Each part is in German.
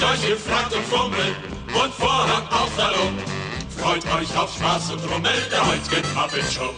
Schmeißt euch in Front und Fummel und Vorhang auf Hallo. Freut euch auf Spaß und Rummel der heutigen Muppet Show.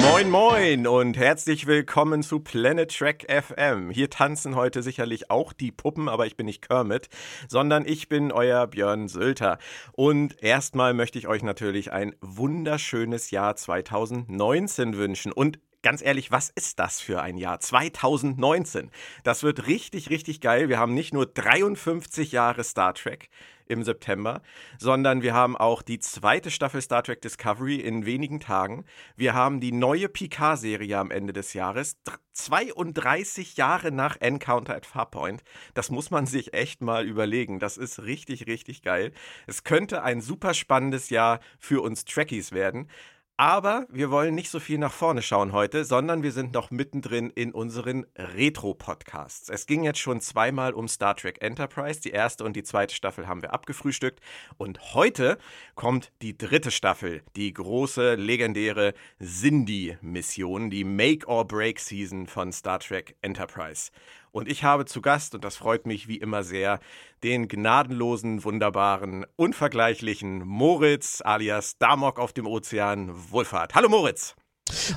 Moin Moin und herzlich willkommen zu Planet Track FM. Hier tanzen heute sicherlich auch die Puppen, aber ich bin nicht Kermit, sondern ich bin euer Björn Sölter. Und erstmal möchte ich euch natürlich ein wunderschönes Jahr 2019 wünschen. Und ganz ehrlich, was ist das für ein Jahr? 2019. Das wird richtig, richtig geil. Wir haben nicht nur 53 Jahre Star Trek im September, sondern wir haben auch die zweite Staffel Star Trek Discovery in wenigen Tagen. Wir haben die neue Picard-Serie am Ende des Jahres, 32 Jahre nach Encounter at Farpoint. Das muss man sich echt mal überlegen. Das ist richtig, richtig geil. Es könnte ein super spannendes Jahr für uns Trekkies werden. Aber wir wollen nicht so viel nach vorne schauen heute, sondern wir sind noch mittendrin in unseren Retro-Podcasts. Es ging jetzt schon zweimal um Star Trek Enterprise. Die erste und die zweite Staffel haben wir abgefrühstückt. Und heute kommt die dritte Staffel, die große, legendäre Cindy-Mission, die Make-or-Break-Season von Star Trek Enterprise. Und ich habe zu Gast, und das freut mich wie immer sehr, den gnadenlosen, wunderbaren, unvergleichlichen Moritz alias Damok auf dem Ozean Wohlfahrt. Hallo Moritz.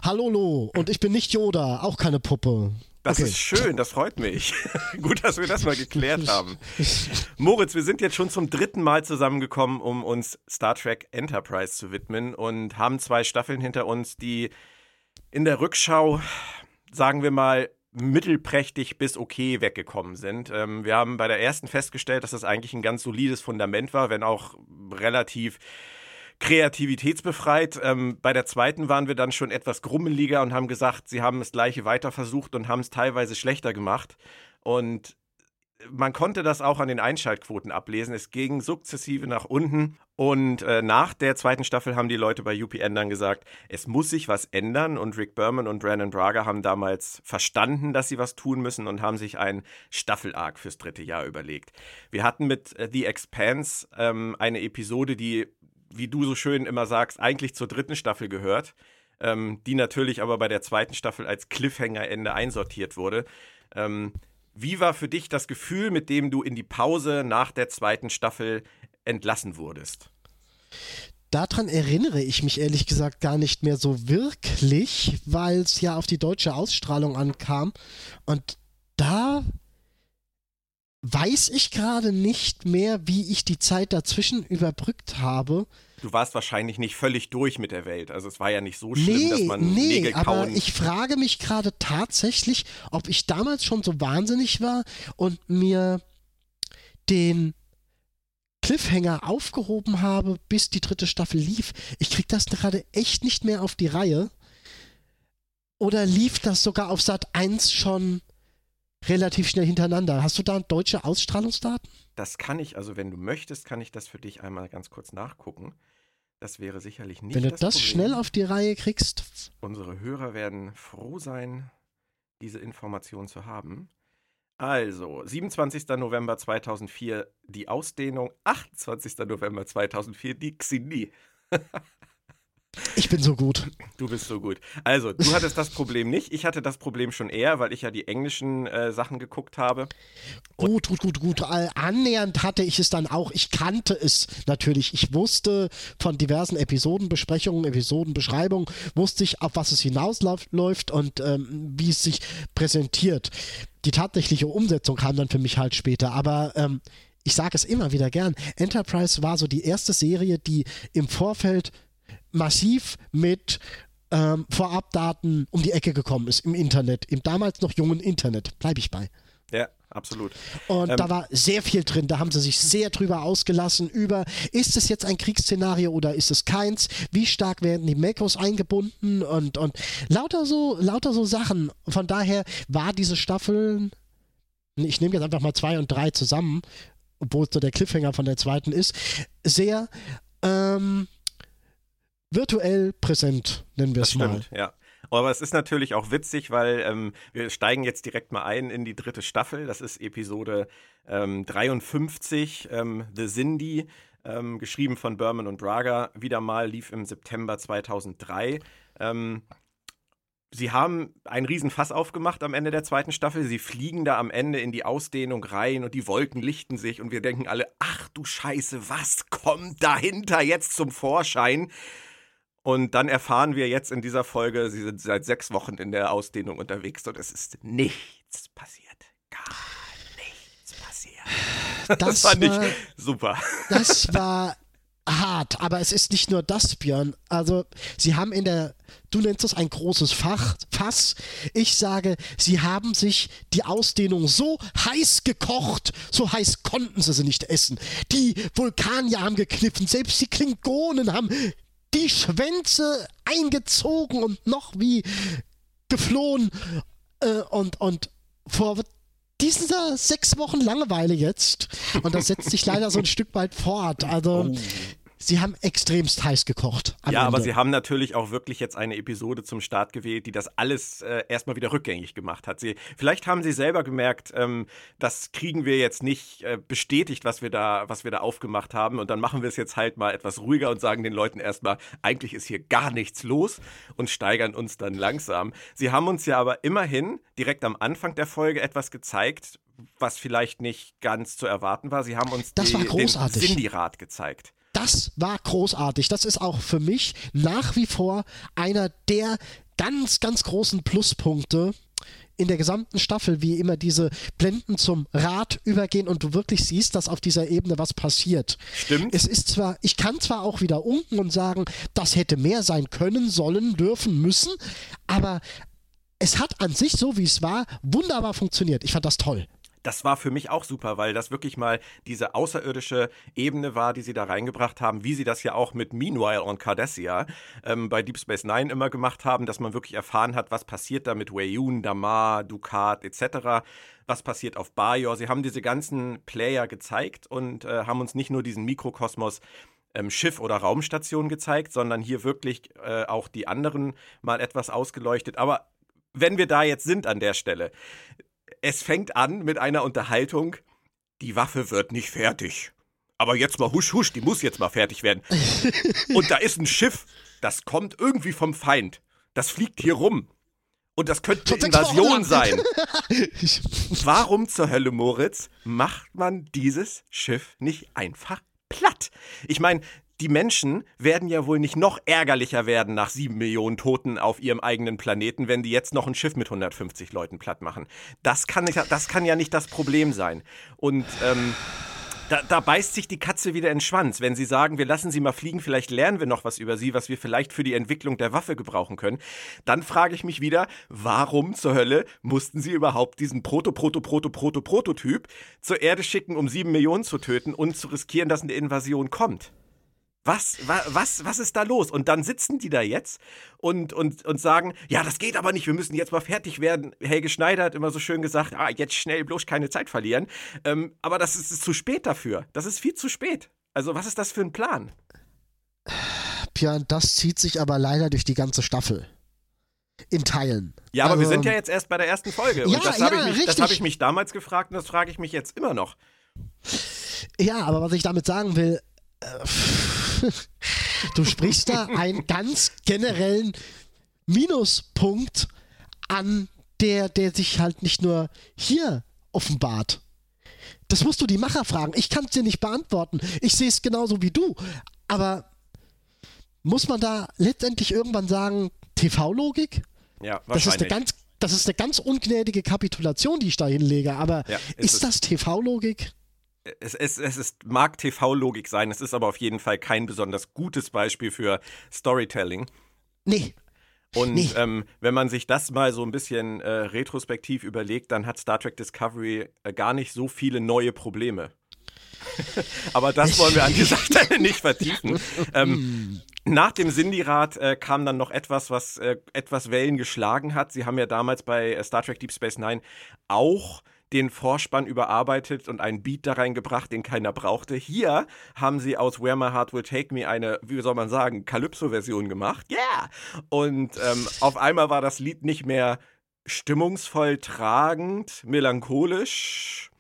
Hallo Lo, und ich bin nicht Yoda, auch keine Puppe. Das Okay. ist schön, das freut mich. Gut, dass wir das mal geklärt haben. Moritz, wir sind jetzt schon zum dritten Mal zusammengekommen, um uns Star Trek Enterprise zu widmen und haben zwei Staffeln hinter uns, die in der Rückschau, sagen wir mal, mittelprächtig bis okay weggekommen sind. Ähm, wir haben bei der ersten festgestellt, dass das eigentlich ein ganz solides Fundament war, wenn auch relativ kreativitätsbefreit. Ähm, bei der zweiten waren wir dann schon etwas grummeliger und haben gesagt, sie haben das gleiche weiter versucht und haben es teilweise schlechter gemacht. Und man konnte das auch an den Einschaltquoten ablesen. Es ging sukzessive nach unten. Und äh, nach der zweiten Staffel haben die Leute bei UPN dann gesagt, es muss sich was ändern. Und Rick Berman und Brandon Braga haben damals verstanden, dass sie was tun müssen und haben sich einen Staffelarg fürs dritte Jahr überlegt. Wir hatten mit äh, The Expanse ähm, eine Episode, die, wie du so schön immer sagst, eigentlich zur dritten Staffel gehört. Ähm, die natürlich aber bei der zweiten Staffel als Cliffhanger-Ende einsortiert wurde. Ähm, wie war für dich das Gefühl, mit dem du in die Pause nach der zweiten Staffel entlassen wurdest? Daran erinnere ich mich ehrlich gesagt gar nicht mehr so wirklich, weil es ja auf die deutsche Ausstrahlung ankam. Und da weiß ich gerade nicht mehr, wie ich die Zeit dazwischen überbrückt habe. Du warst wahrscheinlich nicht völlig durch mit der Welt. Also es war ja nicht so schlimm, dass Nee, man nee, Nägel aber kauen. ich frage mich gerade tatsächlich, ob ich damals schon so wahnsinnig war und mir den Cliffhanger aufgehoben habe, bis die dritte Staffel lief. Ich krieg das gerade echt nicht mehr auf die Reihe. Oder lief das sogar auf Sat 1 schon relativ schnell hintereinander? Hast du da deutsche Ausstrahlungsdaten? das kann ich, also wenn du möchtest, kann ich das für dich einmal ganz kurz nachgucken. Das wäre sicherlich nicht Wenn du das, das schnell auf die Reihe kriegst. Unsere Hörer werden froh sein, diese Information zu haben. Also, 27. November 2004 die Ausdehnung, 28. November 2004 die Xini. Ich bin so gut. Du bist so gut. Also, du hattest das Problem nicht. Ich hatte das Problem schon eher, weil ich ja die englischen äh, Sachen geguckt habe. Gut, gut, gut, gut. Äh, annähernd hatte ich es dann auch. Ich kannte es natürlich. Ich wusste von diversen Episodenbesprechungen, Episodenbeschreibungen, wusste ich, auf was es hinausläuft und ähm, wie es sich präsentiert. Die tatsächliche Umsetzung kam dann für mich halt später. Aber ähm, ich sage es immer wieder gern. Enterprise war so die erste Serie, die im Vorfeld massiv mit ähm, Vorabdaten um die Ecke gekommen ist im Internet, im damals noch jungen Internet. Bleibe ich bei. Ja, absolut. Und Ähm, da war sehr viel drin. Da haben sie sich sehr drüber ausgelassen über, ist es jetzt ein Kriegsszenario oder ist es keins? Wie stark werden die Mekos eingebunden? Und, und lauter so, lauter so Sachen. Von daher war diese Staffel, ich nehme jetzt einfach mal zwei und drei zusammen, obwohl es so der Cliffhanger von der zweiten ist, sehr ähm, virtuell präsent, nennen wir es mal. ja. Aber es ist natürlich auch witzig, weil ähm, wir steigen jetzt direkt mal ein in die dritte Staffel. Das ist Episode ähm, 53, ähm, The Cindy, ähm, geschrieben von Berman und Braga. Wieder mal lief im September 2003. Ähm, Sie haben einen riesen Fass aufgemacht am Ende der zweiten Staffel. Sie fliegen da am Ende in die Ausdehnung rein und die Wolken lichten sich und wir denken alle, ach du Scheiße, was kommt dahinter jetzt zum Vorschein? Und dann erfahren wir jetzt in dieser Folge, sie sind seit sechs Wochen in der Ausdehnung unterwegs und es ist nichts passiert. Gar nichts passiert. Das, fand war, ich super. das war hart, aber es ist nicht nur das, Björn. Also, sie haben in der, du nennst es ein großes Fach, Fass. Ich sage, sie haben sich die Ausdehnung so heiß gekocht, so heiß konnten sie sie nicht essen. Die Vulkanier haben gekniffen, selbst die Klingonen haben die Schwänze eingezogen und noch wie geflohen. Äh, und, und vor dieser sechs Wochen Langeweile jetzt, und das setzt sich leider so ein Stück weit fort. Also, Oh. Sie haben extremst heiß gekocht. Ja, aber Ende. sie haben natürlich auch wirklich jetzt eine Episode zum Start gewählt, die das alles äh, erstmal wieder rückgängig gemacht hat. Sie, vielleicht haben sie selber gemerkt, ähm, das kriegen wir jetzt nicht äh, bestätigt, was wir, da, was wir da aufgemacht haben. Und dann machen wir es jetzt halt mal etwas ruhiger und sagen den Leuten erstmal, eigentlich ist hier gar nichts los und steigern uns dann langsam. Sie haben uns ja aber immerhin direkt am Anfang der Folge etwas gezeigt, was vielleicht nicht ganz zu erwarten war. Sie haben uns Das die, den Sindirat gezeigt. Das war großartig. Das ist auch für mich nach wie vor einer der ganz, ganz großen Pluspunkte in der gesamten Staffel, wie immer diese Blenden zum Rad übergehen und du wirklich siehst, dass auf dieser Ebene was passiert. Stimmt. Es ist zwar, ich kann zwar auch wieder unken und sagen, das hätte mehr sein können, sollen, dürfen, müssen, aber es hat an sich, so wie es war, wunderbar funktioniert. Ich fand das toll. Das war für mich auch super, weil das wirklich mal diese außerirdische Ebene war, die sie da reingebracht haben, wie sie das ja auch mit Meanwhile on Cardassia ähm, bei Deep Space Nine immer gemacht haben, dass man wirklich erfahren hat, was passiert da mit Weyun, Damar, Dukat etc., was passiert auf Bajor. Sie haben diese ganzen Player gezeigt und äh, haben uns nicht nur diesen Mikrokosmos ähm, Schiff oder Raumstation gezeigt, sondern hier wirklich äh, auch die anderen mal etwas ausgeleuchtet. Aber wenn wir da jetzt sind an der Stelle, es fängt an mit einer Unterhaltung, die Waffe wird nicht fertig. Aber jetzt mal husch, husch, die muss jetzt mal fertig werden. Und da ist ein Schiff, das kommt irgendwie vom Feind. Das fliegt hier rum. Und das könnte eine Invasion sein. Warum zur Hölle, Moritz, macht man dieses Schiff nicht einfach platt? Ich meine, die Menschen werden ja wohl nicht noch ärgerlicher werden nach sieben Millionen Toten auf ihrem eigenen Planeten, wenn die jetzt noch ein Schiff mit 150 Leuten platt machen. Das kann, das kann ja nicht das Problem sein. Und ähm, da, da beißt sich die Katze wieder in den Schwanz. Wenn sie sagen, wir lassen sie mal fliegen, vielleicht lernen wir noch was über sie, was wir vielleicht für die Entwicklung der Waffe gebrauchen können, dann frage ich mich wieder, warum zur Hölle mussten sie überhaupt diesen Proto-Proto-Proto-Proto-Prototyp zur Erde schicken, um sieben Millionen zu töten und zu riskieren, dass eine Invasion kommt? Was, wa, was, was ist da los? Und dann sitzen die da jetzt und, und, und sagen, ja, das geht aber nicht, wir müssen jetzt mal fertig werden. Helge Schneider hat immer so schön gesagt, ah, jetzt schnell, bloß keine Zeit verlieren. Ähm, aber das ist, ist zu spät dafür. Das ist viel zu spät. Also was ist das für ein Plan? Björn, das zieht sich aber leider durch die ganze Staffel. In Teilen. Ja, aber wir Also, sind ja jetzt erst bei der ersten Folge. Und Ja, das habe ja, ich, mich- das hab ich mich damals gefragt und das frage ich mich jetzt immer noch. Ja, aber was ich damit sagen will, äh, du sprichst da einen ganz generellen Minuspunkt an, der, der sich halt nicht nur hier offenbart. Das musst du die Macher fragen. Ich kann es dir nicht beantworten. Ich sehe es genauso wie du. Aber muss man da letztendlich irgendwann sagen, TV-Logik? Ja, Das ist eine wahrscheinlich. ganz, das ist eine ganz ungnädige Kapitulation, die ich da hinlege. Aber Ja, ist ist, das TV-Logik? Es, es, es ist, mag TV-Logik sein, es ist aber auf jeden Fall kein besonders gutes Beispiel für Storytelling. Nee. Und Nee. ähm, wenn man sich das mal so ein bisschen äh, retrospektiv überlegt, dann hat Star Trek Discovery äh, gar nicht so viele neue Probleme. Aber das wollen wir an dieser Stelle nicht vertiefen. Ähm, nach dem Sindirat äh, kam dann noch etwas, was äh, etwas Wellen geschlagen hat. Sie haben ja damals bei äh, Star Trek Deep Space Nine auch den Vorspann überarbeitet und einen Beat da reingebracht, den keiner brauchte. Hier haben sie aus Where My Heart Will Take Me eine, wie soll man sagen, Calypso-Version gemacht. Yeah! Und ähm, auf einmal war das Lied nicht mehr stimmungsvoll tragend, melancholisch,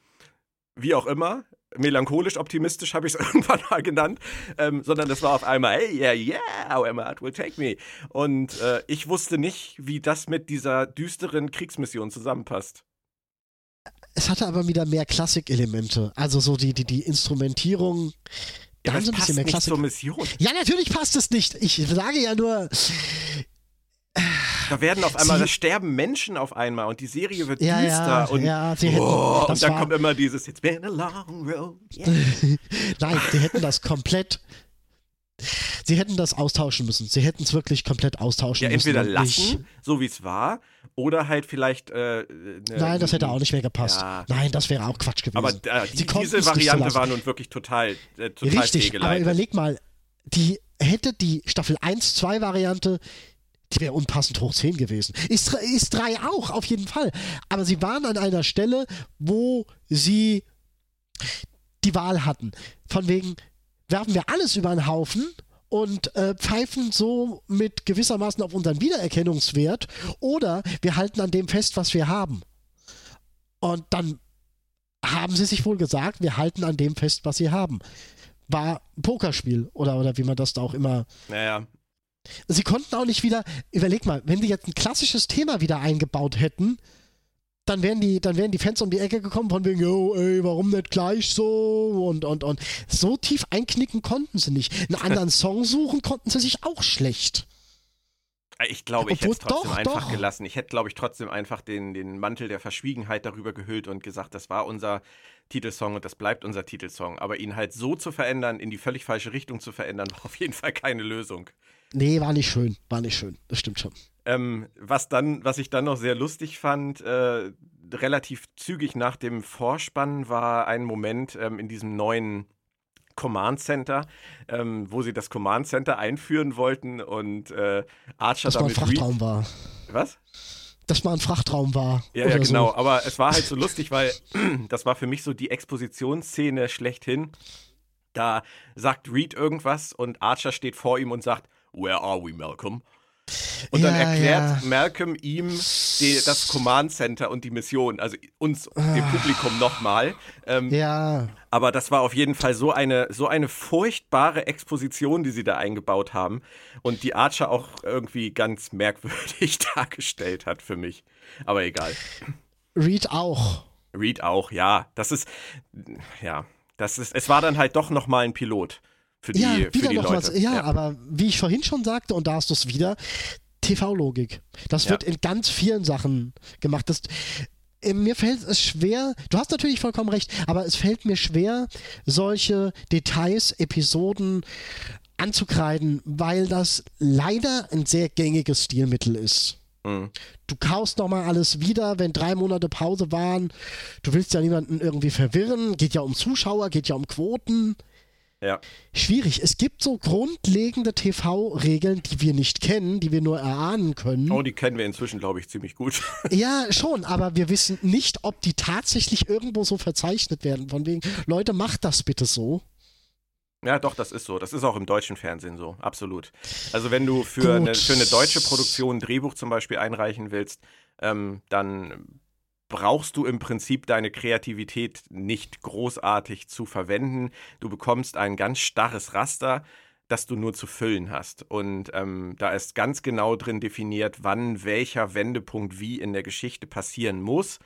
wie auch immer. melancholisch optimistisch habe ich es irgendwann mal genannt, ähm, sondern das war auf einmal, hey, yeah, yeah, how am I, will take me. Und äh, ich wusste nicht, wie das mit dieser düsteren Kriegsmission zusammenpasst. Es hatte aber wieder mehr Klassik-Elemente. Also so die, die, die Instrumentierung. Ja, Da es sie ein passt bisschen mehr nicht zur Mission. Ja, natürlich passt es nicht. Ich sage ja nur, Da werden auf einmal, Sie- da sterben Menschen auf einmal und die Serie wird Ja, düster ja, und, ja, sie hätten- oh, das und dann war- kommt immer dieses It's been a long road. Yeah. nein, sie hätten das komplett. Sie hätten das austauschen müssen. Sie hätten es wirklich komplett austauschen Ja, müssen. entweder lassen, so wie es war, oder halt vielleicht. Äh, ne- Nein, das hätte auch nicht mehr gepasst. Ja. Nein, das wäre auch Quatsch gewesen. Aber äh, die, diese Variante war nun wirklich total, äh, total Richtig, aber überleg mal, die hätte die Staffel 1, 2 Variante, die wäre unpassend hoch 10 gewesen. Ist, ist 3 auch, auf jeden Fall. Aber sie waren an einer Stelle, wo sie die Wahl hatten. Von wegen, werfen wir alles über den Haufen und äh, pfeifen so mit gewissermaßen auf unseren Wiedererkennungswert oder wir halten an dem fest, was wir haben. Und dann haben sie sich wohl gesagt, wir halten an dem fest, was sie haben. War ein Pokerspiel oder, oder wie man das da auch immer. naja, Sie konnten auch nicht wieder, überleg mal, wenn sie jetzt ein klassisches Thema wieder eingebaut hätten, dann wären die, dann wären die Fans um die Ecke gekommen von wegen, yo, ey, warum nicht gleich so und und und. So tief einknicken konnten sie nicht. Einen anderen Song suchen konnten sie sich auch schlecht. ich glaube, ich hätte es trotzdem doch, einfach doch. gelassen. Ich hätte, glaube ich, trotzdem einfach den, den Mantel der Verschwiegenheit darüber gehüllt und gesagt, das war unser Titelsong und das bleibt unser Titelsong. Aber ihn halt so zu verändern, in die völlig falsche Richtung zu verändern, war auf jeden Fall keine Lösung. Nee, war nicht schön, war nicht schön. Das stimmt schon. Ähm, was dann, was ich dann noch sehr lustig fand, äh, relativ zügig nach dem Vorspann war ein Moment ähm, in diesem neuen Command Center, ähm, wo sie das Command Center einführen wollten und äh, Archer Dass ein damit. Re- Frachtraum war. Was? Dass mal ein Frachtraum war. Ja, ja, genau. So. Aber es war halt so lustig, weil das war für mich so die Expositionsszene schlechthin. Da sagt Reed irgendwas und Archer steht vor ihm und sagt, Where are we, Malcolm? Und dann Ja, erklärt ja. Malcolm ihm die, das Command Center und die Mission, also uns, dem Publikum nochmal. Ähm, Ja, aber das war auf jeden Fall so eine, so eine furchtbare Exposition, die sie da eingebaut haben und die Archer auch irgendwie ganz merkwürdig dargestellt hat für mich. Aber egal. Reed auch. Reed auch, ja. Das ist, ja, das ist, es war dann halt doch nochmal ein Pilot für die, ja, für wieder die noch Leute. was. Ja, aber wie ich vorhin schon sagte, und da hast du es wieder, TV-Logik. Das Ja. wird in ganz vielen Sachen gemacht. Das, äh, mir fällt es schwer, du hast natürlich vollkommen recht, aber es fällt mir schwer, solche Details, Episoden anzukreiden, weil das leider ein sehr gängiges Stilmittel ist. Mhm. Du kaust nochmal alles wieder, wenn drei Monate Pause waren. Du willst ja niemanden irgendwie verwirren. Geht ja um Zuschauer, geht ja um Quoten. Ja. Schwierig. Es gibt so grundlegende TV-Regeln, die wir nicht kennen, die wir nur erahnen können. Oh, die kennen wir inzwischen, glaube ich, ziemlich gut. Ja, schon, aber wir wissen nicht, ob die tatsächlich irgendwo so verzeichnet werden. Von wegen, Leute, macht das bitte so. Ja, doch, das ist so. Das ist auch im deutschen Fernsehen so, absolut. Also wenn du für, eine, für eine deutsche Produktion ein Drehbuch zum Beispiel einreichen willst, ähm, dann brauchst du im Prinzip deine Kreativität nicht großartig zu verwenden. Du bekommst ein ganz starres Raster, das du nur zu füllen hast. Und ähm, da ist ganz genau drin definiert, wann welcher Wendepunkt wie in der Geschichte passieren muss.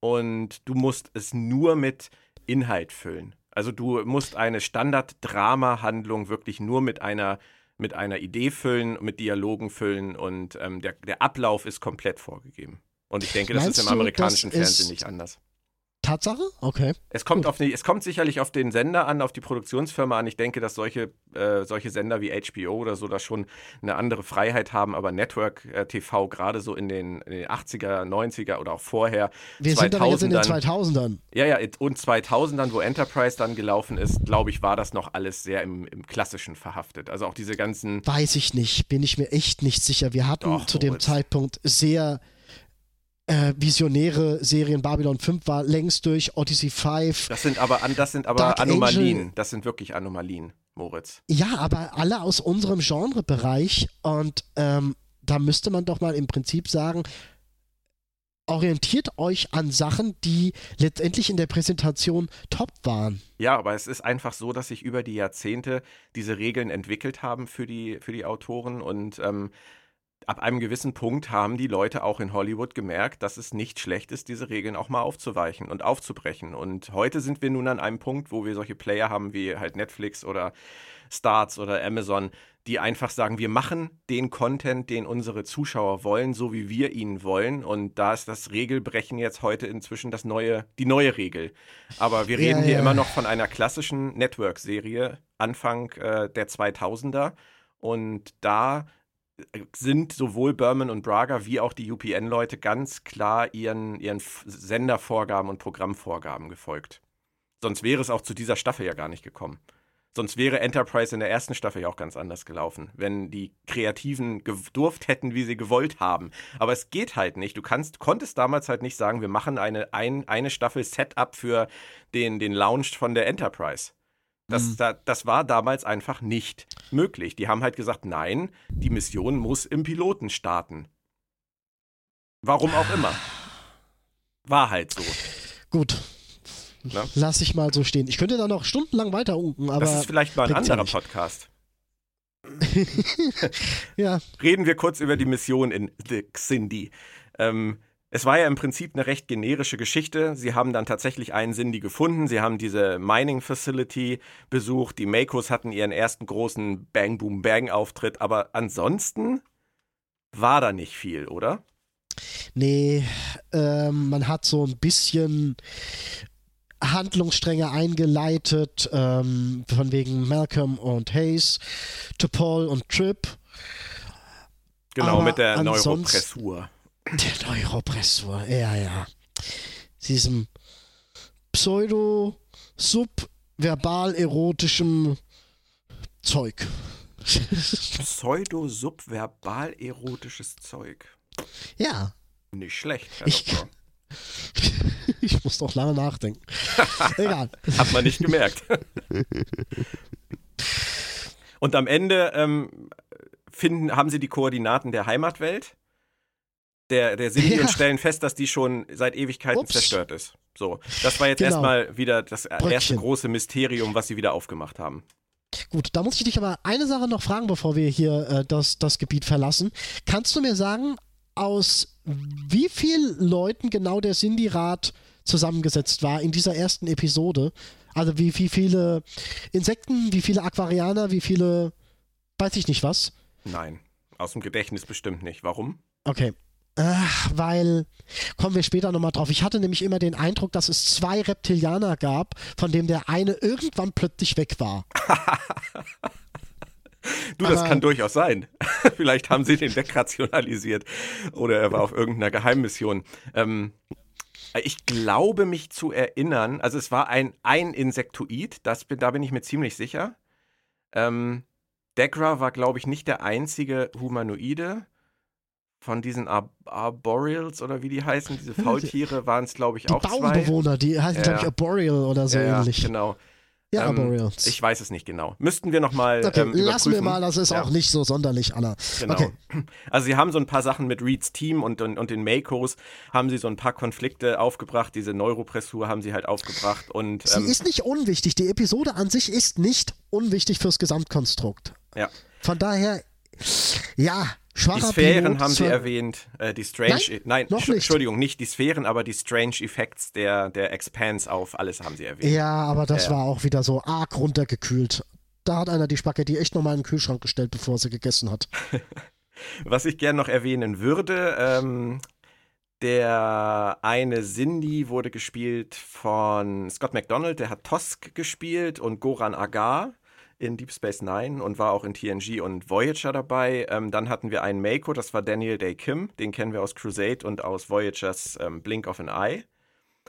Und du musst es nur mit Inhalt füllen. Also du musst eine Standard-Drama-Handlung wirklich nur mit einer, mit einer Idee füllen, mit Dialogen füllen und ähm, der, der Ablauf ist komplett vorgegeben. Und ich denke, das Meinst ist im du, amerikanischen das Fernsehen nicht anders. Tatsache? Okay. Es kommt, auf die, es kommt sicherlich auf den Sender an, auf die Produktionsfirma an. Ich denke, dass solche, äh, solche Sender wie HBO oder so da schon eine andere Freiheit haben, aber Network äh, TV, gerade so in den, in den 80er, 90er oder auch vorher, Wir sind aber jetzt in den 2000ern, 2000ern. ja, ja, und 2000ern, wo Enterprise dann gelaufen ist, glaube ich, war das noch alles sehr im, im Klassischen verhaftet. Also auch diese ganzen, Weiß ich nicht, bin ich mir echt nicht sicher. Wir hatten Doch, zu dem Moritz. Zeitpunkt sehr äh, visionäre Serien. Babylon 5 war längst durch, Odyssey 5. das sind aber, das sind aber Dark Anomalien. Angel. Das sind wirklich Anomalien, Moritz. Ja, aber alle aus unserem Genrebereich und ähm, da müsste man doch mal im Prinzip sagen, orientiert euch an Sachen, die letztendlich in der Präsentation top waren. Ja, aber es ist einfach so, dass sich über die Jahrzehnte diese Regeln entwickelt haben für die, für die Autoren und ähm, ab einem gewissen Punkt haben die Leute auch in Hollywood gemerkt, dass es nicht schlecht ist, diese Regeln auch mal aufzuweichen und aufzubrechen. Und heute sind wir nun an einem Punkt, wo wir solche Player haben wie halt Netflix oder Starts oder Amazon, die einfach sagen, wir machen den Content, den unsere Zuschauer wollen, so wie wir ihn wollen. Und da ist das Regelbrechen jetzt heute inzwischen das neue, die neue Regel. Aber wir reden Ja, hier ja. immer noch von einer klassischen Network-Serie Anfang äh, der 2000er. Und da sind sowohl Berman und Braga wie auch die UPN-Leute ganz klar ihren, ihren Sendervorgaben und Programmvorgaben gefolgt. Sonst wäre es auch zu dieser Staffel ja gar nicht gekommen. Sonst wäre Enterprise in der ersten Staffel ja auch ganz anders gelaufen, wenn die Kreativen gedurft hätten, wie sie gewollt haben. Aber es geht halt nicht. Du kannst, konntest damals halt nicht sagen, wir machen eine, ein, eine Staffel Setup für den, den Launch von der Enterprise. Das, da, das war damals einfach nicht möglich. Die haben halt gesagt, nein, die Mission muss im Piloten starten. Warum auch immer. War halt so. Gut. Ne? Lass ich mal so stehen. Ich könnte da noch stundenlang weiter unken, aber. Das ist vielleicht mal ein ja anderer nicht. Podcast. Ja, Reden wir kurz über die Mission in The Xindi. Ähm, es war ja im Prinzip eine recht generische Geschichte. Sie haben dann tatsächlich einen Sindi gefunden. Sie haben diese Mining Facility besucht. Die Makos hatten ihren ersten großen Bang Boom Bang Auftritt. Aber ansonsten war da nicht viel, oder? nee, ähm, man hat so ein bisschen Handlungsstränge eingeleitet, ähm, von wegen Malcolm und Hayes, Topol und Tripp. Genau, Aber mit der Neuropressur. Der Neuropressor, ja, ja. Diesem pseudo-subverbal-erotischem Zeug. Pseudo-subverbal-erotisches Zeug. ja, Nicht schlecht, Herr Ich- ich muss noch lange nachdenken. Egal. Hat man nicht gemerkt. Und am Ende ähm, finden, haben sie die Koordinaten der Heimatwelt. Der, der Sindi Ja. und stellen fest, dass die schon seit Ewigkeiten Ups. zerstört ist. So, das war jetzt Genau. erstmal wieder das erste Bröckchen. große Mysterium, was sie wieder aufgemacht haben. Gut, da muss ich dich aber eine Sache noch fragen, bevor wir hier äh, das, das Gebiet verlassen. Kannst du mir sagen, aus wie vielen Leuten genau der Sindirat zusammengesetzt war in dieser ersten Episode? Also wie, wie viele Insekten, wie viele Aquarianer, wie viele, weiß ich nicht was? Nein, aus dem Gedächtnis bestimmt nicht. Warum? Okay. Ach, weil, kommen wir später nochmal drauf. Ich hatte nämlich immer den Eindruck, dass es zwei Reptilianer gab, von dem der eine irgendwann plötzlich weg war. Du, das Aber- kann durchaus sein. Vielleicht haben sie den wegrationalisiert oder er war auf irgendeiner Geheimmission. Ähm, ich glaube mich zu erinnern, also es war ein, ein Insektoid, das, da bin ich mir ziemlich sicher. Ähm, Degra war, glaube ich, nicht der einzige Humanoide. Von diesen Ar Arboreals oder wie die heißen, diese Faultiere waren es, glaube ich, Die auch zwei. Baumbewohner, die heißen, Ja, glaube ich. Arboreal oder so ja, ähnlich. genau. Ja, Ähm, Arboreals. Ich weiß es nicht genau. Müssten wir nochmal okay, ähm, lassen wir mal, das ist Ja. auch nicht so sonderlich, Anna. Genau. Okay. Also sie haben so ein paar Sachen mit Reeds Team und, und, und den Makos, haben sie so ein paar Konflikte aufgebracht. Diese Neuropressur haben sie halt aufgebracht. Und Sie ähm, ist nicht unwichtig. Die Episode an sich ist nicht unwichtig fürs Gesamtkonstrukt. ja. Von daher, ja, die schwacher Sphären Pilot haben sie erwähnt. Äh, die Strange, Nein, nein, noch nicht. Entschuldigung, nicht die Sphären, aber die Strange Effects der, der Expanse auf alles haben sie erwähnt. Ja, aber das ja. war auch wieder so arg runtergekühlt. Da hat einer die Spaghetti echt nochmal in den Kühlschrank gestellt, bevor sie gegessen hat. Was ich gern noch erwähnen würde, ähm, der eine Cindy wurde gespielt von Scott McDonald, der hat Tosk gespielt und Goran Agar in Deep Space Nine und war auch in TNG und Voyager dabei. Ähm, dann hatten wir einen Mako, das war Daniel Day Kim, den kennen wir aus Crusade und aus Voyagers ähm, Blink of an Eye.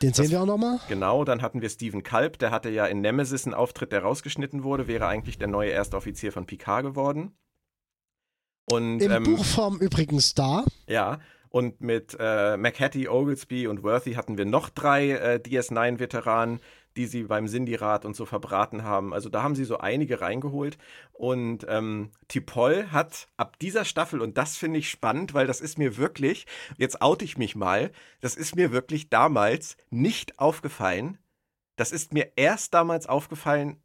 Den sehen wir auch nochmal. Genau, dann hatten wir Steven Kalb, der hatte ja in Nemesis einen Auftritt, der rausgeschnitten wurde, wäre eigentlich der neue erste Offizier von Picard geworden. Und, Im ähm, Buchform übrigens da. ja, und mit äh, McHattie, Oglesby und Worthy hatten wir noch drei äh, DS9-Veteranen. Die sie beim Sindirat und so verbraten haben. Also da haben sie so einige reingeholt. Und ähm, Tipol hat ab dieser Staffel, und das finde ich spannend, weil das ist mir wirklich, jetzt oute ich mich mal, das ist mir wirklich damals nicht aufgefallen. Das ist mir erst damals aufgefallen,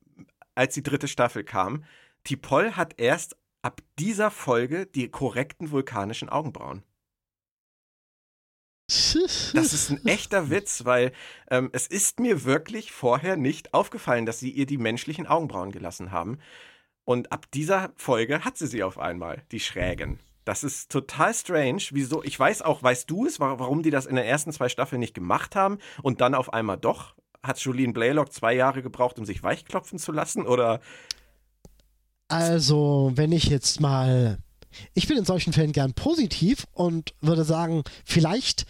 als die dritte Staffel kam. Tipol hat erst ab dieser Folge die korrekten vulkanischen Augenbrauen. Das ist ein echter Witz, weil ähm, es ist mir wirklich vorher nicht aufgefallen, dass sie ihr die menschlichen Augenbrauen gelassen haben. Und ab dieser Folge hat sie sie auf einmal, die schrägen. Das ist total strange. Wieso? Ich weiß auch, weißt du es, warum die das in den ersten zwei Staffeln nicht gemacht haben und dann auf einmal doch? Hat Jolene Blaylock zwei Jahre gebraucht, um sich weichklopfen zu lassen? Oder? Also, wenn ich jetzt mal ich bin in solchen Fällen gern positiv und würde sagen, vielleicht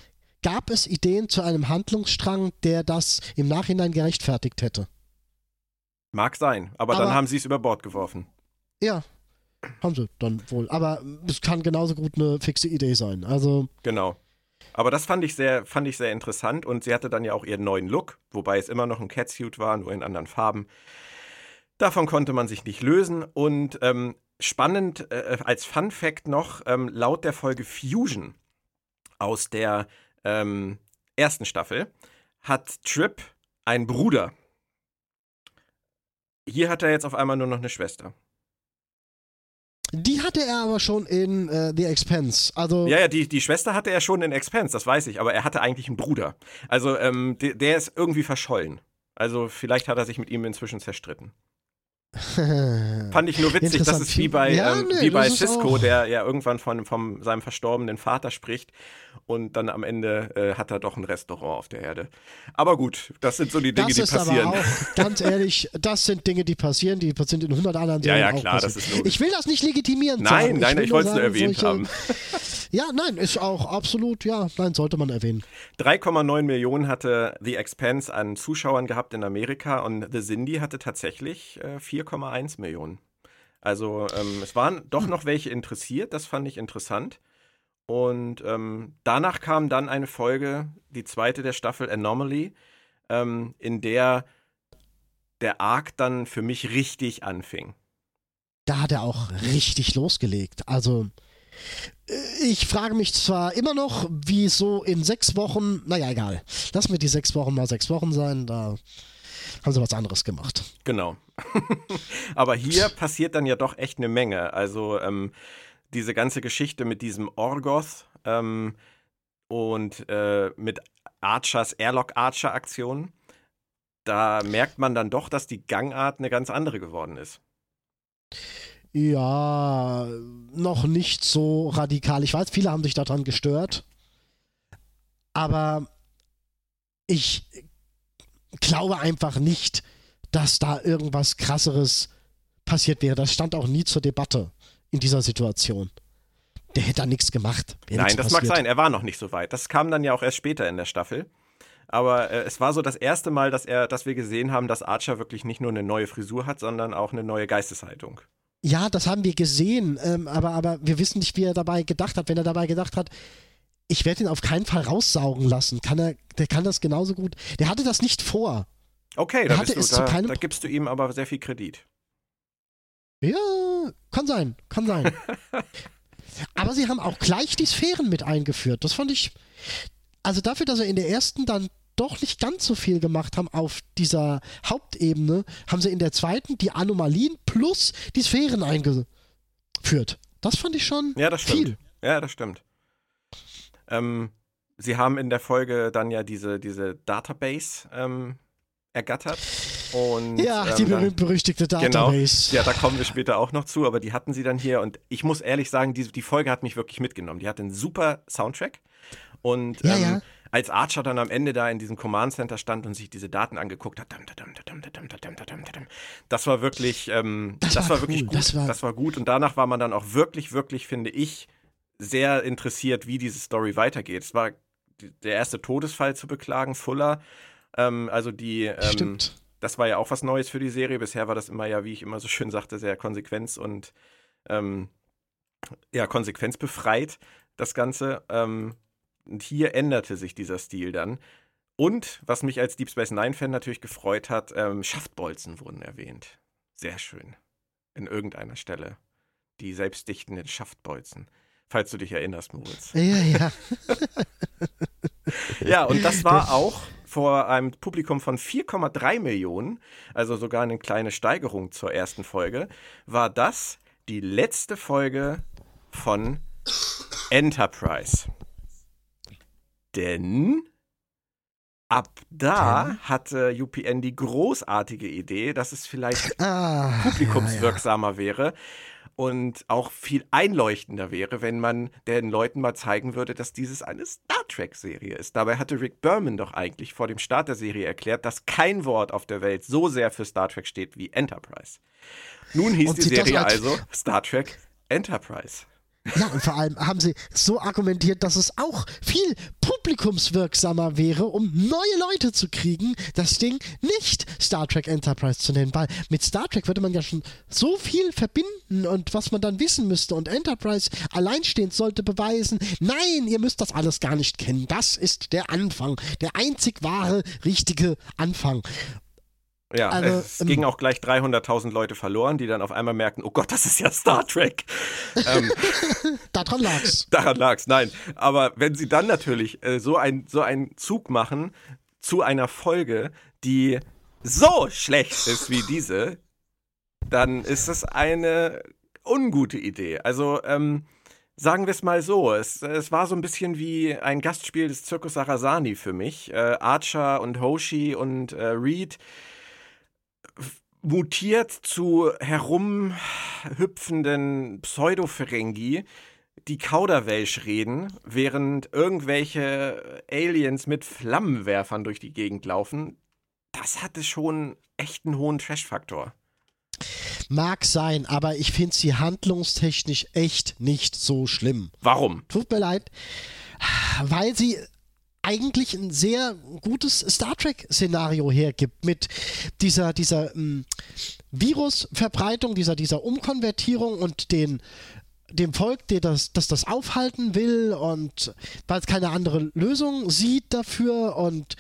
gab es Ideen zu einem Handlungsstrang, der das im Nachhinein gerechtfertigt hätte. Mag sein, aber, aber dann haben sie es über Bord geworfen. Ja, haben sie dann wohl. Aber es kann genauso gut eine fixe Idee sein. Also. Genau. Aber das fand ich sehr, fand ich sehr interessant und sie hatte dann ja auch ihren neuen Look, wobei es immer noch ein Catsuit war, nur in anderen Farben. Davon konnte man sich nicht lösen und ähm, spannend äh, als Fun Fact noch, ähm, laut der Folge Fusion aus der ähm, ersten Staffel hat Trip einen Bruder. Hier hat er jetzt auf einmal nur noch eine Schwester. Die hatte er aber schon in äh, The Expense. Also ja, ja, die, die Schwester hatte er schon in Expense, das weiß ich, aber er hatte eigentlich einen Bruder. Also ähm, der, der ist irgendwie verschollen. Also vielleicht hat er sich mit ihm inzwischen zerstritten. Fand ich nur witzig, das ist wie bei, ja, ähm, nee, wie bei Cisco, der ja irgendwann von, von seinem verstorbenen Vater spricht und dann am Ende äh, hat er doch ein Restaurant auf der Erde. Aber gut, das sind so die Dinge, das die passieren. Aber auch, ganz ehrlich, das sind Dinge, die passieren, die sind in 100 anderen Serien Ja, ja, klar, das ist logisch. Ich will das nicht legitimieren. Nein, sagen. nein, ich, ich wollte es nur erwähnt solche, haben. Ja, nein, ist auch absolut, ja, nein, sollte man erwähnen. 3,9 Millionen hatte The Expanse an Zuschauern gehabt in Amerika und The Cindy hatte tatsächlich äh, 4,1 Millionen. Also ähm, es waren doch noch welche interessiert, das fand ich interessant. Und ähm, danach kam dann eine Folge, die zweite der Staffel Anomaly, ähm, in der der Arc dann für mich richtig anfing. Da hat er auch richtig losgelegt. Also äh, ich frage mich zwar immer noch, wie so in sechs Wochen, naja, egal. Lass mir die sechs Wochen mal sechs Wochen sein, da haben sie was anderes gemacht. Genau. Aber hier passiert dann ja doch echt eine Menge. Also ähm, diese ganze Geschichte mit diesem Orgoth ähm, und äh, mit Archers Airlock-Archer-Aktion, da merkt man dann doch, dass die Gangart eine ganz andere geworden ist. Ja, noch nicht so radikal. Ich weiß, viele haben sich daran gestört. Aber ich glaube einfach nicht, dass da irgendwas krasseres passiert wäre. Das stand auch nie zur Debatte in dieser Situation. Der hätte da nichts gemacht. Nein, das passiert. mag sein. Er war noch nicht so weit. Das kam dann ja auch erst später in der Staffel. Aber äh, es war so das erste Mal, dass, er, dass wir gesehen haben, dass Archer wirklich nicht nur eine neue Frisur hat, sondern auch eine neue Geisteshaltung. Ja, das haben wir gesehen, ähm, aber, aber wir wissen nicht, wie er dabei gedacht hat. Wenn er dabei gedacht hat, ich werde ihn auf keinen Fall raussaugen lassen, kann er, der kann das genauso gut. Der hatte das nicht vor. Okay, da, du, da, da gibst du ihm aber sehr viel Kredit. Ja, kann sein, kann sein. Aber sie haben auch gleich die Sphären mit eingeführt. Das fand ich. Also dafür, dass er in der ersten dann doch nicht ganz so viel gemacht haben auf dieser Hauptebene, haben sie in der zweiten die Anomalien plus die Sphären eingeführt. Das fand ich schon ja, das viel. Ja, das stimmt. Ähm, sie haben in der Folge dann ja diese, diese Database ähm, ergattert. Und, ja, ähm, die berühmt-berüchtigte genau. Database. Genau, ja, da kommen wir später auch noch zu, aber die hatten sie dann hier und ich muss ehrlich sagen, die, die Folge hat mich wirklich mitgenommen. Die hat einen super Soundtrack und ja, ähm, ja. als Archer dann am Ende da in diesem Command Center stand und sich diese Daten angeguckt hat, das war wirklich, ähm, das, das, war, war wirklich gut. Das war, das war gut und danach war man dann auch wirklich, wirklich, finde ich, sehr interessiert, wie diese Story weitergeht. Es war der erste Todesfall zu beklagen, Fuller ähm, also die. Ähm, Stimmt. Das war ja auch was Neues für die Serie. Bisher war das immer ja, wie ich immer so schön sagte, sehr konsequenz- und ähm, ja, konsequenzbefreit, das Ganze. Ähm, und hier änderte sich dieser Stil dann. Und was mich als Deep Space Nine-Fan natürlich gefreut hat, ähm, Schaftbolzen wurden erwähnt. Sehr schön. In irgendeiner Stelle. Die selbstdichtenden Schaftbolzen. Falls du dich erinnerst, Moritz. Ja, ja. ja, und das war auch vor einem Publikum von 4,3 Millionen, also sogar eine kleine Steigerung zur ersten Folge, war das die letzte Folge von Enterprise. Denn ab da hatte UPN die großartige Idee, dass es vielleicht Ah, publikumswirksamer ja, ja. wäre und auch viel einleuchtender wäre, wenn man den Leuten mal zeigen würde, dass dieses eine Star Trek-Serie ist. Dabei hatte Rick Berman doch eigentlich vor dem Start der Serie erklärt, dass kein Wort auf der Welt so sehr für Star Trek steht wie Enterprise. Nun hieß und die Serie also Star Trek Enterprise. Ja, und vor allem haben sie so argumentiert, dass es auch viel publikumswirksamer wäre, um neue Leute zu kriegen, das Ding nicht Star Trek Enterprise zu nennen, weil mit Star Trek würde man ja schon so viel verbinden und was man dann wissen müsste. Und Enterprise alleinstehend sollte beweisen, nein, ihr müsst das alles gar nicht kennen, das ist der Anfang, der einzig wahre, richtige Anfang. Ja, also, es ähm, gingen auch gleich 300.000 Leute verloren, die dann auf einmal merkten, oh Gott, das ist ja Star Trek. ähm, daran lag's. Daran lag's, nein. Aber wenn sie dann natürlich äh, so, ein, so einen Zug machen zu einer Folge, die so schlecht ist wie diese, dann ist das eine ungute Idee. Also, ähm, Sagen wir es mal so, es, es war so ein bisschen wie ein Gastspiel des Zirkus Sarasani für mich. Äh, Archer und Hoshi und äh, Reed mutiert zu herumhüpfenden Pseudo-Ferengi, die Kauderwelsch reden, während irgendwelche Aliens mit Flammenwerfern durch die Gegend laufen. Das hatte schon echt einen hohen Trash-Faktor. Mag sein, aber ich finde sie handlungstechnisch echt nicht so schlimm. Warum? Tut mir leid. Weil sie eigentlich ein sehr gutes Star Trek-Szenario hergibt mit dieser, dieser ähm, Virusverbreitung, dieser, dieser Umkonvertierung und den dem Volk, der das, das das aufhalten will und weil es keine andere Lösung sieht dafür und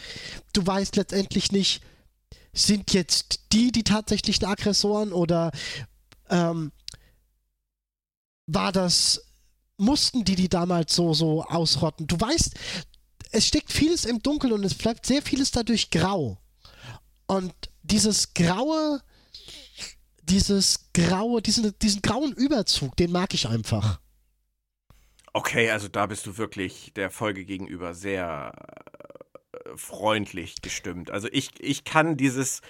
du weißt letztendlich nicht, sind jetzt die die tatsächlichen Aggressoren oder ähm, war das mussten die die damals so so ausrotten? Du weißt, es steckt vieles im Dunkeln und es bleibt sehr vieles dadurch grau. Und dieses graue, dieses graue, diesen, diesen grauen Überzug, den mag ich einfach. Okay, also da bist du wirklich der Folge gegenüber sehr äh, freundlich gestimmt. Also ich, ich kann dieses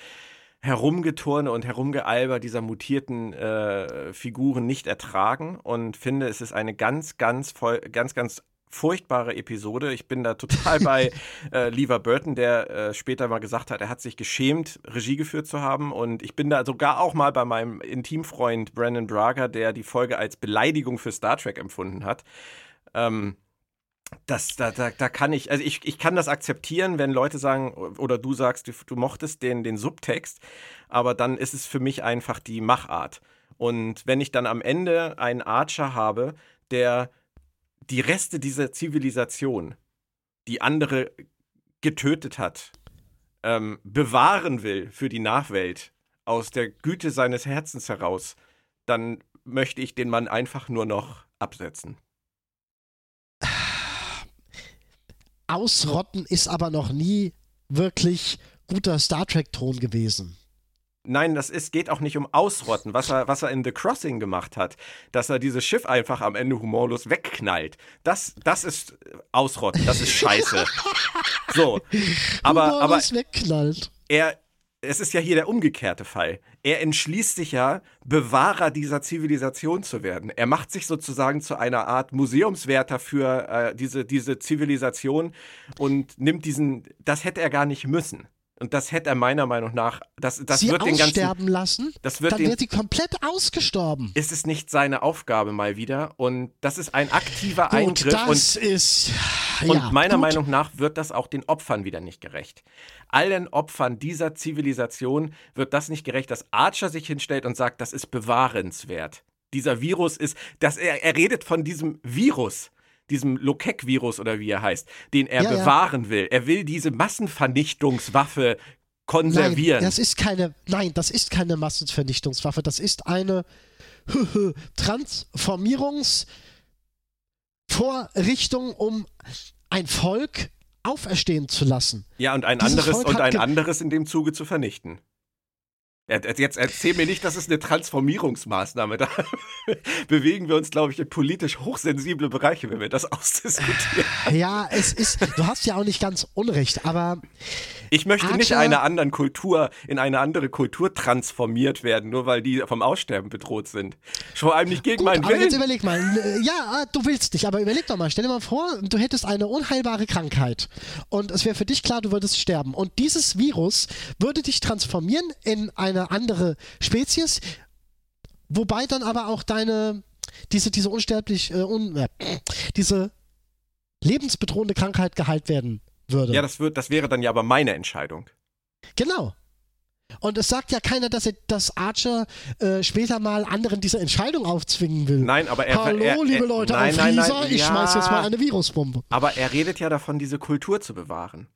Herumgeturne und Herumgealber dieser mutierten äh, Figuren nicht ertragen und finde, es ist eine ganz, ganz, voll, ganz, ganz furchtbare Episode. Ich bin da total bei äh, Lever Burton, der äh, später mal gesagt hat, er hat sich geschämt, Regie geführt zu haben. Und ich bin da sogar auch mal bei meinem Intimfreund Brandon Braga, der die Folge als Beleidigung für Star Trek empfunden hat. Ähm, das, da, da, da kann ich, also ich, ich kann das akzeptieren, wenn Leute sagen, oder du sagst, du, du mochtest den, den Subtext, aber dann ist es für mich einfach die Machart. Und wenn ich dann am Ende einen Archer habe, der die Reste dieser Zivilisation, die andere getötet hat, ähm, bewahren will für die Nachwelt, aus der Güte seines Herzens heraus, dann möchte ich den Mann einfach nur noch absetzen. Ausrotten ist aber noch nie wirklich guter Star Trek-Ton gewesen. Nein, das ist, geht auch nicht um Ausrotten, was er, was er in The Crossing gemacht hat, dass er dieses Schiff einfach am Ende humorlos wegknallt. Das, das ist Ausrotten, das ist scheiße. so. Aber, aber wegknallt. er, es ist ja hier der umgekehrte Fall. Er entschließt sich ja, Bewahrer dieser Zivilisation zu werden. Er macht sich sozusagen zu einer Art Museumswärter für äh, diese, diese Zivilisation und nimmt diesen, das hätte er gar nicht müssen. Und das hätte er meiner Meinung nach, das, das sie wird den ganzen, aussterben lassen, das wird dann den, wäre sie komplett ausgestorben. Ist es nicht seine Aufgabe mal wieder? Und das ist ein aktiver gut, Eingriff. Das und, ist, und ja, meiner gut. Meinung nach wird das auch den Opfern wieder nicht gerecht. Allen Opfern dieser Zivilisation wird das nicht gerecht, dass Archer sich hinstellt und sagt, das ist bewahrenswert. Dieser Virus ist, dass er, er redet von diesem Virus diesem Lokek-Virus oder wie er heißt, den er Ja, ja. bewahren will. Er will diese Massenvernichtungswaffe konservieren. Nein, das ist keine, nein, das ist keine Massenvernichtungswaffe. Das ist eine Transformierungsvorrichtung, um ein Volk auferstehen zu lassen. ja, und ein dieses anderes Volk und ein anderes in dem Zuge zu vernichten. Jetzt erzähl mir nicht, das ist eine Transformierungsmaßnahme. Da bewegen wir uns, glaube ich, in politisch hochsensible Bereiche, wenn wir das ausdiskutieren. Ja, es ist, du hast ja auch nicht ganz Unrecht, aber Ich möchte nicht Archer- einer anderen Kultur, in eine andere Kultur transformiert werden, nur weil die vom Aussterben bedroht sind. Vor allem nicht gegen Gut, meinen aber jetzt Willen. überleg mal. n- Ja, du willst nicht, aber überleg doch mal. Stell dir mal vor, du hättest eine unheilbare Krankheit und es wäre für dich klar, du würdest sterben. Und dieses Virus würde dich transformieren in eine andere Spezies, wobei dann aber auch deine, diese, diese unsterblich, äh, un, äh, diese lebensbedrohende Krankheit geheilt werden würde. Ja, das, wird, das wäre dann ja aber meine Entscheidung. Genau. Und es sagt ja keiner, dass, er, dass Archer äh, später mal anderen diese Entscheidung aufzwingen will. Nein, aber er. Hallo, er, er, liebe Leute, nein, auf nein, nein, Lisa, ich ja, schmeiß jetzt mal eine Virusbombe. Aber er redet ja davon, diese Kultur zu bewahren.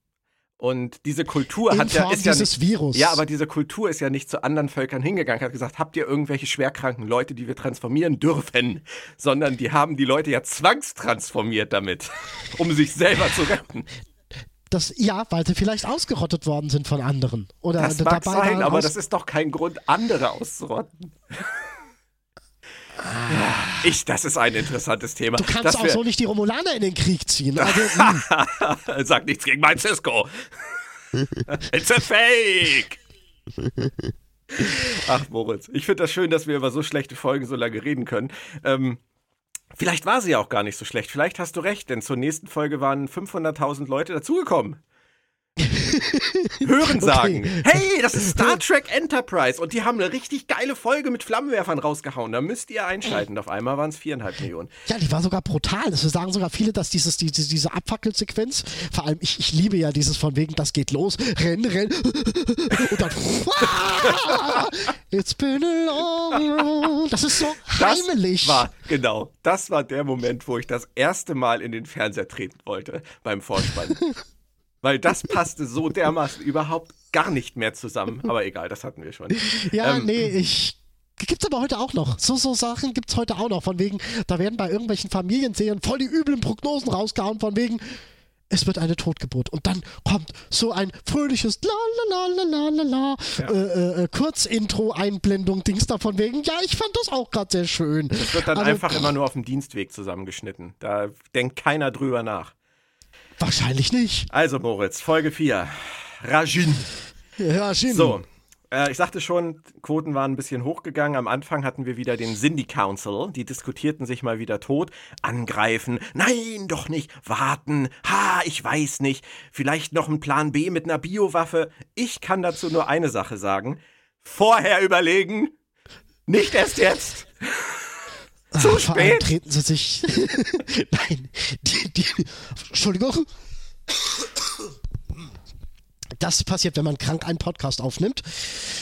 Und diese Kultur In hat ja, Form ist ja dieses nicht, Virus. Ja, aber diese Kultur ist ja nicht zu anderen Völkern hingegangen, hat gesagt, habt ihr irgendwelche schwerkranken Leute, die wir transformieren dürfen? Sondern die haben die Leute ja zwangstransformiert damit, um sich selber zu retten. Das, ja, weil sie vielleicht ausgerottet worden sind von anderen. Oder Das mag dabei sein, aber das ist doch kein Grund, andere auszurotten. Ich, das ist ein interessantes Thema. Du kannst auch so nicht die Romulaner in den Krieg ziehen. Also, hm, Sag nichts gegen mein Cisco. It's a fake. Ach, Moritz, ich finde das schön, dass wir über so schlechte Folgen so lange reden können. Ähm, vielleicht war sie ja auch gar nicht so schlecht. Vielleicht hast du recht, denn zur nächsten Folge waren 500.000 Leute dazugekommen. Hören sagen, hey, das ist Star Trek Enterprise und die haben eine richtig geile Folge mit Flammenwerfern rausgehauen. Da müsst ihr einschalten. Auf einmal waren es viereinhalb Millionen. ja, die war sogar brutal. Es sagen sogar viele, dass dieses, die, die, diese Abfackelsequenz, vor allem ich, ich liebe ja dieses von wegen, das geht los, renn, renn, und dann, it's been a long road. Das ist so Das heimelig. war, genau, das war der Moment, wo ich das erste Mal in den Fernseher treten wollte beim Vorspann. Weil das passte so dermaßen überhaupt gar nicht mehr zusammen. Aber egal, das hatten wir schon. Ja, Ähm, nee, ich. Gibt's aber heute auch noch. So, so Sachen gibt's heute auch noch. Von wegen, da werden bei irgendwelchen Familienserien voll die üblen Prognosen rausgehauen. Von wegen, es wird eine Totgeburt. Und dann kommt so ein fröhliches La la la la la la Ja. äh, äh, Kurzintro-Einblendung, Dings da von wegen. Ja, ich fand das auch gerade sehr schön. Das wird dann Also, einfach immer nur auf dem Dienstweg zusammengeschnitten. Da denkt keiner drüber nach. Wahrscheinlich nicht. Also, Moritz, Folge 4. Rajin. Schön. So, äh, ich sagte schon, Quoten waren ein bisschen hochgegangen. Am Anfang hatten wir wieder den Cindy Council. Die diskutierten sich mal wieder tot. Angreifen. Nein, doch nicht. Warten. Ha, ich weiß nicht. Vielleicht noch ein Plan B mit einer Biowaffe. Ich kann dazu nur eine Sache sagen. Vorher überlegen. Nicht erst jetzt. Zu vor allem spät. treten sie sich. Nein, die, die, Entschuldigung. Das passiert, wenn man krank einen Podcast aufnimmt.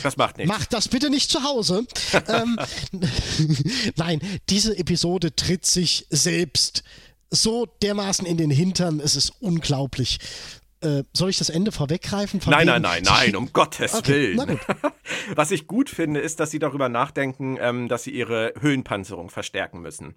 Das macht nichts. Macht das bitte nicht zu Hause. ähm, Nein, diese Episode tritt sich selbst so dermaßen in den Hintern. Es ist unglaublich. Äh, soll ich das Ende vorweggreifen? Nein, nein, nein, nein, um Gottes Okay, Willen. Was ich gut finde, ist, dass sie darüber nachdenken, ähm, dass sie ihre Höhenpanzerung verstärken müssen.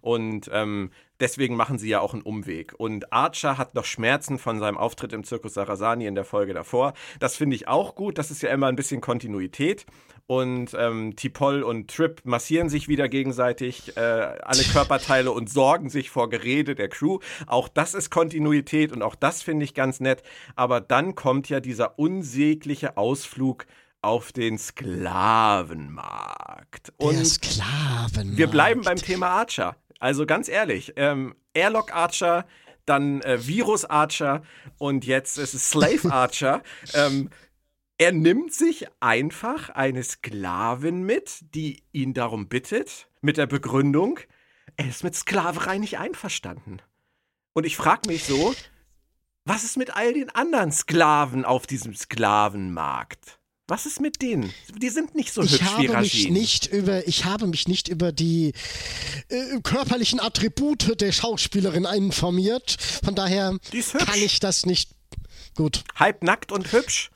Und ähm, deswegen machen sie ja auch einen Umweg. Und Archer hat noch Schmerzen von seinem Auftritt im Zirkus Sarasani in der Folge davor. Das finde ich auch gut. Das ist ja immer ein bisschen Kontinuität. Und ähm, Tipol und Trip massieren sich wieder gegenseitig äh, alle Körperteile und sorgen sich vor Gerede der Crew. Auch das ist Kontinuität und auch das finde ich ganz nett. Aber dann kommt ja dieser unsägliche Ausflug auf den Sklavenmarkt. Der Und Sklaven. wir bleiben beim Thema Archer. Also ganz ehrlich, ähm, Airlock Archer, dann äh, Virus Archer und jetzt ist es Slave Archer. ähm, er nimmt sich einfach eine Sklavin mit, die ihn darum bittet, mit der Begründung, er ist mit Sklaverei nicht einverstanden. Und ich frage mich so, was ist mit all den anderen Sklaven auf diesem Sklavenmarkt? Was ist mit denen? Die sind nicht so ich hübsch wie Rajin. nicht über, ich habe mich nicht über die äh, körperlichen Attribute der Schauspielerin informiert. Von daher kann ich das nicht. Gut. Halbnackt und hübsch.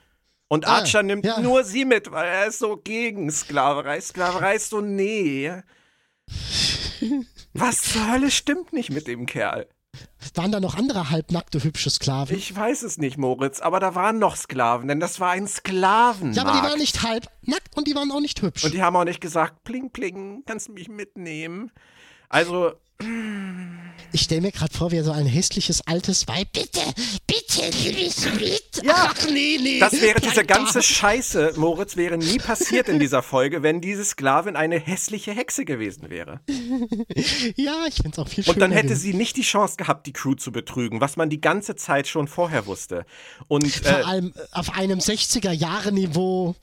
Und Ah, Archer nimmt ja. nur sie mit, weil er ist so gegen Sklaverei. Sklaverei ist so nee. Was zur Hölle stimmt nicht mit dem Kerl? Waren da noch andere halbnackte hübsche Sklaven? Ich weiß es nicht, Moritz, aber da waren noch Sklaven, denn das war ein Sklavenmarkt. ja, aber die waren nicht halbnackt und die waren auch nicht hübsch. Und die haben auch nicht gesagt, pling, pling, kannst du mich mitnehmen? Also, ich stelle mir gerade vor, wie er so ein hässliches altes Weib. Bitte, bitte, mich mit. Ja, Ach, nee, nee. das wäre diese ganze Scheiße, Moritz, wäre nie passiert in dieser Folge, wenn diese Sklavin eine hässliche Hexe gewesen wäre. Ja, ich finde es auch viel schöner. Und dann hätte sie nicht die Chance gehabt, die Crew zu betrügen, was man die ganze Zeit schon vorher wusste. Und Vor äh, allem äh, auf einem 60er-Jahre-Niveau.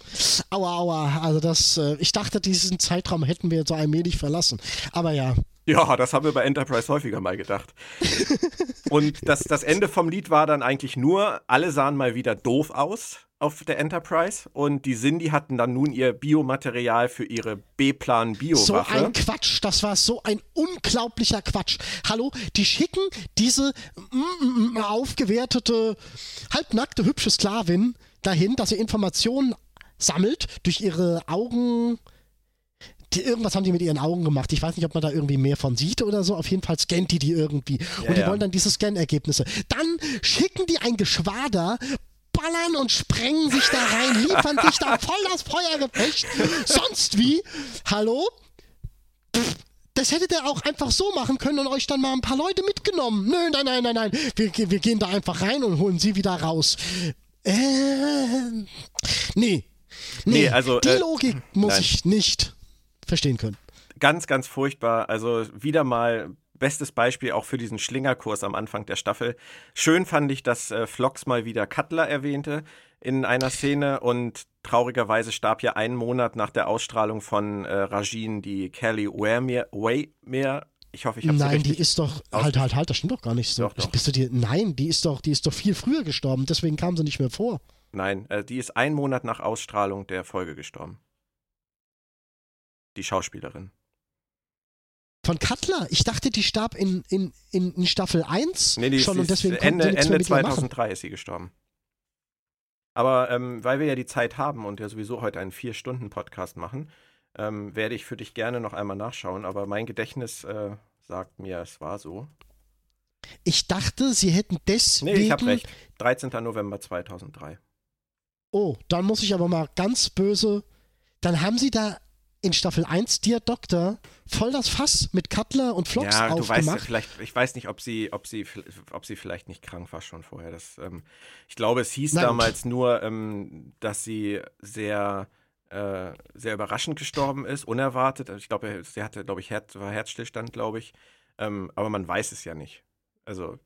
Aua, aua. Also das, äh, ich dachte, diesen Zeitraum hätten wir so allmählich verlassen. Aber ja. Ja, das haben wir bei Enterprise häufiger mal gedacht. Und das, das Ende vom Lied war dann eigentlich nur, alle sahen mal wieder doof aus auf der Enterprise und die Cindy hatten dann nun ihr Biomaterial für ihre B-Plan So Biowaffe. ein Quatsch, das war so ein unglaublicher Quatsch. Hallo, die schicken diese mm, mm, aufgewertete, halbnackte, hübsche Sklavin dahin, dass sie Informationen sammelt durch ihre Augen. Die, irgendwas haben die mit ihren Augen gemacht. Ich weiß nicht, ob man da irgendwie mehr von sieht oder so. Auf jeden Fall scannt die die irgendwie. und die ja. wollen dann diese Scan-Ergebnisse. Dann schicken die ein Geschwader, ballern und sprengen sich da rein, liefern sich da voll das Feuergefecht. Sonst wie? Hallo? Pff, Das hättet ihr auch einfach so machen können und euch dann mal ein paar Leute mitgenommen. Nö, nein, nein, nein, nein. Wir, wir gehen da einfach rein und holen sie wieder raus. Ähm, nee. Nee, Nee, also, die äh, Logik muss nein. ich nicht verstehen können. Ganz, ganz furchtbar. Also wieder mal bestes Beispiel auch für diesen Schlingerkurs am Anfang der Staffel. Schön fand ich, dass äh, Flox mal wieder Cutler erwähnte in einer Szene und traurigerweise starb ja einen Monat nach der Ausstrahlung von äh, Rajin die Kelly Waymere. Ich hoffe, ich habe Nein, die ist doch. Halt, halt, halt, das stimmt doch gar nicht so. Doch, doch. Bist du dir, nein, die ist doch, die ist doch viel früher gestorben, deswegen kam sie nicht mehr vor. Nein, äh, die ist einen Monat nach Ausstrahlung der Folge gestorben. Die Schauspielerin. Von Cutler? Ich dachte, die starb in, in, in, Staffel 1 Nee, die schon und deswegen konnten Ende, sie mehr Ende mit ihr machen. 2003 ist sie gestorben. Aber ähm, weil wir ja die Zeit haben und ja sowieso heute einen Vier-Stunden-Podcast machen, ähm, werde ich für dich gerne noch einmal nachschauen. Aber mein Gedächtnis äh, sagt mir, es war so. Ich dachte, sie hätten deswegen. Nee, ich habe recht. 13. November 2003. Oh, dann muss ich aber mal ganz böse. Dann haben sie da in Staffel 1 Dear Doctor voll das Fass mit Cutler und Flops ja, du weißt ja aufgemacht. vielleicht, ich weiß nicht, ob sie, ob sie, ob sie vielleicht nicht krank war schon vorher. Das, ähm, ich glaube, es hieß gut. damals nur, ähm, dass sie sehr, äh, sehr überraschend gestorben ist, unerwartet. Also Ich glaube, sie hatte, glaube ich, Herz, war Herzstillstand, glaube ich. Ähm, aber man weiß es ja nicht. Also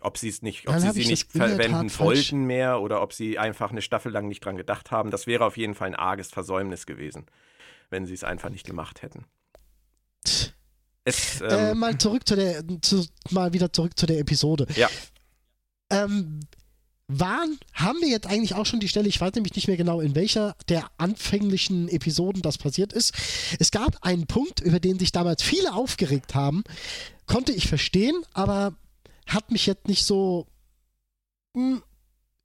ob sie es nicht, ob Dann sie sie ich nicht verwenden wollten mehr oder ob sie einfach eine Staffel lang nicht dran gedacht haben. Das wäre auf jeden Fall ein arges Versäumnis gewesen, wenn sie es einfach nicht gemacht hätten. Es, äh, ähm, mal zurück zu der, zu, mal wieder zurück zu der Episode. Ja. Ähm, waren, haben wir jetzt eigentlich auch schon die Stelle, ich weiß nämlich nicht mehr genau, in welcher der anfänglichen Episoden das passiert ist. Es gab einen Punkt, über den sich damals viele aufgeregt haben. Konnte ich verstehen, aber hat mich jetzt nicht so mh,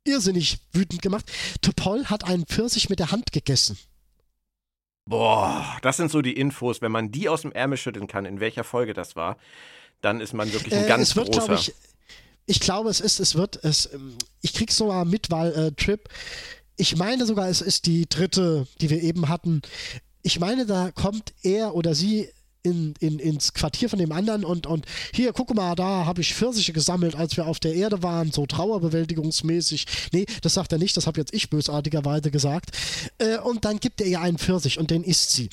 irrsinnig wütend gemacht. Topol hat einen Pfirsich mit der Hand gegessen. Boah, das sind so die Infos. Wenn man die aus dem Ärmel schütteln kann, in welcher Folge das war, dann ist man wirklich ein Äh, ganz es wird, großer. ich, ich glaube, es ist, es wird, es, ähm, ich krieg's sogar mit, weil äh, Trip, ich meine sogar, es ist die dritte, die wir eben hatten. Ich meine, da kommt er oder sie in, in, ins Quartier von dem anderen und, und hier, guck mal, da habe ich Pfirsiche gesammelt, als wir auf der Erde waren, so trauerbewältigungsmäßig. Nee, das sagt er nicht, das habe jetzt ich bösartigerweise gesagt. Äh, und dann gibt er ihr einen Pfirsich und den isst sie.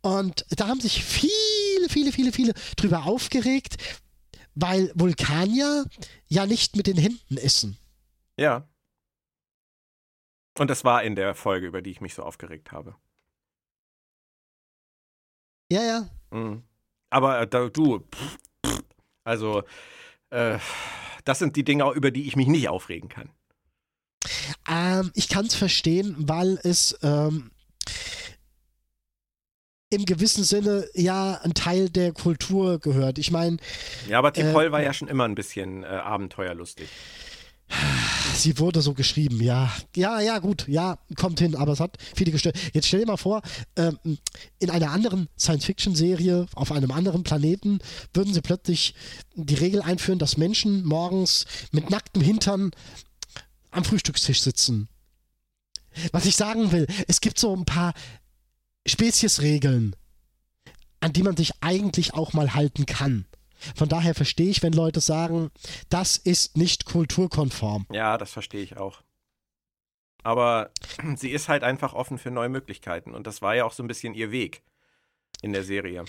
Und da haben sich viele, viele, viele, viele drüber aufgeregt, weil Vulkanier ja nicht mit den Händen essen. Ja. Und das war in der Folge, über die ich mich so aufgeregt habe. Ja, ja. Mhm. Aber äh, da, du, pff, pff, also, äh, das sind die Dinge, über die ich mich nicht aufregen kann. ähm, ich kann es verstehen, weil es ähm, im gewissen Sinne ja ein Teil der Kultur gehört. Ich meine, Ja, aber Tipol Äh, war ja schon immer ein bisschen äh, abenteuerlustig. Sie wurde so geschrieben, ja. Ja, ja, gut, ja, kommt hin, aber es hat viele gestört. Jetzt stell dir mal vor, ähm, in einer anderen Science-Fiction-Serie auf einem anderen Planeten würden sie plötzlich die Regel einführen, dass Menschen morgens mit nacktem Hintern am Frühstückstisch sitzen. Was ich sagen will, es gibt so ein paar Speziesregeln, an die man sich eigentlich auch mal halten kann. Von daher verstehe ich, wenn Leute sagen, das ist nicht kulturkonform. Ja, das verstehe ich auch. Aber sie ist halt einfach offen für neue Möglichkeiten und das war ja auch so ein bisschen ihr Weg in der Serie.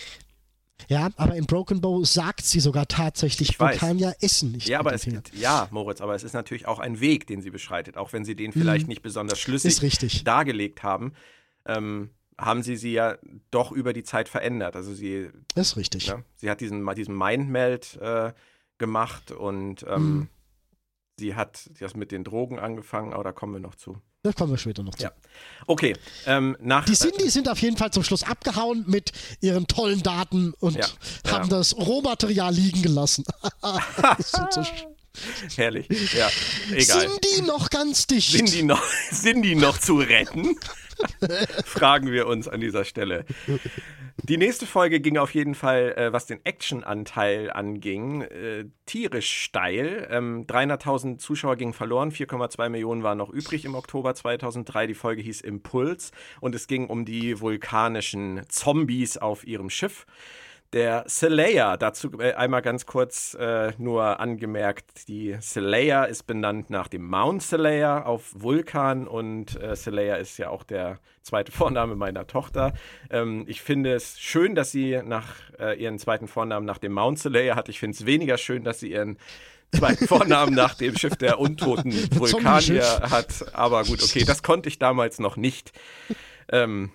Ja, aber in Broken Bow sagt sie sogar tatsächlich. Vulkanier essen nicht. Ja, aber es ja, Moritz, aber es ist natürlich auch ein Weg, den sie beschreitet, auch wenn sie den vielleicht nicht besonders schlüssig Mhm. Dargelegt haben. Ähm, haben sie sie ja doch über die Zeit verändert. Also sie, Ist richtig. ne, sie hat diesen, diesen Mindmeld äh, gemacht und ähm, Mhm. sie hat das mit den Drogen angefangen, aber da kommen wir noch zu. Da kommen wir später noch zu. Ja. Okay, ähm, nach Die Cindy sind auf jeden Fall zum Schluss abgehauen mit ihren tollen Daten und Ja, haben ja. das Rohmaterial liegen gelassen. das so herrlich, ja, egal. sind die noch ganz dicht? Sind die noch, sind die noch zu retten? Fragen wir uns an dieser Stelle. Die nächste Folge ging auf jeden Fall, äh, was den Action-Anteil anging, äh, tierisch steil. Ähm, 300.000 Zuschauer gingen verloren, 4,2 Millionen waren noch übrig im Oktober 2003. Die Folge hieß Impuls und es ging um die vulkanischen Zombies auf ihrem Schiff. Der Slayer, dazu äh, einmal ganz kurz äh, nur angemerkt, die Slayer ist benannt nach dem Mount Slayer auf Vulkan und äh, Slayer ist ja auch der zweite Vorname meiner Tochter. Ähm, ich finde es schön, dass sie nach äh, ihren zweiten Vornamen nach dem Mount Slayer hat. Ich finde es weniger schön, dass sie ihren zweiten Vornamen nach dem Schiff der untoten Vulkanier hat. Aber gut, okay, das konnte ich damals noch nicht. Ähm,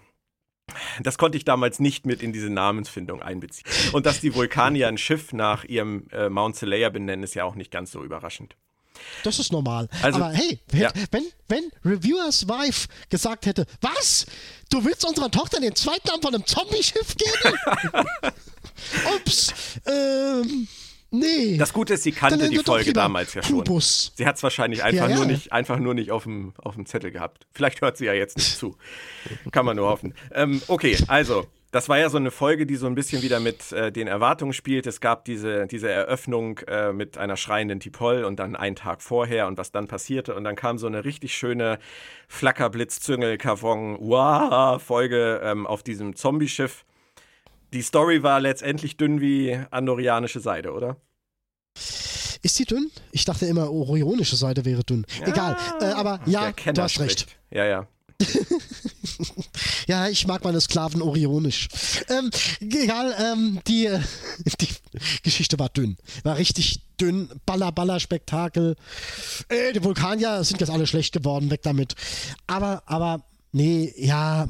das konnte ich damals nicht mit in diese Namensfindung einbeziehen. Und dass die Vulkanier ein Schiff nach ihrem äh, Mount Slayer benennen, ist ja auch nicht ganz so überraschend. Das ist normal. Also- Aber hey, wenn, Ja. wenn, wenn Reviewers Wife gesagt hätte, was? Du willst unserer Tochter den zweiten Namen von einem Zombie-Schiff geben? Ups. Ähm, nee. Das Gute ist, sie kannte die Folge damals ja schon. Kubus. Sie hat es wahrscheinlich einfach, Ja, ja. Nur nicht, einfach nur nicht auf dem, auf dem Zettel gehabt. Vielleicht hört sie ja jetzt nicht zu. Kann man nur hoffen. Ähm, okay, also, das war ja so eine Folge, die so ein bisschen wieder mit äh, den Erwartungen spielt. Es gab diese, diese Eröffnung äh, mit einer schreienden Tipol und dann einen Tag vorher und was dann passierte. Und dann kam so eine richtig schöne Flackerblitz-Züngel-Kavong-Folge ähm, auf diesem Zombie-Schiff. Die Story war letztendlich dünn wie andorianische Seide, oder? Ist die dünn? Ich dachte immer, orionische Seite wäre dünn. Egal. Äh, aber ja, du hast recht. Ja, ja. Ja, ich mag meine Sklaven orionisch. Ähm, egal, ähm, die, die Geschichte war dünn. War richtig dünn. Baller, Baller, Spektakel. Äh, die Vulkanier sind jetzt alle schlecht geworden, weg damit. Aber, aber, nee, ja.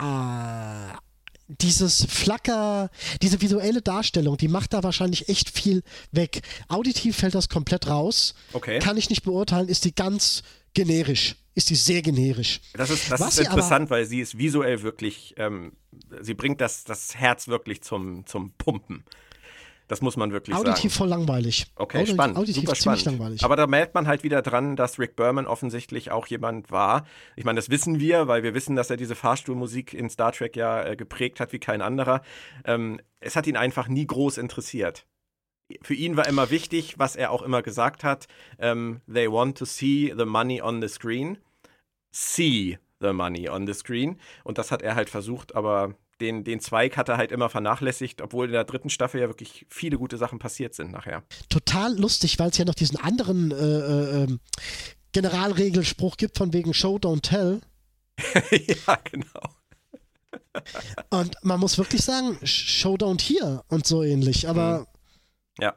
Äh, dieses Flacker, diese visuelle Darstellung, die macht da wahrscheinlich echt viel weg. Auditiv fällt das komplett raus. Okay. Kann ich nicht beurteilen, ist die ganz generisch. Ist die sehr generisch. Das ist, das ist sie aber- interessant, weil sie ist visuell wirklich, ähm, sie bringt das, das Herz wirklich zum, zum Pumpen. Das muss man wirklich Auditiv sagen. voll langweilig. Okay, Audi spannend. Auditiv super ziemlich spannend. langweilig. Aber da merkt man halt wieder dran, dass Rick Berman offensichtlich auch jemand war. Ich meine, das wissen wir, weil wir wissen, dass er diese Fahrstuhlmusik in Star Trek ja äh, geprägt hat wie kein anderer. Ähm, es hat ihn einfach nie groß interessiert. Für ihn war immer wichtig, was er auch immer gesagt hat: ähm, They want to see the money on the screen. See the money on the screen. Und das hat er halt versucht, aber den, den Zweig hat er halt immer vernachlässigt, obwohl in der dritten Staffel ja wirklich viele gute Sachen passiert sind nachher. Total lustig, weil es ja noch diesen anderen äh, äh, ähm, Generalregelspruch gibt von wegen Show, don't tell. ja, genau. Und man muss wirklich sagen, Show, don't hear und so ähnlich. Aber Ja.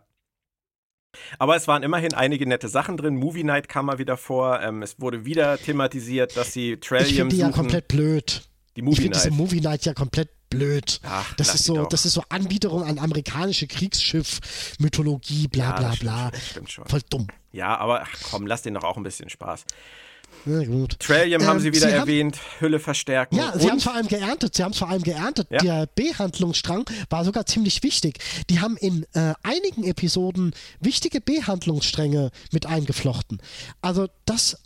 Aber es waren immerhin einige nette Sachen drin. Movie Night kam mal wieder vor. Ähm, es wurde wieder thematisiert, dass sie ich Trillium finde die ja komplett blöd. Die Ich Movie finde diese. Movie Night ja komplett blöd. Ach, Das ist so, das ist so Anbiederung an amerikanische Kriegsschiff, Mythologie, bla Ja, bla stimmt bla. stimmt schon. Voll dumm. Ja, aber ach, komm, lass den doch auch ein bisschen Spaß. Na gut. Trillium haben Ähm, sie wieder sie haben- erwähnt, Hülle verstärken. Ja, sie haben es vor allem geerntet. Sie haben es vor allem geerntet. Ja. Der B-Handlungsstrang war sogar ziemlich wichtig. Die haben in äh, einigen Episoden wichtige B-Handlungsstränge mit eingeflochten. Also das,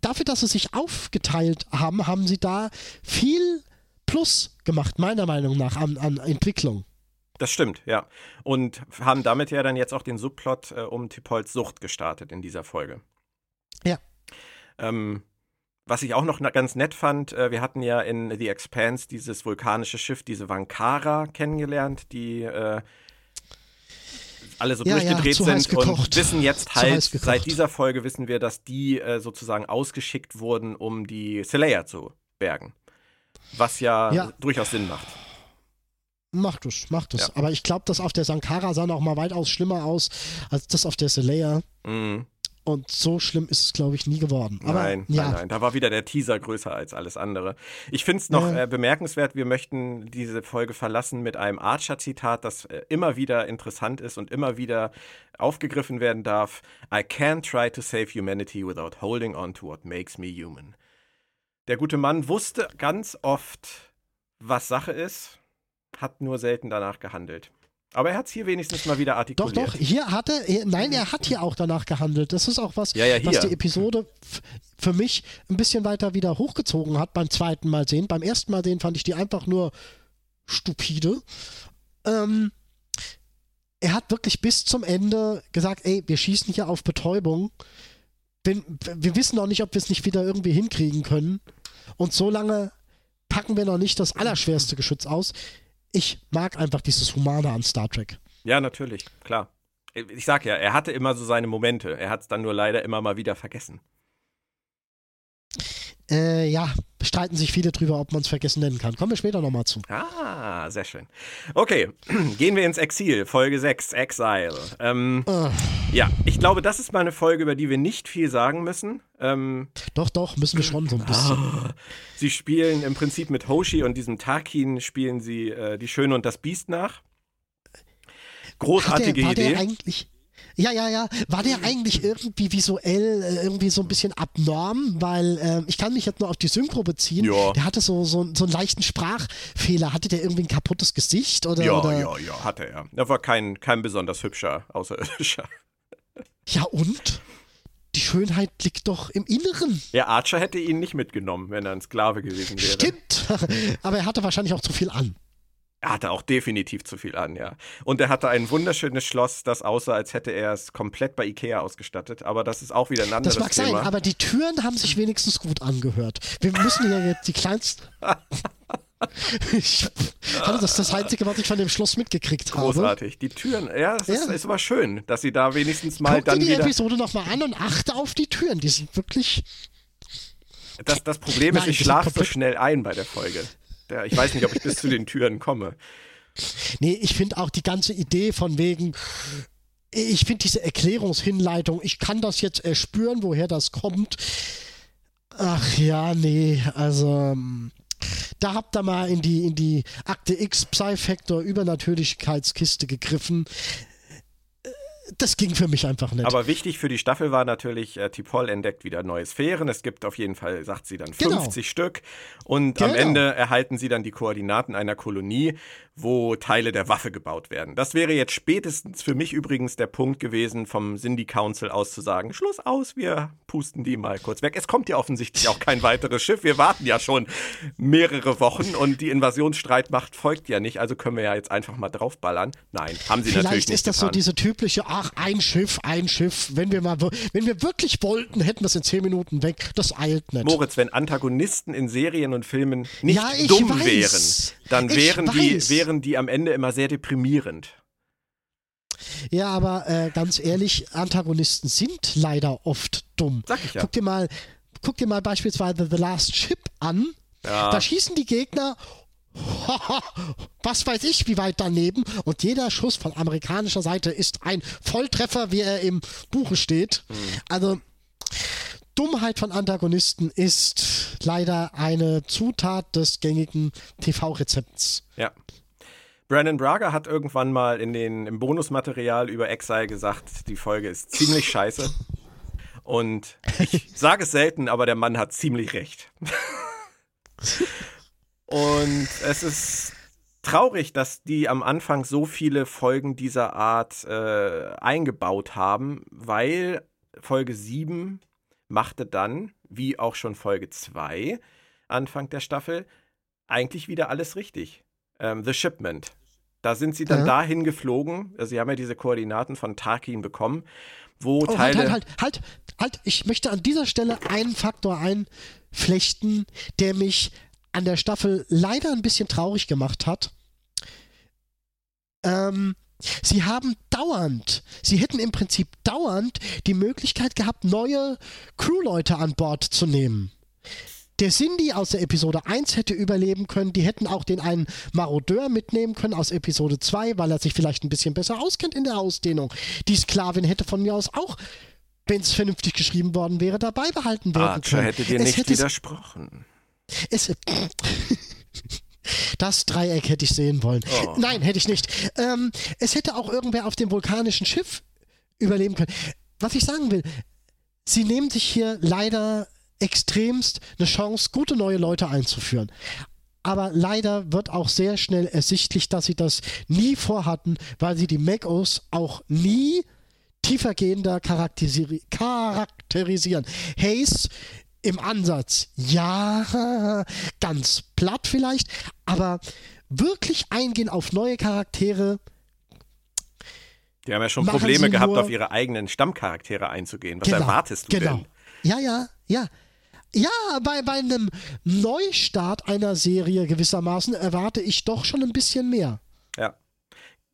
dafür, dass sie sich aufgeteilt haben, haben sie da viel Plus gemacht, meiner Meinung nach, an, an Entwicklung. Das stimmt, ja. Und haben damit ja dann jetzt auch den Subplot äh, um Tipols Sucht gestartet in dieser Folge. Ja. Ähm, was ich auch noch ganz nett fand, äh, wir hatten ja in The Expanse dieses vulkanische Schiff, diese Vankara, kennengelernt, die äh, alle so Ja, ja, durchgedreht heiß sind und wissen jetzt halt, seit dieser Folge wissen wir, dass die äh, sozusagen ausgeschickt wurden, um die Seleia zu bergen. Was ja, Ja. durchaus Sinn macht. Macht es, macht es. Ja. Aber ich glaube, das auf der Sankara sah noch mal weitaus schlimmer aus als das auf der Selea. Mhm. Und so schlimm ist es, glaube ich, nie geworden. Aber nein, ja, nein, nein. Da war wieder der Teaser größer als alles andere. Ich finde es noch Ja. äh, bemerkenswert, wir möchten diese Folge verlassen mit einem Archer-Zitat, das äh, immer wieder interessant ist und immer wieder aufgegriffen werden darf. I can't try to save humanity without holding on to what makes me human. Der gute Mann wusste ganz oft, was Sache ist, hat nur selten danach gehandelt. Aber er hat es hier wenigstens mal wieder Doch, artikuliert. doch, hier hat er, hier- nein, er hat hier auch danach gehandelt. Das ist auch was, Ja, ja, was die Episode für mich ein bisschen weiter wieder hochgezogen hat beim zweiten Mal sehen. Beim ersten Mal sehen fand ich die einfach nur stupide. Ähm, er hat wirklich bis zum Ende gesagt, ey, wir schießen hier auf Betäubung. Wenn, wir wissen noch nicht, ob wir es nicht wieder irgendwie hinkriegen können. Und so lange packen wir noch nicht das allerschwerste Geschütz aus. Ich mag einfach dieses Humane an Star Trek. Ja, natürlich, klar. Ich sag ja, er hatte immer so seine Momente. Er hat es dann nur leider immer mal wieder vergessen. Äh, ja, streiten sich viele drüber, ob man es vergessen nennen kann. Kommen wir später nochmal zu. Ah, sehr schön. Okay, gehen wir ins Exil, Folge 6, Exile. Ähm, Äh, ja, ich glaube, das ist mal eine Folge, über die wir nicht viel sagen müssen. Ähm, doch, doch, müssen wir schon so ein bisschen. sie spielen im Prinzip mit Hoshi und diesem Tarkin spielen sie äh, die Schöne und das Biest nach. Großartige der, war Idee. der eigentlich. Ja, ja, ja. War der eigentlich irgendwie visuell äh, irgendwie so ein bisschen abnorm? Weil ähm, ich kann mich jetzt nur auf die Synchro beziehen. Ja. Der hatte so, so, so einen leichten Sprachfehler. Hatte der irgendwie ein kaputtes Gesicht? Oder, ja, oder? ja, ja, hatte er. Er war kein, kein besonders hübscher Außerirdischer. Ja, und? Die Schönheit liegt doch im Inneren. Ja, Archer hätte ihn nicht mitgenommen, wenn er ein Sklave gewesen wäre. Stimmt. Aber er hatte wahrscheinlich auch zu viel an. Er hatte auch definitiv zu viel an, ja. Und er hatte ein wunderschönes Schloss, das aussah, als hätte er es komplett bei Ikea ausgestattet. Aber das ist auch wieder ein anderes Das mag Thema. sein, aber die Türen haben sich wenigstens gut angehört. Wir müssen ja jetzt die kleinsten. ich hatte das das Einzige, was ich von dem Schloss mitgekriegt habe. Großartig. Die Türen, ja, es ist, Ja. ist aber schön, dass sie da wenigstens mal Guck dir dann die wieder. Episode nochmal an und achte auf die Türen. Die sind wirklich. Das, das Problem ist, Nein, ich die schlafe so schnell ein bei der Folge. Der, ich weiß nicht, ob ich bis zu den Türen komme. Nee, ich finde auch die ganze Idee von wegen. Ich finde diese Erklärungshinleitung, ich kann das jetzt erspüren, woher das kommt. Ach ja, nee, also. ähm, Da habt ihr mal in die, in die Akte X Psy-Factor Übernatürlichkeitskiste gegriffen. Das ging für mich einfach nicht. Aber wichtig für die Staffel war natürlich, äh, T'Pol entdeckt wieder neue Sphären. Es gibt auf jeden Fall, sagt sie dann, Genau. 50 Stück. Und am Genau. Ende erhalten sie dann die Koordinaten einer Kolonie, wo Teile der Waffe gebaut werden. Das wäre jetzt spätestens für mich übrigens der Punkt gewesen, vom Cindy Council aus zu sagen, Schluss aus, wir pusten die mal kurz weg. Es kommt ja offensichtlich auch kein weiteres Schiff. Wir warten ja schon mehrere Wochen und die Invasionsstreitmacht folgt ja nicht. Also können wir ja jetzt einfach mal draufballern. Nein, haben sie natürlich Vielleicht nicht ist das so getan. diese typische, ach, ein Schiff, ein Schiff. Wenn wir mal, wenn wir wirklich wollten, hätten wir es in zehn Minuten weg. Das eilt nicht. Moritz, wenn Antagonisten in Serien und Filmen nicht Ja, dumm weiß. wären, dann Ich wären die, weiß. Wären die am Ende immer sehr deprimierend. Ja, aber äh, ganz ehrlich, Antagonisten sind leider oft dumm. Sag ich ja. Guck dir mal, guck dir mal beispielsweise The Last Ship an. Ja. Da schießen die Gegner. Was weiß ich, wie weit daneben. Und jeder Schuss von amerikanischer Seite ist ein Volltreffer, wie er im Buche steht. Hm. Also, Dummheit von Antagonisten ist leider eine Zutat des gängigen TV-Rezepts. Ja. Brandon Braga hat irgendwann mal in den, im Bonusmaterial über Exile gesagt, die Folge ist ziemlich scheiße. Und ich sage es selten, aber der Mann hat ziemlich recht. Und es ist traurig, dass die am Anfang so viele Folgen dieser Art äh, eingebaut haben, weil Folge 7 machte dann, wie auch schon Folge 2, Anfang der Staffel, eigentlich wieder alles richtig. Ähm, The Shipment. Da sind sie dann Ja. dahin geflogen. Also sie haben ja diese Koordinaten von Tarkin bekommen, wo Oh, halt, Teile. halt, halt, halt, halt. Ich möchte an dieser Stelle einen Faktor einflechten, der mich an der Staffel leider ein bisschen traurig gemacht hat. Ähm, sie haben dauernd, sie hätten im Prinzip dauernd die Möglichkeit gehabt, neue Crewleute an Bord zu nehmen. Der Cindy aus der Episode 1 hätte überleben können. Die hätten auch den einen Marodeur mitnehmen können aus Episode 2, weil er sich vielleicht ein bisschen besser auskennt in der Ausdehnung. Die Sklavin hätte von mir aus auch, wenn es vernünftig geschrieben worden wäre, dabei behalten werden Archer können. hätte dir es nicht hätte, widersprochen. es, das Dreieck hätte ich sehen wollen. Oh. Nein, hätte ich nicht. Ähm, es hätte auch irgendwer auf dem vulkanischen Schiff überleben können. Was ich sagen will, sie nehmen sich hier leider extremst eine Chance, gute neue Leute einzuführen. Aber leider wird auch sehr schnell ersichtlich, dass sie das nie vorhatten, weil sie die Macos auch nie tiefergehender charakterisi charakterisieren. Hayes im Ansatz, ja, ganz platt vielleicht, aber wirklich eingehen auf neue Charaktere, Die haben ja schon Probleme gehabt, auf ihre eigenen Stammcharaktere einzugehen. Was Genau, erwartest du genau. denn? Ja, ja, ja. Ja, bei, bei einem Neustart einer Serie gewissermaßen erwarte ich doch schon ein bisschen mehr. Ja.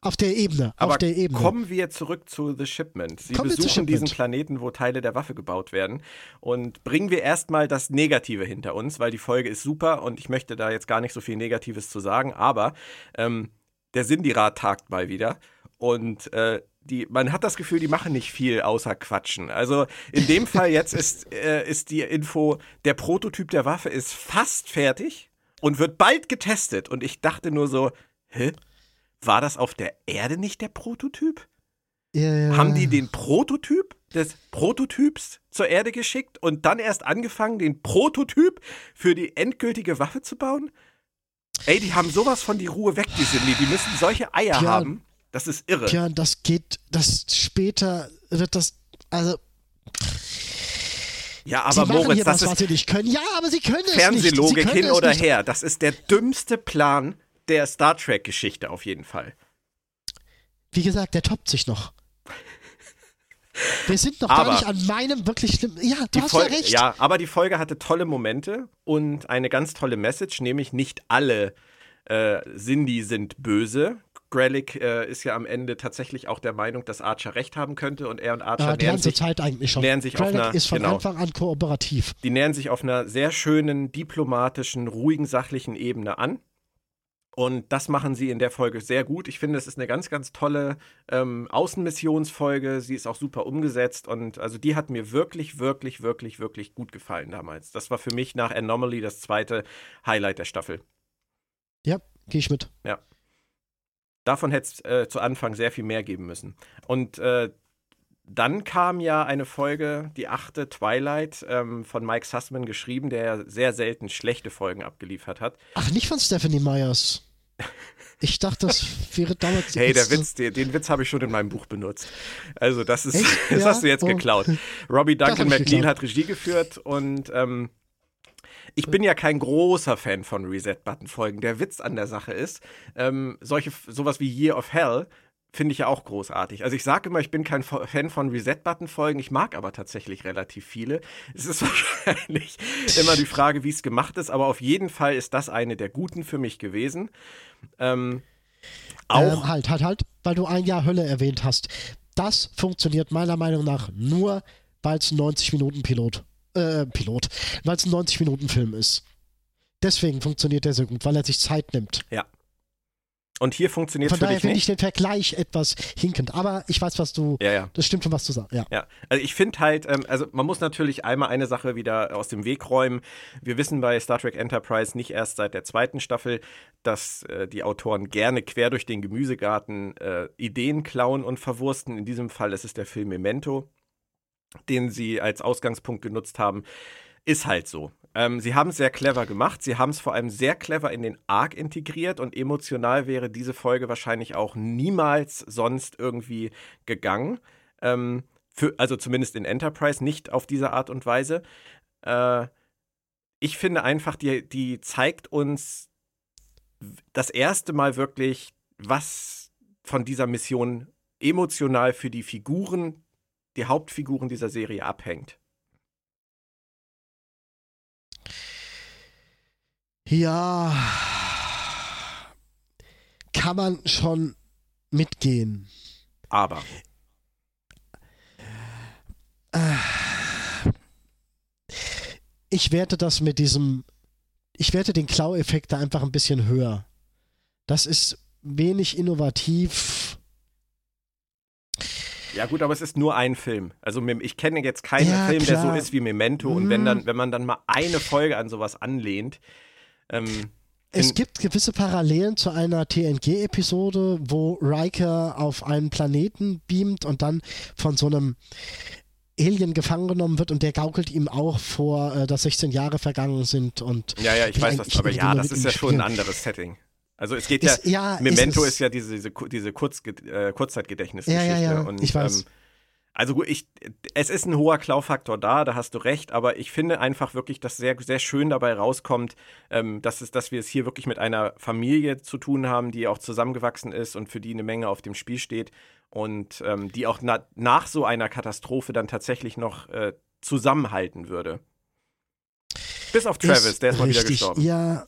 Auf der Ebene. Aber auf der Ebene. kommen wir zurück zu The Shipment. Sie Kommen besuchen Shipment. diesen Planeten, wo Teile der Waffe gebaut werden. Und bringen wir erstmal das Negative hinter uns, weil die Folge ist super und ich möchte da jetzt gar nicht so viel Negatives zu sagen. Aber ähm, der Sindirat tagt mal wieder. Und äh, die, man hat das Gefühl, die machen nicht viel außer Quatschen. Also in dem Fall jetzt ist, äh, ist die Info, der Prototyp der Waffe ist fast fertig und wird bald getestet. Und ich dachte nur so, hä? War das auf der Erde nicht der Prototyp? Ja, ja. Haben die den Prototyp des Prototyps zur Erde geschickt und dann erst angefangen, den Prototyp für die endgültige Waffe zu bauen? Ey, die haben sowas von die Ruhe weg, die sind die. Müssen solche Eier Björn. haben. Das ist irre. Björn, das geht, das später wird das, also, Ja, sie aber machen Moritz, hier das was, was ist sie nicht können. Ja, aber sie können es nicht. Sie Fernsehlogik können hin oder nicht. her. Das ist der dümmste Plan der Star Trek-Geschichte auf jeden Fall. Wie gesagt, der toppt sich noch. Wir sind noch Aber- gar nicht an meinem wirklich schlimmen. Ja, du hast Fol- ja recht. Ja, aber die Folge hatte tolle Momente und eine ganz tolle Message, nämlich nicht alle äh, Sindhi sind böse. Grelick äh, ist ja am Ende tatsächlich auch der Meinung, dass Archer recht haben könnte und er und Archer Ja, die nähern sich, Zeit eigentlich schon. nähern sich auf Grelick einer- ist von genau. Anfang an kooperativ. die nähern sich auf einer sehr schönen, diplomatischen, ruhigen, sachlichen Ebene an. Und das machen sie in der Folge sehr gut. Ich finde, es ist eine ganz, ganz tolle ähm, Außenmissionsfolge. Sie ist auch super umgesetzt und also die hat mir wirklich, wirklich, wirklich, wirklich gut gefallen damals. Das war für mich nach Anomaly das zweite Highlight der Staffel. Ja, gehe ich mit. Davon hätte es äh, zu Anfang sehr viel mehr geben müssen. Und äh, dann kam ja eine Folge, die achte Twilight, ähm, von Mike Sussman geschrieben, der ja sehr selten schlechte Folgen abgeliefert hat. Ach, nicht von Stephanie Myers. Ich dachte, das wäre damals. Hey, der Witz, den, den Witz habe ich schon in meinem Buch benutzt. Also das ist, das Ja? hast du jetzt Oh. geklaut. Robbie Duncan McNeil geklaut. hat Regie geführt und ähm, ich bin ja kein großer Fan von Reset-Button-Folgen. Der Witz an der Sache ist, ähm, solche, sowas wie Year of Hell finde ich ja auch großartig. Also ich sage immer, ich bin kein Fa- Fan von Reset-Button-Folgen, ich mag aber tatsächlich relativ viele. Es ist wahrscheinlich immer die Frage, wie es gemacht ist, aber auf jeden Fall ist das eine der guten für mich gewesen. Ähm, auch Ähm, halt, halt, halt, weil du ein Jahr Hölle erwähnt hast. Das funktioniert meiner Meinung nach nur, weil es ein 90-Minuten-Pilot, äh, Pilot, weil es ein 90-Minuten-Film ist. Deswegen funktioniert der so gut, weil er sich Zeit nimmt. Und hier funktioniert Von für daher dich finde ich den Vergleich etwas hinkend. Aber ich weiß, was du. Ja, ja. Das stimmt schon, was du sagst. Ja. Ja, also ich finde halt, ähm, also man muss natürlich einmal eine Sache wieder aus dem Weg räumen. Wir wissen bei Star Trek Enterprise nicht erst seit der zweiten Staffel, dass äh, die Autoren gerne quer durch den Gemüsegarten äh, Ideen klauen und verwursten. In diesem Fall ist es der Film Memento. Den sie als Ausgangspunkt genutzt haben, ist halt so. Ähm, sie haben es sehr clever gemacht. Sie haben es vor allem sehr clever in den Arc integriert und emotional wäre diese Folge wahrscheinlich auch niemals sonst irgendwie gegangen. Ähm, für, also zumindest in Enterprise nicht auf diese Art und Weise. Äh, ich finde einfach, die, die zeigt uns das erste Mal wirklich, was von dieser Mission emotional für die Figuren, die Hauptfiguren dieser Serie abhängt. Ja, kann man schon mitgehen. Aber. Ich werte das mit diesem, ich werte den Klau-Effekt da einfach ein bisschen höher. Das ist wenig innovativ. Ja gut, aber es ist nur ein Film. Also ich kenne jetzt keinen Ja, Film, der klar. so ist wie Memento. Und Mhm. wenn dann, wenn man dann mal eine Folge an sowas anlehnt, ähm, Es gibt gewisse Parallelen zu einer TNG-Episode, wo Riker auf einen Planeten beamt und dann von so einem Alien gefangen genommen wird und der gaukelt ihm auch vor, äh, dass 16 Jahre vergangen sind und ja, ja, ich weiß das, aber ja, das ist ja schon ein anderes Setting. Also es geht Ist- ja, ja, Memento ist ist, ja diese, diese, diese Kurz, äh, Kurzzeitgedächtnisgeschichte. Ja, ja, ja, und, ich weiß. Ähm, also gut, ich, es ist ein hoher Klaufaktor da, da hast du recht, aber ich finde einfach wirklich, dass sehr, sehr schön dabei rauskommt, ähm, dass, es, dass wir es hier wirklich mit einer Familie zu tun haben, die auch zusammengewachsen ist und für die eine Menge auf dem Spiel steht und ähm, die auch na, nach so einer Katastrophe dann tatsächlich noch äh, zusammenhalten würde. Bis auf Travis, Ist der ist mal wieder richtig. gestorben. Ja.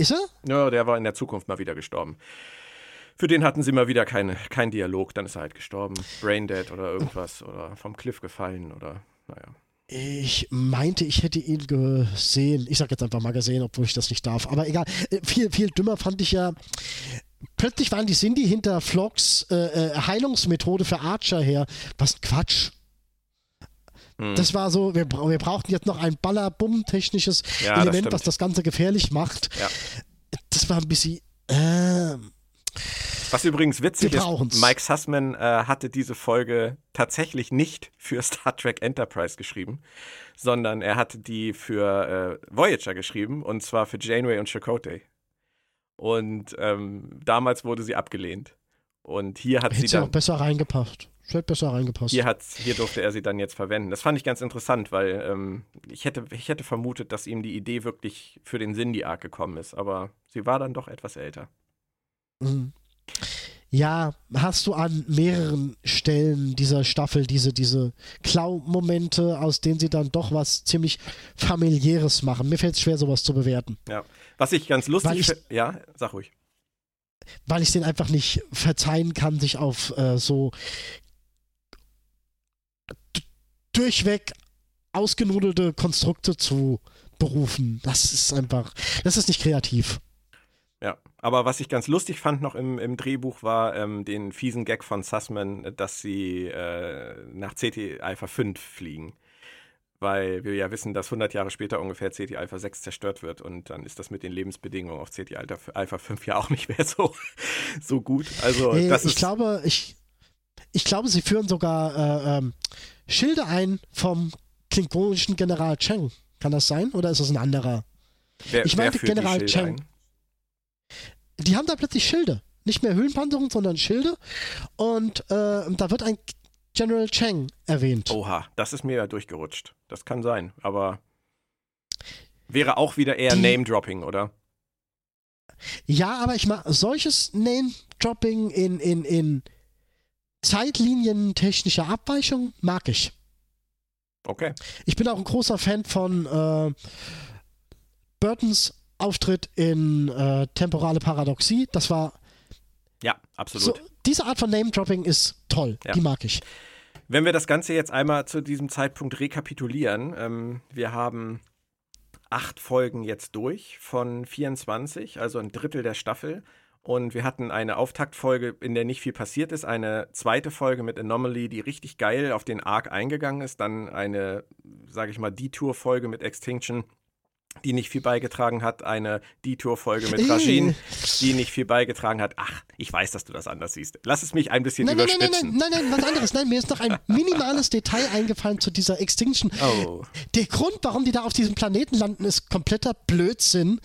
Ist er? Ja, der war in der Zukunft mal wieder gestorben. Für den hatten sie mal wieder keine, keinen Dialog, dann ist er halt gestorben. Braindead oder irgendwas oder vom Cliff gefallen oder naja. Ich meinte, ich hätte ihn gesehen. Ich sag jetzt einfach mal gesehen, obwohl ich das nicht darf. Aber egal. Äh, Viel, viel dümmer fand ich ja. Plötzlich waren die Cindy hinter Flocks äh, äh, Heilungsmethode für Archer her. Was Quatsch. Hm. Das war so, wir, wir brauchten jetzt noch ein Baller-Bumm-technisches Ja, das Element, stimmt. was das Ganze gefährlich macht. Ja. Das war ein bisschen. ähm, Was übrigens witzig ist. Mike Sussman äh, hatte diese Folge tatsächlich nicht für Star Trek Enterprise geschrieben, sondern er hatte die für äh, Voyager geschrieben und zwar für Janeway und Chakotay. Und ähm, damals wurde sie abgelehnt. Und hier hat sie hätte sie auch dann besser reingepasst. Hätte besser reingepasst. Hier, hat's, hier durfte er sie dann jetzt verwenden. Das fand ich ganz interessant, weil ähm, ich, hätte, ich hätte vermutet, dass ihm die Idee wirklich für den Cindy-Arc gekommen ist. Aber sie war dann doch etwas älter. Mhm. Ja, hast du an mehreren Stellen dieser Staffel diese, diese Klau-Momente, aus denen sie dann doch was ziemlich familiäres machen. Mir fällt es schwer, sowas zu bewerten, Ja. Was ich ganz lustig finde. Ja, sag ruhig. weil ich denen einfach nicht verzeihen kann, sich auf äh, so durchweg ausgenudelte Konstrukte zu berufen. Das ist einfach, das ist nicht kreativ. Ja. Aber was ich ganz lustig fand noch im, im Drehbuch war ähm, den fiesen Gag von Sussman, dass sie äh, nach CT Alpha 5 fliegen. Weil wir ja wissen, dass 100 Jahre später ungefähr CT Alpha 6 zerstört wird und dann ist das mit den Lebensbedingungen auf CT Alpha, Alpha 5 ja auch nicht mehr so, so gut. Also Äh, das ich ist glaube, ich, ich glaube, sie führen sogar äh, ähm, Schilde ein vom klingonischen General Cheng. Kann das sein? Oder ist das ein anderer? wer, ich meinte die General Schilde Cheng. ein? Die haben da plötzlich Schilde. Nicht mehr Höhlenpanzerung, sondern Schilde. Und äh, da wird ein General Cheng erwähnt. Oha, das ist mir ja durchgerutscht. Das kann sein, aber wäre auch wieder eher Die- Name-Dropping, oder? Ja, aber ich mag solches Name-Dropping in, in, in Zeitlinien technischer Abweichung mag ich. Okay. Ich bin auch ein großer Fan von äh, Burtons Auftritt in äh, Temporale Paradoxie. Das war Ja, absolut. so, diese Art von Name-Dropping ist toll. Ja. Die mag ich. Wenn wir das Ganze jetzt einmal zu diesem Zeitpunkt rekapitulieren, ähm, wir haben acht Folgen jetzt durch von 24, also ein Drittel der Staffel. Und wir hatten eine Auftaktfolge, in der nicht viel passiert ist, eine zweite Folge mit Anomaly, die richtig geil auf den Arc eingegangen ist, dann eine, sage ich mal, Detour-Folge mit Extinction, die nicht viel beigetragen hat, eine Detour-Folge mit. Rajin, die nicht viel beigetragen hat. Ach, ich weiß, dass du das anders siehst. Lass es mich ein bisschen Nein, nein, nein, überspitzen. nein, nein, nein, was anderes. Nein, mir ist noch ein minimales Detail eingefallen zu dieser Extinction. Oh. Der Grund, warum die da auf diesem Planeten landen, ist kompletter Blödsinn.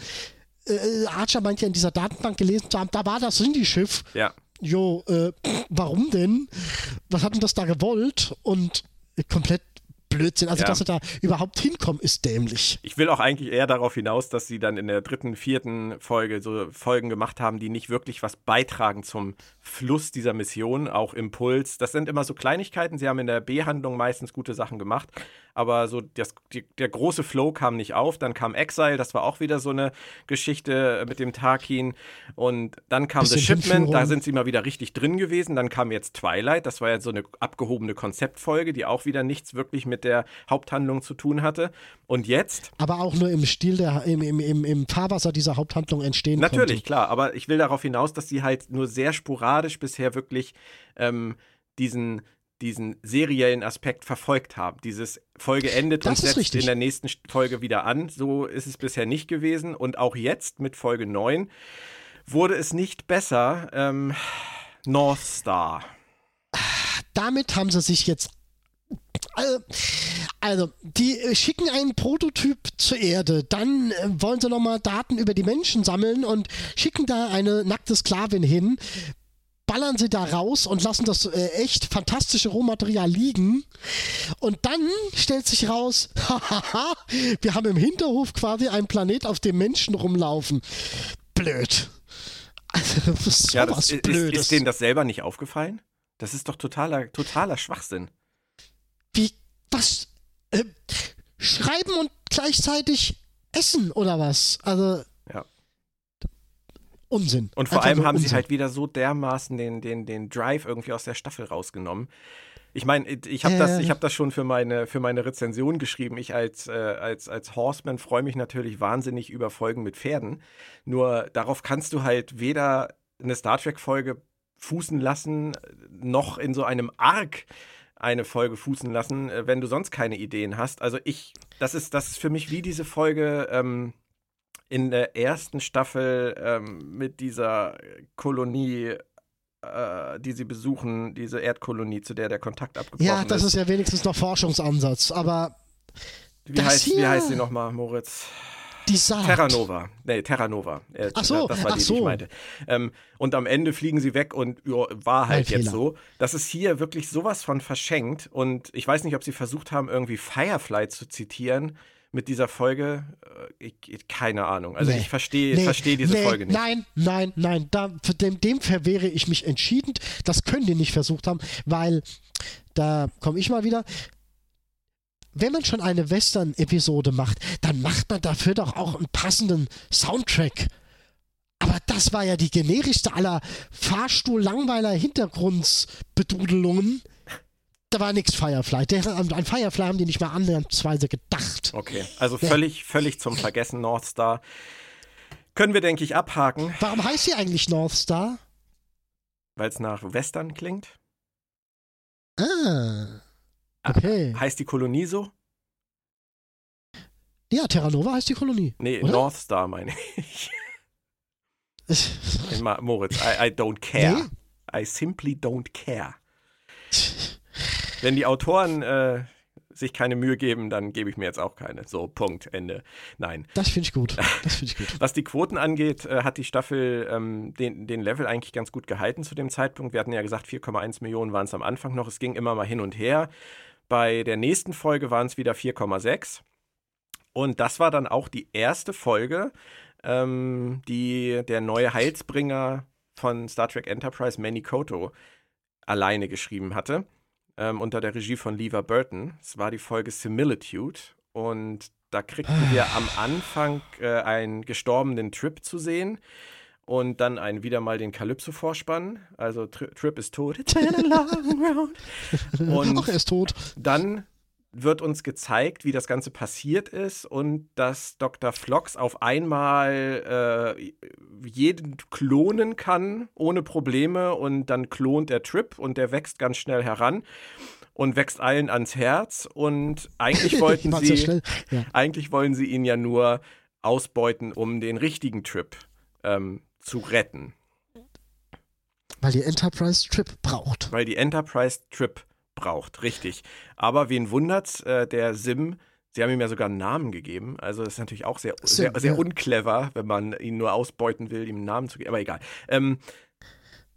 Äh, Archer meint ja in dieser Datenbank gelesen zu haben, da war das Cindy-Schiff. Ja. Jo, äh, warum denn? Was hat denn das da gewollt? Und äh, komplett Blödsinn. Also, Ja. dass sie da überhaupt hinkommen, ist dämlich. Ich will auch eigentlich eher darauf hinaus, dass sie dann in der dritten, vierten Folge so Folgen gemacht haben, die nicht wirklich was beitragen zum Fluss dieser Mission, auch Impuls. Das sind immer so Kleinigkeiten. Sie haben in der B-Handlung meistens gute Sachen gemacht, aber so das, die, der große Flow kam nicht auf. Dann kam Exile, das war auch wieder so eine Geschichte mit dem Tarkin. Und dann kam The Bisschen Shipment, da sind sie mal wieder richtig drin gewesen. Dann kam jetzt Twilight, das war jetzt so eine abgehobene Konzeptfolge, die auch wieder nichts wirklich mit der Haupthandlung zu tun hatte. Und jetzt Aber auch nur im Stil der, im, im, im, im Fahrwasser dieser Haupthandlung entstehen Natürlich, konnte. klar, aber ich will darauf hinaus, dass sie halt nur sehr sporadisch bisher wirklich ähm, diesen, diesen seriellen Aspekt verfolgt haben. Dieses Folge endet und Das ist setzt richtig. in der nächsten Folge wieder an. So ist es bisher nicht gewesen. Und auch jetzt mit Folge 9 wurde es nicht besser. Ähm, North Star. damit haben sie sich jetzt. Also, also, die äh, schicken einen Prototyp zur Erde, dann äh, wollen sie nochmal Daten über die Menschen sammeln und schicken da eine nackte Sklavin hin, ballern sie da raus und lassen das äh, echt fantastische Rohmaterial liegen. Und dann stellt sich raus, hahaha, wir haben im Hinterhof quasi einen Planet, auf dem Menschen rumlaufen. Blöd. Also, das ist Ja, das, ist, Blödes. ist denen das selber nicht aufgefallen? Das ist doch totaler, totaler Schwachsinn. Wie, was? Äh, schreiben und gleichzeitig essen oder was? Also. Ja. Unsinn. Und vor Einfach allem nur haben sie Unsinn. halt wieder so dermaßen den, den, den Drive irgendwie aus der Staffel rausgenommen. Ich meine, ich habe das, Äh. ich hab das schon für meine, für meine Rezension geschrieben. Ich als, äh, als, als Horseman freue mich natürlich wahnsinnig über Folgen mit Pferden. Nur darauf kannst du halt weder eine Star Trek-Folge fußen lassen, noch in so einem Arc eine Folge fußen lassen, äh, wenn du sonst keine Ideen hast. Also ich, das ist, das ist für mich wie diese Folge ähm, in der ersten Staffel ähm, mit dieser Kolonie, äh, die sie besuchen, diese Erdkolonie, zu der der Kontakt abgebrochen Ja, das ist. ist ja wenigstens noch Forschungsansatz, aber wie, heißt, wie hier- heißt sie nochmal, Moritz? Die Saat. Terra Nova. Nee, Terra Nova. Äh, Ach so, das war ach die, die ich so. meinte. Ähm, und am Ende fliegen sie weg und ja, war halt Mein jetzt Fehler. so. Das ist hier wirklich sowas von verschenkt. Und ich weiß nicht, ob sie versucht haben, irgendwie Firefly zu zitieren mit dieser Folge. Äh, Ich, keine Ahnung. Also Nee. ich verstehe Nee, verstehe diese nee, Folge nicht. Nein, nein, nein. Da, dem, dem verwehre ich mich entschieden. Das können die nicht versucht haben, weil da komme ich mal wieder. Wenn man schon eine Western-Episode macht, dann macht man dafür doch auch einen passenden Soundtrack. Aber das war ja die generischste aller Fahrstuhl-Langweiler-Hintergrundsbedudelungen. Da war nichts Firefly. Der, an Firefly haben die nicht mal annäherungsweise gedacht. Okay, also Ja. völlig, völlig zum Vergessen, North Star. Können wir, denke ich, abhaken, Warum heißt sie eigentlich North Star? weil es nach Western klingt. Ah. Okay. Heißt die Kolonie so? Ja, Terra Nova heißt die Kolonie. Nee, Oder? North Star meine ich. Nee, Ma- Moritz, I, I don't care. I simply don't care. Wenn die Autoren äh, sich keine Mühe geben, dann gebe ich mir jetzt auch keine. So, Punkt, Ende. Nein. Das finde ich gut. Das finde ich gut. Was die Quoten angeht, äh, hat die Staffel ähm, den, den Level eigentlich ganz gut gehalten zu dem Zeitpunkt. Wir hatten ja gesagt, 4,1 Millionen waren es am Anfang noch. Es ging immer mal hin und her. Bei der nächsten Folge waren es wieder 4,6. Und das war dann auch die erste Folge, ähm, die der neue Heilsbringer von Star Trek Enterprise, Manny Koto, alleine geschrieben hatte, ähm, unter der Regie von Lever Burton. Es war die Folge Similitude und da kriegten wir am Anfang äh, einen gestorbenen Trip zu sehen und dann einen wieder mal den Calypso-Vorspann. Also Tri Trip ist tot. Und Ach, er ist tot. dann wird uns gezeigt, wie das Ganze passiert ist und dass Dr. Flox auf einmal äh, jeden klonen kann ohne Probleme und dann klont der Trip und der wächst ganz schnell heran und wächst allen ans Herz und eigentlich wollten sie. Ja. eigentlich wollen sie ihn ja nur ausbeuten, um den richtigen Trip ähm, zu retten. Weil die Enterprise Trip braucht. Weil die Enterprise Trip braucht, richtig. Aber wen wundert's, äh, der Sim, sie haben ihm ja sogar einen Namen gegeben. Also das ist natürlich auch sehr, Sim, sehr, sehr ja. unclever, wenn man ihn nur ausbeuten will, ihm einen Namen zu geben. Aber egal. Ähm,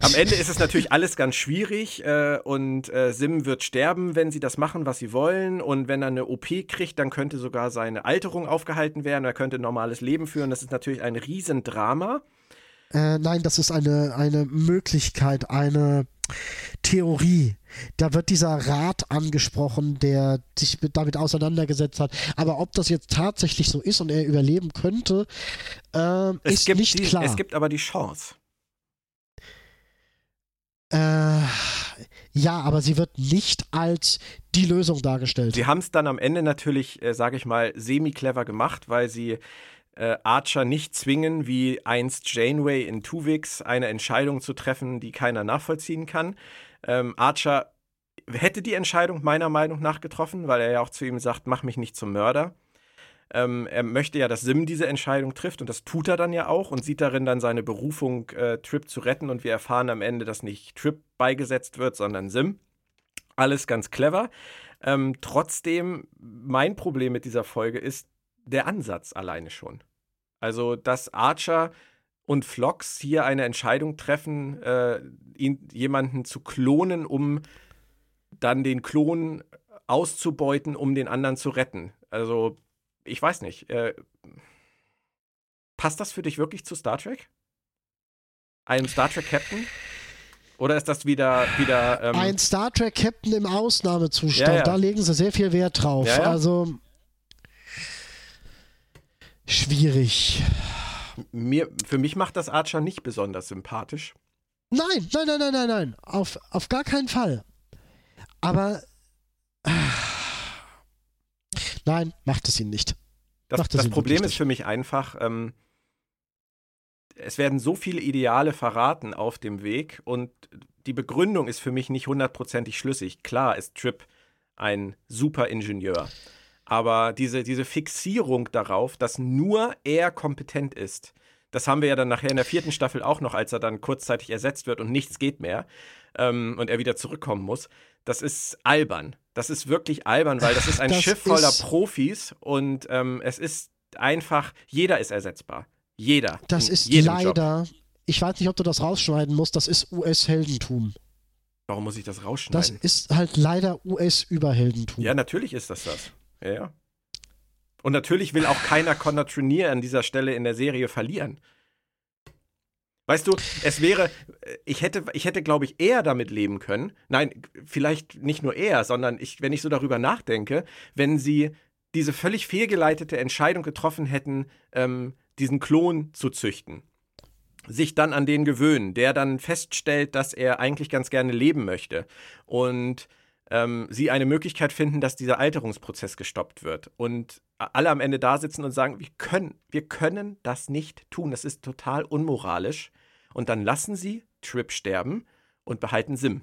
am Ende ist es natürlich alles ganz schwierig äh, und äh, Sim wird sterben, wenn sie das machen, was sie wollen. Und wenn er eine OP kriegt, dann könnte sogar seine Alterung aufgehalten werden. Er könnte ein normales Leben führen. Das ist natürlich ein Riesendrama. Äh, nein, das ist eine, eine Möglichkeit, eine Theorie. Da wird dieser Rat angesprochen, der sich mit- damit auseinandergesetzt hat. Aber ob das jetzt tatsächlich so ist und er überleben könnte, äh, ist nicht die, klar. Es gibt aber die Chance. äh, ja, aber sie wird nicht als die Lösung dargestellt. Sie haben es dann am Ende natürlich, äh, sage ich mal, semi-clever gemacht, weil sie äh, Archer nicht zwingen, wie einst Janeway in Tuvix, eine Entscheidung zu treffen, die keiner nachvollziehen kann. Ähm, Archer hätte die Entscheidung meiner Meinung nach getroffen, weil er ja auch zu ihm sagt, mach mich nicht zum Mörder. Ähm, er möchte ja, dass Sim diese Entscheidung trifft und das tut er dann ja auch und sieht darin dann seine Berufung, äh, Trip zu retten und wir erfahren am Ende, dass nicht Trip beigesetzt wird, sondern Sim. Alles ganz clever. Ähm, trotzdem, mein Problem mit dieser Folge ist der Ansatz alleine schon. Also, dass Archer und Phlox hier eine Entscheidung treffen, äh, ihn, jemanden zu klonen, um dann den Klon auszubeuten, um den anderen zu retten. Also, ich weiß nicht. Äh, passt das für dich wirklich zu Star Trek? Einem Star Trek Captain? Oder ist das wieder, wieder ähm, Ein Star Trek Captain im Ausnahmezustand, Ja, ja. da legen sie sehr viel Wert drauf. Ja, ja. Also schwierig. mir, für mich macht das Archer nicht besonders sympathisch. Nein, nein, nein, nein, nein, nein. Auf, auf gar keinen Fall. Aber ah, nein, macht es ihn nicht. Das, das ihn Problem ist für mich einfach, ähm, es werden so viele Ideale verraten auf dem Weg und die Begründung ist für mich nicht hundertprozentig schlüssig. Klar ist Trip ein super Ingenieur, aber diese, diese Fixierung darauf, dass nur er kompetent ist, das haben wir ja dann nachher in der vierten Staffel auch noch, als er dann kurzzeitig ersetzt wird und nichts geht mehr ähm, und er wieder zurückkommen muss. Das ist albern. Das ist wirklich albern, weil das ist ein Das Schiff voller Profis und ähm, es ist einfach, jeder ist ersetzbar. Jeder. Das ist jedem Job. leider. Ich weiß nicht, ob du das rausschneiden musst. Das ist US-Heldentum. Warum muss ich das Das rausschneiden? ist halt leider US-Überheldentum. ja, natürlich ist das das. Ja. Und natürlich will auch keiner Connor Trinier an dieser Stelle in der Serie verlieren. Weißt du, es wäre, ich hätte, ich hätte, glaube ich, eher damit leben können. Nein, vielleicht nicht nur er, sondern ich, wenn ich so darüber nachdenke, wenn sie diese völlig fehlgeleitete Entscheidung getroffen hätten, ähm, diesen Klon zu züchten. Sich dann an den gewöhnen, der dann feststellt, dass er eigentlich ganz gerne leben möchte. Und ähm, sie eine Möglichkeit finden, dass dieser Alterungsprozess gestoppt wird. Und alle am Ende da sitzen und sagen, wir können, wir können das nicht tun. Das ist total unmoralisch. Und dann lassen sie Trip sterben und behalten Sim.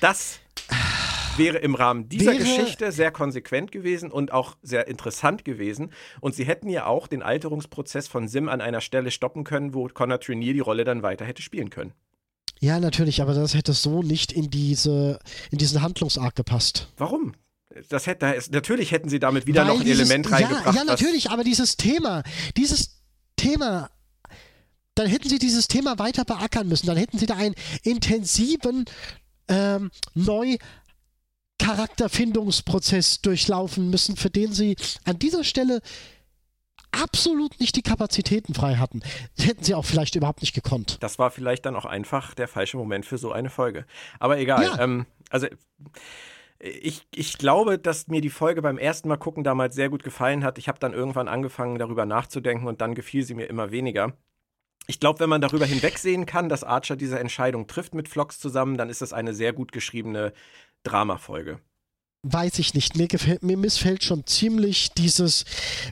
Das wäre im Rahmen dieser Wäre- Geschichte sehr konsequent gewesen und auch sehr interessant gewesen. Und sie hätten ja auch den Alterungsprozess von Sim an einer Stelle stoppen können, wo Connor Trinier die Rolle dann weiter hätte spielen können. Ja, natürlich, aber das hätte so nicht in diese, in diesen Handlungsarg gepasst. Warum? Das hätte, natürlich hätten sie damit wieder Weil noch ein dieses, Element reingebracht. Ja, ja, natürlich, aber dieses Thema, dieses Thema, dann hätten sie dieses Thema weiter beackern müssen. Dann hätten sie da einen intensiven ähm, Neu-Charakterfindungsprozess durchlaufen müssen, für den sie an dieser Stelle absolut nicht die Kapazitäten frei hatten. Hätten sie auch vielleicht überhaupt nicht gekonnt. Das war vielleicht dann auch einfach der falsche Moment für so eine Folge. Aber egal. Ja. Ähm, also ich, ich glaube, dass mir die Folge beim ersten Mal gucken damals sehr gut gefallen hat. Ich habe dann irgendwann angefangen, darüber nachzudenken und dann gefiel sie mir immer weniger. Ich glaube, wenn man darüber hinwegsehen kann, dass Archer diese Entscheidung trifft mit Flox zusammen, dann ist das eine sehr gut geschriebene Dramafolge. Weiß ich nicht. Mir, gefällt, mir missfällt schon ziemlich dieses,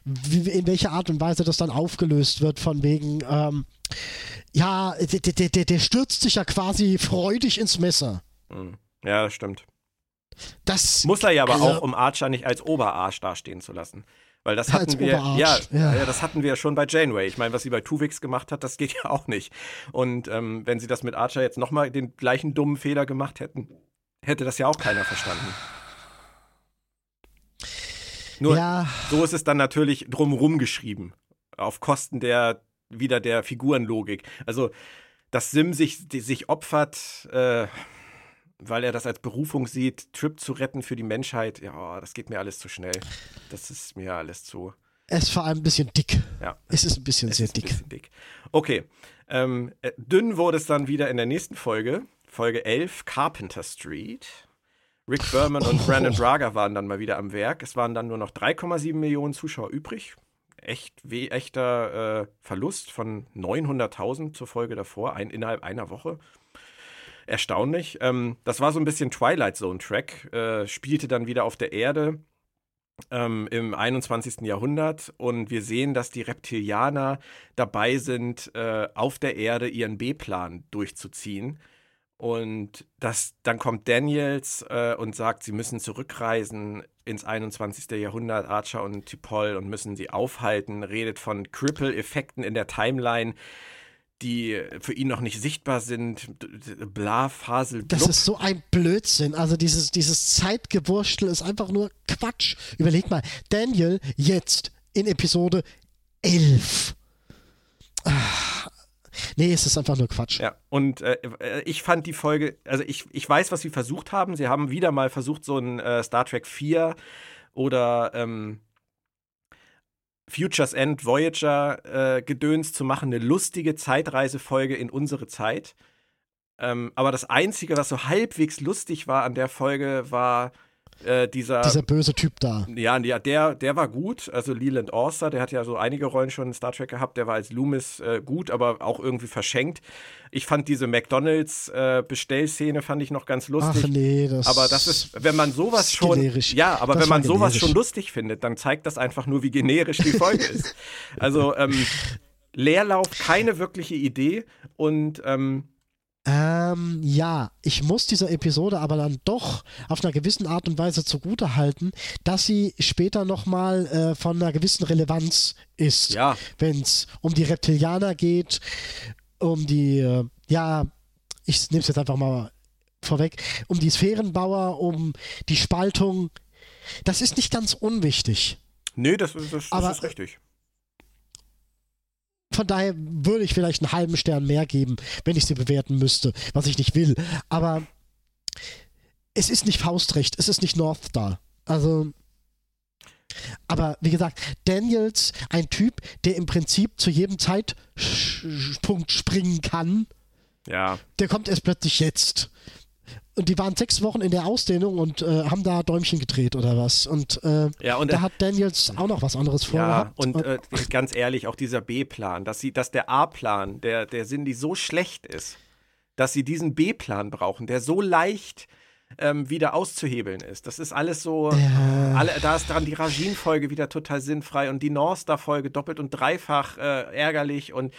in welcher Art und Weise das dann aufgelöst wird, von wegen, ähm, ja, der, der, der, der stürzt sich ja quasi freudig ins Messer. Hm. Ja, das stimmt. Das Muss er ja aber Also- auch, um Archer nicht als Oberarsch dastehen zu lassen. Weil das hatten wir, ja, ja. ja, das hatten wir schon bei Janeway. Ich meine, was sie bei Tuvix gemacht hat, das geht ja auch nicht. Und ähm, wenn sie das mit Archer jetzt nochmal den gleichen dummen Fehler gemacht hätten, hätte das ja auch keiner verstanden. Nur Ja, so ist es dann natürlich drumrum geschrieben. Auf Kosten der, wieder der Figurenlogik. Also, dass Sim sich, sich opfert, äh, weil er das als Berufung sieht, Trip zu retten für die Menschheit, ja, das geht mir alles zu schnell. Das ist mir alles zu. es ist vor allem ein bisschen dick. Ja. Es ist ein bisschen Es sehr dick. bisschen dick. Okay. Ähm, äh, dünn wurde es dann wieder in der nächsten Folge. Folge 11, Carpenter Street. Rick Berman und Oh. Brandon Braga waren dann mal wieder am Werk. Es waren dann nur noch 3,7 Millionen Zuschauer übrig. Echt weh, echter äh, Verlust von 900.000 zur Folge davor, ein, innerhalb einer Woche. Erstaunlich. Ähm, das war so ein bisschen Twilight Zone Track. Äh, spielte dann wieder auf der Erde ähm, im 21. Jahrhundert und wir sehen, dass die Reptilianer dabei sind, äh, auf der Erde ihren B-Plan durchzuziehen. Und das, dann kommt Daniels äh, und sagt, sie müssen zurückreisen ins 21. Jahrhundert, Archer und T'Pol, und müssen sie aufhalten, redet von Cripple-Effekten in der Timeline, die für ihn noch nicht sichtbar sind. Bla, Fasel, Das ist so ein Blödsinn. Also dieses, dieses Zeitgewurstel ist einfach nur Quatsch. Überleg mal, Daniel jetzt in Episode 11. Ah, nee, es ist einfach nur Quatsch. Ja, und äh, äh, ich fand die Folge, also ich, ich weiß, was sie versucht haben. Sie haben wieder mal versucht, so ein äh, Star Trek 4 oder ähm, Futures End Voyager äh, Gedöns zu machen, eine lustige Zeitreisefolge in unsere Zeit. Ähm, aber das Einzige, was so halbwegs lustig war an der Folge, war äh, dieser, Dieser böse Typ da. ja, ja, der, der war gut. Also Leland Orser, der hat ja so einige Rollen schon in Star Trek gehabt. Der war als Loomis äh, gut, aber auch irgendwie verschenkt. Ich fand diese McDonalds-Bestellszene fand ich noch ganz lustig. Ach nee, das Aber das ist, wenn man sowas schon, generisch. ja, aber Das wenn man sowas generisch. schon lustig findet, dann zeigt das einfach nur, wie generisch die Folge ist. Also ähm, Leerlauf, keine wirkliche Idee und ähm, Ähm, ja, ich muss dieser Episode aber dann doch auf einer gewissen Art und Weise zugute halten, dass sie später nochmal äh, von einer gewissen Relevanz ist. Ja. Wenn es um die Reptilianer geht, um die, äh, ja, ich nehme es jetzt einfach mal vorweg, um die Sphärenbauer, um die Spaltung. Das ist nicht ganz unwichtig. nee, das, das, das Aber- ist richtig. Von daher würde ich vielleicht einen halben Stern mehr geben, wenn ich sie bewerten müsste, was ich nicht will. Aber es ist nicht Faustrecht, es ist nicht North Star. Also. Aber wie gesagt, Daniels, ein Typ, der im Prinzip zu jedem Zeitpunkt springen kann, Ja, der kommt erst plötzlich jetzt. Und die waren sechs Wochen in der Ausdehnung und äh, haben da Däumchen gedreht oder was. Und äh, ja und da hat Daniels auch noch was anderes Ja, vorgehabt. und äh, ganz ehrlich, auch dieser B-Plan, dass sie, dass der A-Plan, der, der Cindy so schlecht ist, dass sie diesen B-Plan brauchen, der so leicht ähm, wieder auszuhebeln ist. Das ist alles so, alle, da ist dran die Rajin-Folge wieder total sinnfrei und die North-Star-Folge doppelt und dreifach äh, ärgerlich und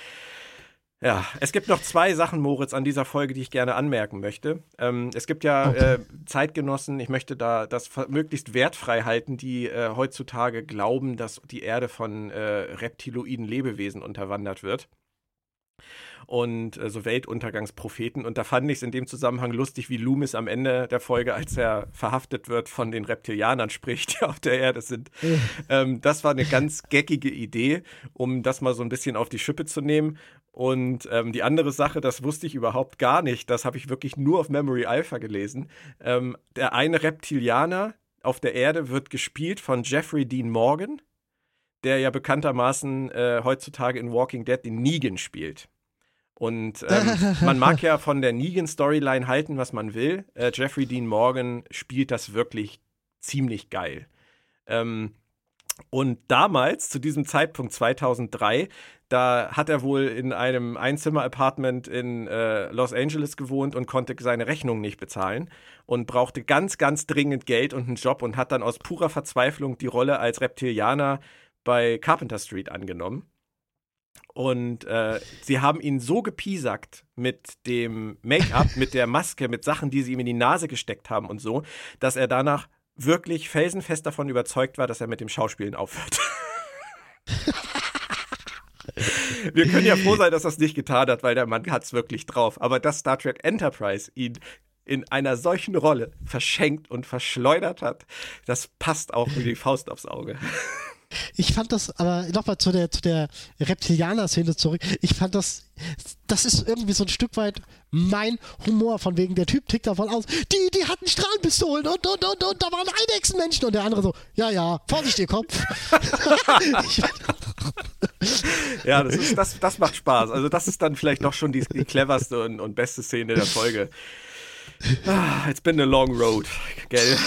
ja, es gibt noch zwei Sachen, Moritz, an dieser Folge, die ich gerne anmerken möchte. Ähm, es gibt ja äh, Zeitgenossen, ich möchte da das möglichst wertfrei halten, die äh, heutzutage glauben, dass die Erde von äh, reptiloiden Lebewesen unterwandert wird. Und äh, so Weltuntergangspropheten. Und da fand ich es in dem Zusammenhang lustig, wie Loomis am Ende der Folge, als er verhaftet wird, von den Reptilianern spricht, die auf der Erde sind. ähm, das war eine ganz geckige Idee, um das mal so ein bisschen auf die Schippe zu nehmen. Und ähm, die andere Sache, das wusste ich überhaupt gar nicht, das habe ich wirklich nur auf Memory Alpha gelesen. Ähm, der eine Reptilianer auf der Erde wird gespielt von Jeffrey Dean Morgan, der ja bekanntermaßen äh, heutzutage in Walking Dead den Negan spielt. Und ähm, man mag ja von der Negan-Storyline halten, was man will. Äh, Jeffrey Dean Morgan spielt das wirklich ziemlich geil. Ähm, und damals, zu diesem Zeitpunkt 2003, da hat er wohl in einem Einzimmer-Apartment in äh, Los Angeles gewohnt und konnte seine Rechnung nicht bezahlen und brauchte ganz, ganz dringend Geld und einen Job und hat dann aus purer Verzweiflung die Rolle als Reptilianer bei Carpenter Street angenommen. Und äh, sie haben ihn so gepiesackt mit dem Make-up, mit der Maske, mit Sachen, die sie ihm in die Nase gesteckt haben und so, dass er danach wirklich felsenfest davon überzeugt war, dass er mit dem Schauspielen aufhört. Wir können ja froh sein, dass es nicht getan hat, weil der Mann hat es wirklich drauf. Aber dass Star Trek Enterprise ihn in einer solchen Rolle verschenkt und verschleudert hat, das passt auch wie die Faust aufs Auge. Ich fand das, aber nochmal zu der, zu der Reptilianer-Szene zurück. Ich fand das, das ist irgendwie so ein Stück weit mein Humor, von wegen der Typ tickt davon aus, die, die hatten Strahlenpistolen und, und, und, und da waren Eidechsenmenschen und der andere so, ja, ja, Vorsicht, ihr Kopf. ja, das, ist, das, das macht Spaß. Also, das ist dann vielleicht doch schon die, die cleverste und, und beste Szene der Folge. Ah, it's been a long road, gell?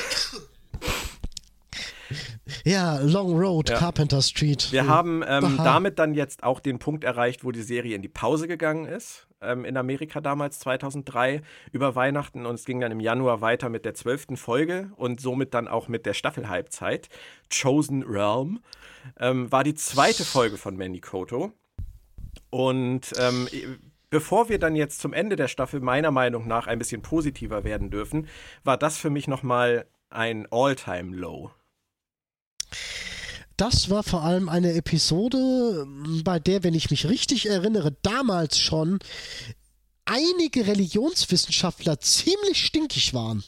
Ja, Long Road, ja. Carpenter Street. Wir haben ähm, damit dann jetzt auch den Punkt erreicht, wo die Serie in die Pause gegangen ist. Ähm, in Amerika damals 2003 über Weihnachten und es ging dann im Januar weiter mit der zwölften Folge und somit dann auch mit der Staffelhalbzeit. Chosen Realm ähm, war die zweite Folge von Manny Koto. Und ähm, bevor wir dann jetzt zum Ende der Staffel meiner Meinung nach ein bisschen positiver werden dürfen, war das für mich nochmal ein All-Time-Low. Das war vor allem eine Episode, bei der, wenn ich mich richtig erinnere, damals schon einige Religionswissenschaftler ziemlich stinkig waren.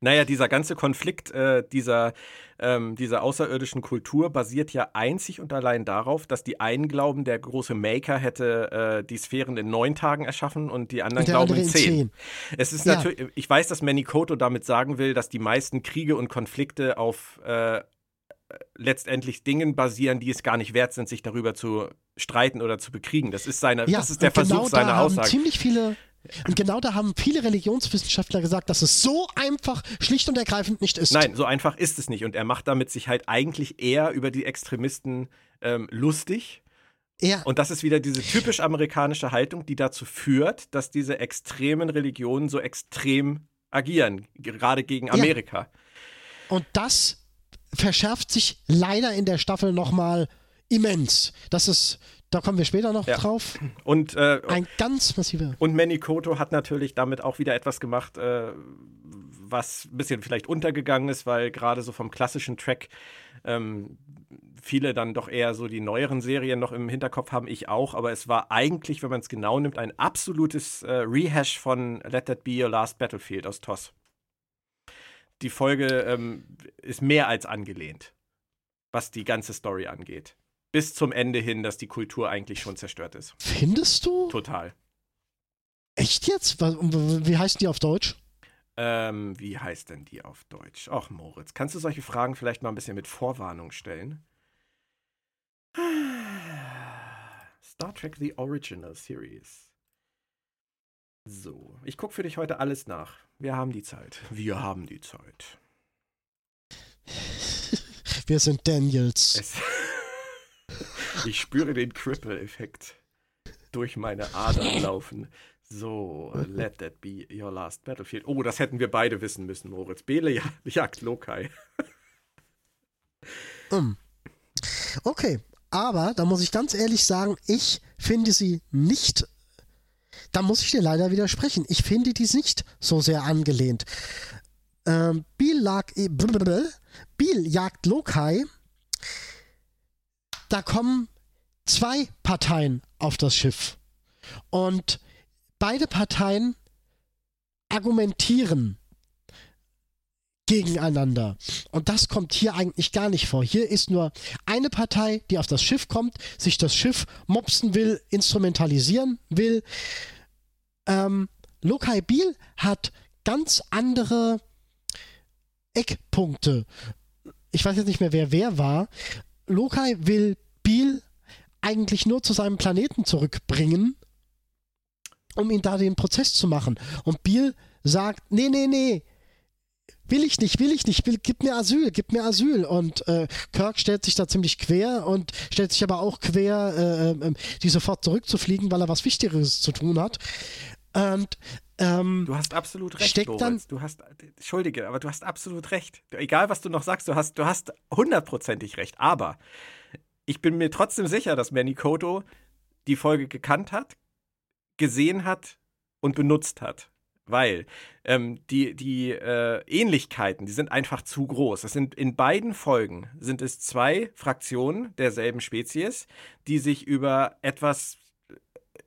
Naja, dieser ganze Konflikt äh, dieser, ähm, dieser außerirdischen Kultur basiert ja einzig und allein darauf, dass die einen glauben, der große Maker hätte äh, die Sphären in neun Tagen erschaffen und die anderen und glauben in zehn. zehn. Es ist ja. natürlich, ich weiß, dass Manny Koto damit sagen will, dass die meisten Kriege und Konflikte auf äh, letztendlich Dingen basieren, die es gar nicht wert sind, sich darüber zu streiten oder zu bekriegen. Das ist seine, ja, das ist der Versuch genau seiner haben Aussage. Ziemlich viele und genau da haben viele Religionswissenschaftler gesagt, dass es so einfach schlicht und ergreifend nicht ist. Nein, so einfach ist es nicht. Und er macht damit sich halt eigentlich eher über die Extremisten ähm, lustig. Ja. Und das ist wieder diese typisch amerikanische Haltung, die dazu führt, dass diese extremen Religionen so extrem agieren, gerade gegen Amerika. Ja. Und das verschärft sich leider in der Staffel nochmal immens. Das ist, da kommen wir später noch ja. drauf. Und äh, ein ganz massiver. Und Manny Koto hat natürlich damit auch wieder etwas gemacht, äh, was ein bisschen vielleicht untergegangen ist, weil gerade so vom klassischen Track ähm, viele dann doch eher so die neueren Serien noch im Hinterkopf haben, ich auch, aber es war eigentlich, wenn man es genau nimmt, ein absolutes äh, Rehash von Let That Be Your Last Battlefield aus TOS die Folge ähm, ist mehr als angelehnt, was die ganze Story angeht. Bis zum Ende hin, dass die Kultur eigentlich schon zerstört ist. Findest du? Total. Echt jetzt? Wie heißt die auf Deutsch? Ähm, wie heißt denn die auf Deutsch? Ach, Moritz, kannst du solche Fragen vielleicht mal ein bisschen mit Vorwarnung stellen? Star Trek The Original Series. So, ich gucke für dich heute alles nach. Wir haben die Zeit. Wir haben die Zeit. Wir sind Daniels. Es ich spüre den Cripple-Effekt durch meine Adern laufen. So, let that be your last battlefield. Oh, das hätten wir beide wissen müssen, Moritz. Bele jagt Lokai. um. Okay, aber da muss ich ganz ehrlich sagen, ich finde sie nicht da muss ich dir leider widersprechen. Ich finde die nicht so sehr angelehnt. Ähm, Biel, lag, äh, Biel jagt Lokai. Da kommen zwei Parteien auf das Schiff. Und beide Parteien argumentieren gegeneinander. Und das kommt hier eigentlich gar nicht vor. Hier ist nur eine Partei, die auf das Schiff kommt, sich das Schiff mopsen will, instrumentalisieren will. Ähm, Lokai Biel hat ganz andere Eckpunkte. Ich weiß jetzt nicht mehr, wer wer war. Lokai will Biel eigentlich nur zu seinem Planeten zurückbringen, um ihn da den Prozess zu machen. Und Biel sagt, nee, nee, nee, will ich nicht, will ich nicht, will, gib mir Asyl, gib mir Asyl. Und äh, Kirk stellt sich da ziemlich quer und stellt sich aber auch quer, äh, äh, die sofort zurückzufliegen, weil er was Wichtigeres zu tun hat. Und ähm, du hast absolut recht, steckt dann, Du hast, entschuldige, aber du hast absolut recht. Egal, was du noch sagst, du hast, du hast hundertprozentig recht. Aber ich bin mir trotzdem sicher, dass Manny Koto die Folge gekannt hat, gesehen hat und benutzt hat weil ähm, die, die äh, Ähnlichkeiten, die sind einfach zu groß. Es sind in beiden Folgen sind es zwei Fraktionen derselben Spezies, die sich über etwas äh,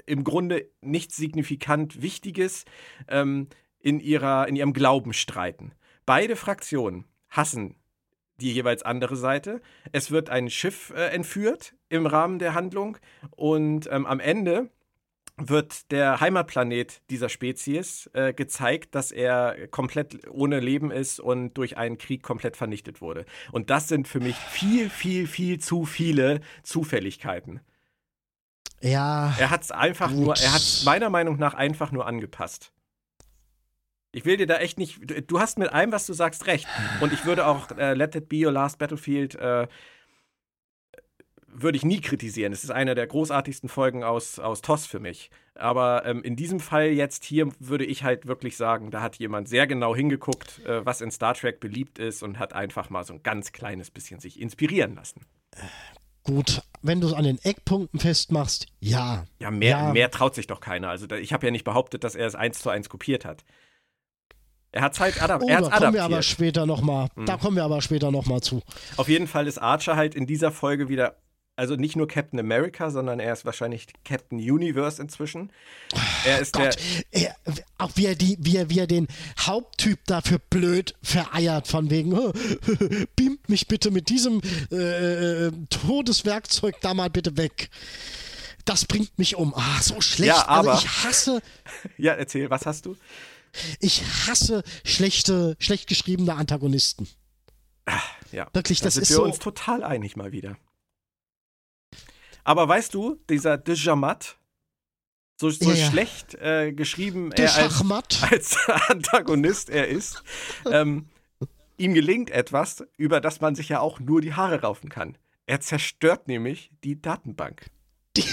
im Grunde nicht signifikant Wichtiges ähm, in, ihrer, in ihrem Glauben streiten. Beide Fraktionen hassen die jeweils andere Seite. Es wird ein Schiff äh, entführt im Rahmen der Handlung und ähm, am Ende wird der Heimatplanet dieser Spezies äh, gezeigt, dass er komplett ohne Leben ist und durch einen Krieg komplett vernichtet wurde. Und das sind für mich viel, viel, viel zu viele Zufälligkeiten. Ja. Er hat es einfach gut. nur, er hat meiner Meinung nach einfach nur angepasst. Ich will dir da echt nicht. du- Du hast mit allem, was du sagst, recht. Und ich würde auch äh, Let It Be Your Last Battlefield äh, würde ich nie kritisieren. Es ist eine der großartigsten Folgen aus, aus TOS für mich. Aber ähm, in diesem Fall jetzt hier würde ich halt wirklich sagen, da hat jemand sehr genau hingeguckt, äh, was in Star Trek beliebt ist und hat einfach mal so ein ganz kleines bisschen sich inspirieren lassen. Gut, wenn du es an den Eckpunkten festmachst, ja. Ja, mehr, Ja. mehr traut sich doch keiner. Also da, ich habe ja nicht behauptet, dass er es eins zu eins kopiert hat. Er hat es halt adap Oh, da hat's kommen wir aber adaptiert. später nochmal. Da kommen wir aber später nochmal zu. Auf jeden Fall ist Archer halt in dieser Folge wieder, also nicht nur Captain America, sondern er ist wahrscheinlich Captain Universe inzwischen. Er ist der, Gott, er, auch wie er, die, wie, er, wie er den Haupttyp dafür blöd vereiert, von wegen, beamt mich bitte mit diesem äh, äh, Todeswerkzeug da mal bitte weg. Das bringt mich um. Ah, so schlecht. Ja, aber- also ich hasse, ja, erzähl, was hast du? ich hasse schlechte, schlecht geschriebene Antagonisten. Ja, Wirklich, da das sind ist wir so- uns total einig mal wieder. Aber weißt du, dieser Djamat, so, so Ja, ja. schlecht äh, geschrieben Der er als, als Antagonist er ist, ähm, ihm gelingt etwas, über das man sich ja auch nur die Haare raufen kann. Er zerstört nämlich die Datenbank.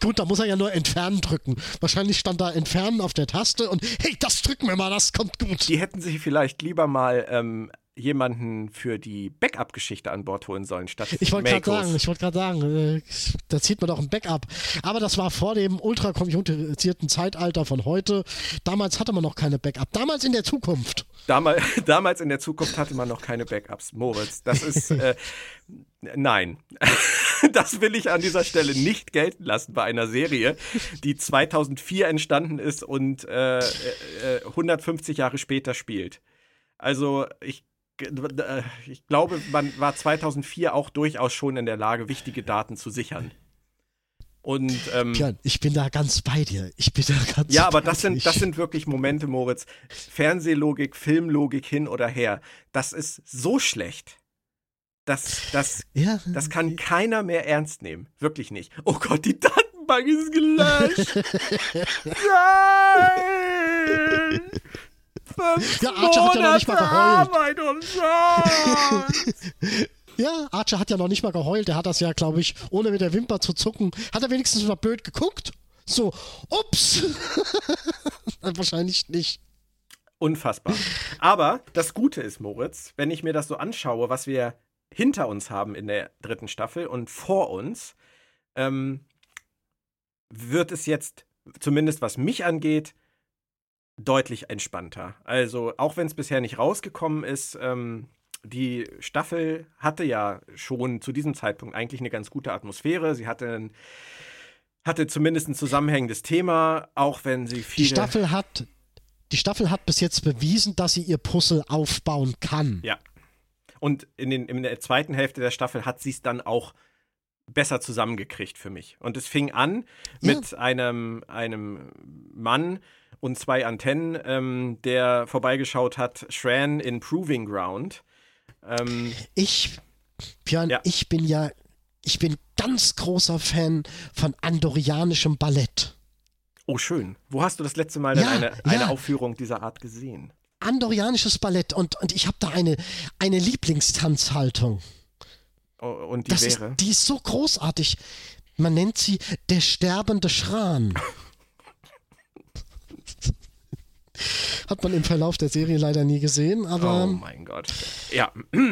Gut, da muss er ja nur entfernen drücken. Wahrscheinlich stand da entfernen auf der Taste und hey, das drücken wir mal, das kommt gut. Die hätten sich vielleicht lieber mal ähm, jemanden für die Backup-Geschichte an Bord holen sollen, statt Ich wollte gerade sagen, ich wollte gerade sagen, äh, da zieht man doch ein Backup. Aber das war vor dem ultrakomputerisierten Zeitalter von heute. Damals hatte man noch keine Backup. Damals in der Zukunft. Damals, damals in der Zukunft hatte man noch keine Backups. Moritz, das ist. Äh, nein. das will ich an dieser Stelle nicht gelten lassen bei einer Serie, die 2004 entstanden ist und äh, äh, 150 Jahre später spielt. Also, ich. Äh, Ich glaube, man war 2004 auch durchaus schon in der Lage, wichtige Daten zu sichern. Und ähm, Björn, ich bin da ganz bei dir. Ich bin da ganz ja, aber das sind, das sind wirklich Momente, Moritz. Fernsehlogik, Filmlogik hin oder her. Das ist so schlecht. Das, das, Ja, das kann keiner mehr ernst nehmen. Wirklich nicht. Oh Gott, die Datenbank ist gelöscht. Nein! Fünf Ja, Archer hat ja noch nicht mal Monate geheult. Arbeit umsonst. ja, Archer hat ja noch nicht mal geheult. Der hat das ja, glaube ich, ohne mit der Wimper zu zucken, hat er wenigstens mal blöd geguckt. So, ups. Wahrscheinlich nicht. Unfassbar. Aber das Gute ist, Moritz, wenn ich mir das so anschaue, was wir hinter uns haben in der dritten Staffel und vor uns, ähm, wird es jetzt, zumindest was mich angeht, deutlich entspannter. Also, auch wenn es bisher nicht rausgekommen ist, ähm, die Staffel hatte ja schon zu diesem Zeitpunkt eigentlich eine ganz gute Atmosphäre. Sie hatte, ein, hatte zumindest ein zusammenhängendes Thema, auch wenn sie Die viele. Staffel hat. Die Staffel hat bis jetzt bewiesen, dass sie ihr Puzzle aufbauen kann. Ja. Und in, den, in der zweiten Hälfte der Staffel hat sie es dann auch besser zusammengekriegt für mich. Und es fing an Ja. mit einem, einem Mann und zwei Antennen, ähm, der vorbeigeschaut hat, Shran in Proving Ground. Ähm, Ich, Björn, Ja. ich bin ja, ich bin ganz großer Fan von andorianischem Ballett. oh, schön. Wo hast du das letzte Mal denn Ja, eine, eine ja. Aufführung dieser Art gesehen? Andorianisches Ballett und, und ich habe da eine, eine Lieblingstanzhaltung. Oh, und die Das wäre? ist, die ist so großartig. Man nennt sie der sterbende Schran. Hat man im Verlauf der Serie leider nie gesehen, aber Oh mein Gott. Ja.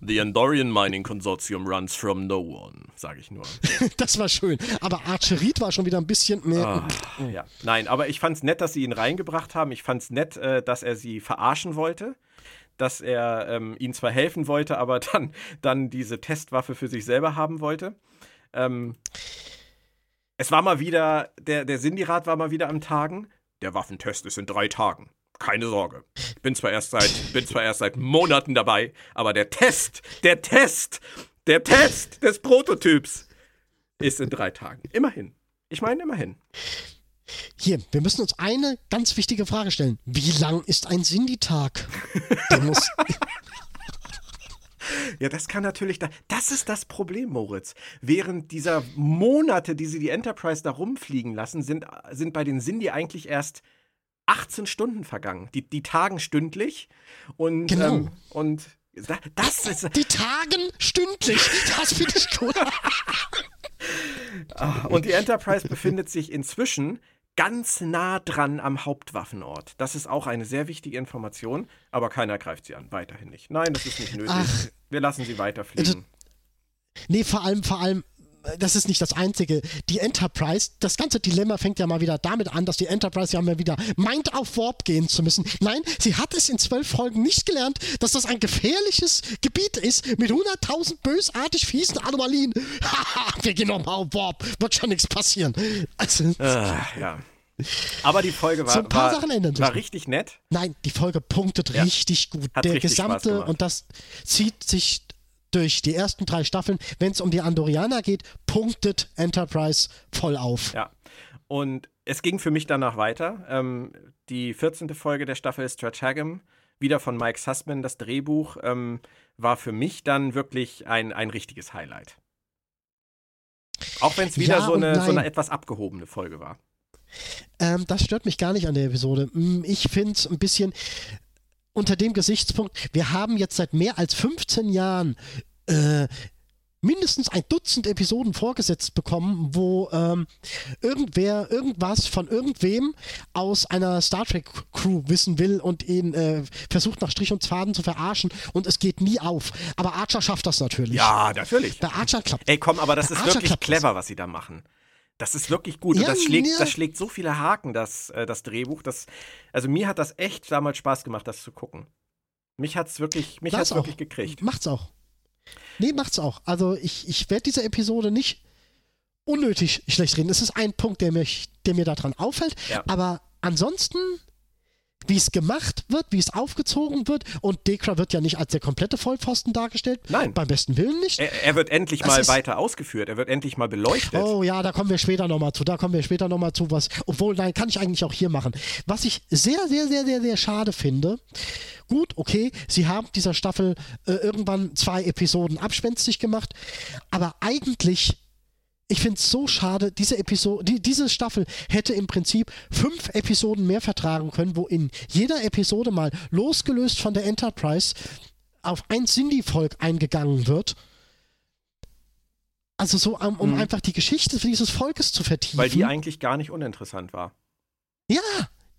The Andorian Mining Consortium runs from no one, sage ich nur. Das war schön. Aber Archerit war schon wieder ein bisschen mehr. Ah, ja. Nein, aber ich fand es nett, dass sie ihn reingebracht haben. Ich fand es nett, äh, dass er sie verarschen wollte. Dass er ähm, ihnen zwar helfen wollte, aber dann, dann diese Testwaffe für sich selber haben wollte. Ähm, es war mal wieder, der, der Sindirat war mal wieder am Tagen. Der Waffentest ist in drei Tagen. Keine Sorge. Ich bin zwar erst seit, bin zwar erst seit Monaten dabei, aber der Test, der Test, der Test des Prototyps ist in drei Tagen. Immerhin. Ich meine, immerhin. Hier, wir müssen uns eine ganz wichtige Frage stellen. Wie lang ist ein Sindy-Tag? Der muss. Ja, das kann natürlich, da, das ist das Problem, Moritz. Während dieser Monate, die sie die Enterprise da rumfliegen lassen, sind, sind bei den Sindy eigentlich erst 18 Stunden vergangen. Die, die tagen stündlich und, Genau. ähm, und da- das ist, Die tagen stündlich. Das finde ich gut. und die Enterprise befindet sich inzwischen ganz nah dran am Hauptwaffenort. Das ist auch eine sehr wichtige Information, aber keiner greift sie an, weiterhin nicht. Nein, das ist nicht nötig. Ach. Wir lassen sie weiterfliegen. Nee, vor allem, vor allem, das ist nicht das Einzige. Die Enterprise, das ganze Dilemma fängt ja mal wieder damit an, dass die Enterprise ja mal wieder meint, auf Warp gehen zu müssen. Nein, sie hat es in zwölf Folgen nicht gelernt, dass das ein gefährliches Gebiet ist mit 100.000 bösartig fiesen Anomalien. Haha, wir gehen nochmal auf Warp, wird schon nichts passieren. Also, Ah, ja. Aber die Folge war, So ein paar war, Sachen ändern sich war richtig nett. Nein, die Folge punktet Ja. richtig gut. Hat Der richtig gesamte, und das zieht sich durch die ersten drei Staffeln, wenn es um die Andorianer geht, punktet Enterprise voll auf. Ja. Und es ging für mich danach weiter. Ähm, die 14. Folge der Staffel Stratagem, wieder von Mike Sussman, das Drehbuch, ähm, war für mich dann wirklich ein, ein richtiges Highlight. Auch wenn es wieder Ja so, eine, so eine etwas abgehobene Folge war. Ähm, das stört mich gar nicht an der Episode. Mm, Ich finde es ein bisschen unter dem Gesichtspunkt, wir haben jetzt seit mehr als 15 Jahren äh, mindestens ein Dutzend Episoden vorgesetzt bekommen, wo ähm, irgendwer irgendwas von irgendwem aus einer Star Trek Crew wissen will und ihn äh, versucht nach Strich und Faden zu verarschen und es geht nie auf. Aber Archer schafft das natürlich. Ja, natürlich. Bei Archer klappt Ey, komm, aber das ist Archer wirklich clever, was sie da machen. Das ist wirklich gut. Ja, und das schlägt, ja. das schlägt so viele Haken, das, äh, das Drehbuch. Das, also mir hat das echt damals Spaß gemacht, das zu gucken. Mich hat's wirklich, mich hat's auch. wirklich gekriegt. Macht's auch. Nee, macht's auch. Also ich, ich werde diese Episode nicht unnötig schlecht reden. Es ist ein Punkt, der, mich, der mir daran auffällt. Ja. Aber ansonsten, wie es gemacht wird, wie es aufgezogen wird, und Dekra wird ja nicht als der komplette Vollpfosten dargestellt. Nein. Beim besten Willen nicht. Er, er wird endlich Das mal weiter ausgeführt. Er wird endlich mal beleuchtet. Oh ja, da kommen wir später nochmal zu. Da kommen wir später nochmal zu, was. Obwohl, nein, kann ich eigentlich auch hier machen. Was ich sehr, sehr, sehr, sehr, sehr schade finde. Gut, okay, sie haben dieser Staffel äh, irgendwann zwei Episoden abspenstig gemacht, aber eigentlich. Ich finde es so schade, diese Episode, die, diese Staffel hätte im Prinzip fünf Episoden mehr vertragen können, wo in jeder Episode mal losgelöst von der Enterprise auf ein Cindy-Volk eingegangen wird. Also so, um, um einfach die Geschichte dieses Volkes zu vertiefen. Mhm. Weil die eigentlich gar nicht uninteressant war. ja,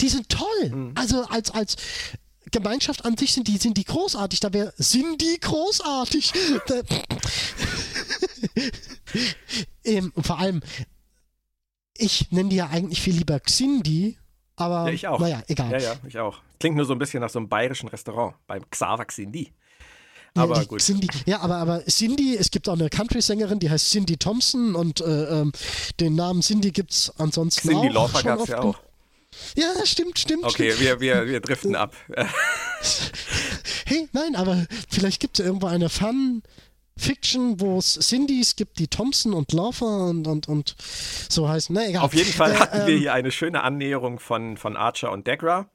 die sind toll. Mhm. Also als, als Gemeinschaft an sich sind die, sind die großartig. Da wäre, sind die großartig. Ähm, vor allem, ich nenne die ja eigentlich viel lieber Xindi, aber Ja, ich auch. naja, egal. Ja, ja, ich auch. Klingt nur so ein bisschen nach so einem bayerischen Restaurant. Beim Xaver Xindi. Aber die gut. Cindy, ja, aber, aber Cindy, es gibt auch eine Country-Sängerin, die heißt Cindy Thompson und äh, ähm, den Namen Cindy gibt es ansonsten Cindy auch. Laufer schon gab es ja auch. Ja, stimmt, stimmt. Okay, stimmt. wir, wir, wir driften ab. Äh, Hey, nein, aber vielleicht gibt es irgendwo eine Fun-Fiction, wo es Cindys gibt, die Thompson und Laufer und, und, und so heißen. Na, egal. Auf jeden Fall Äh, hatten wir ähm, hier eine schöne Annäherung von, von Archer und Degra.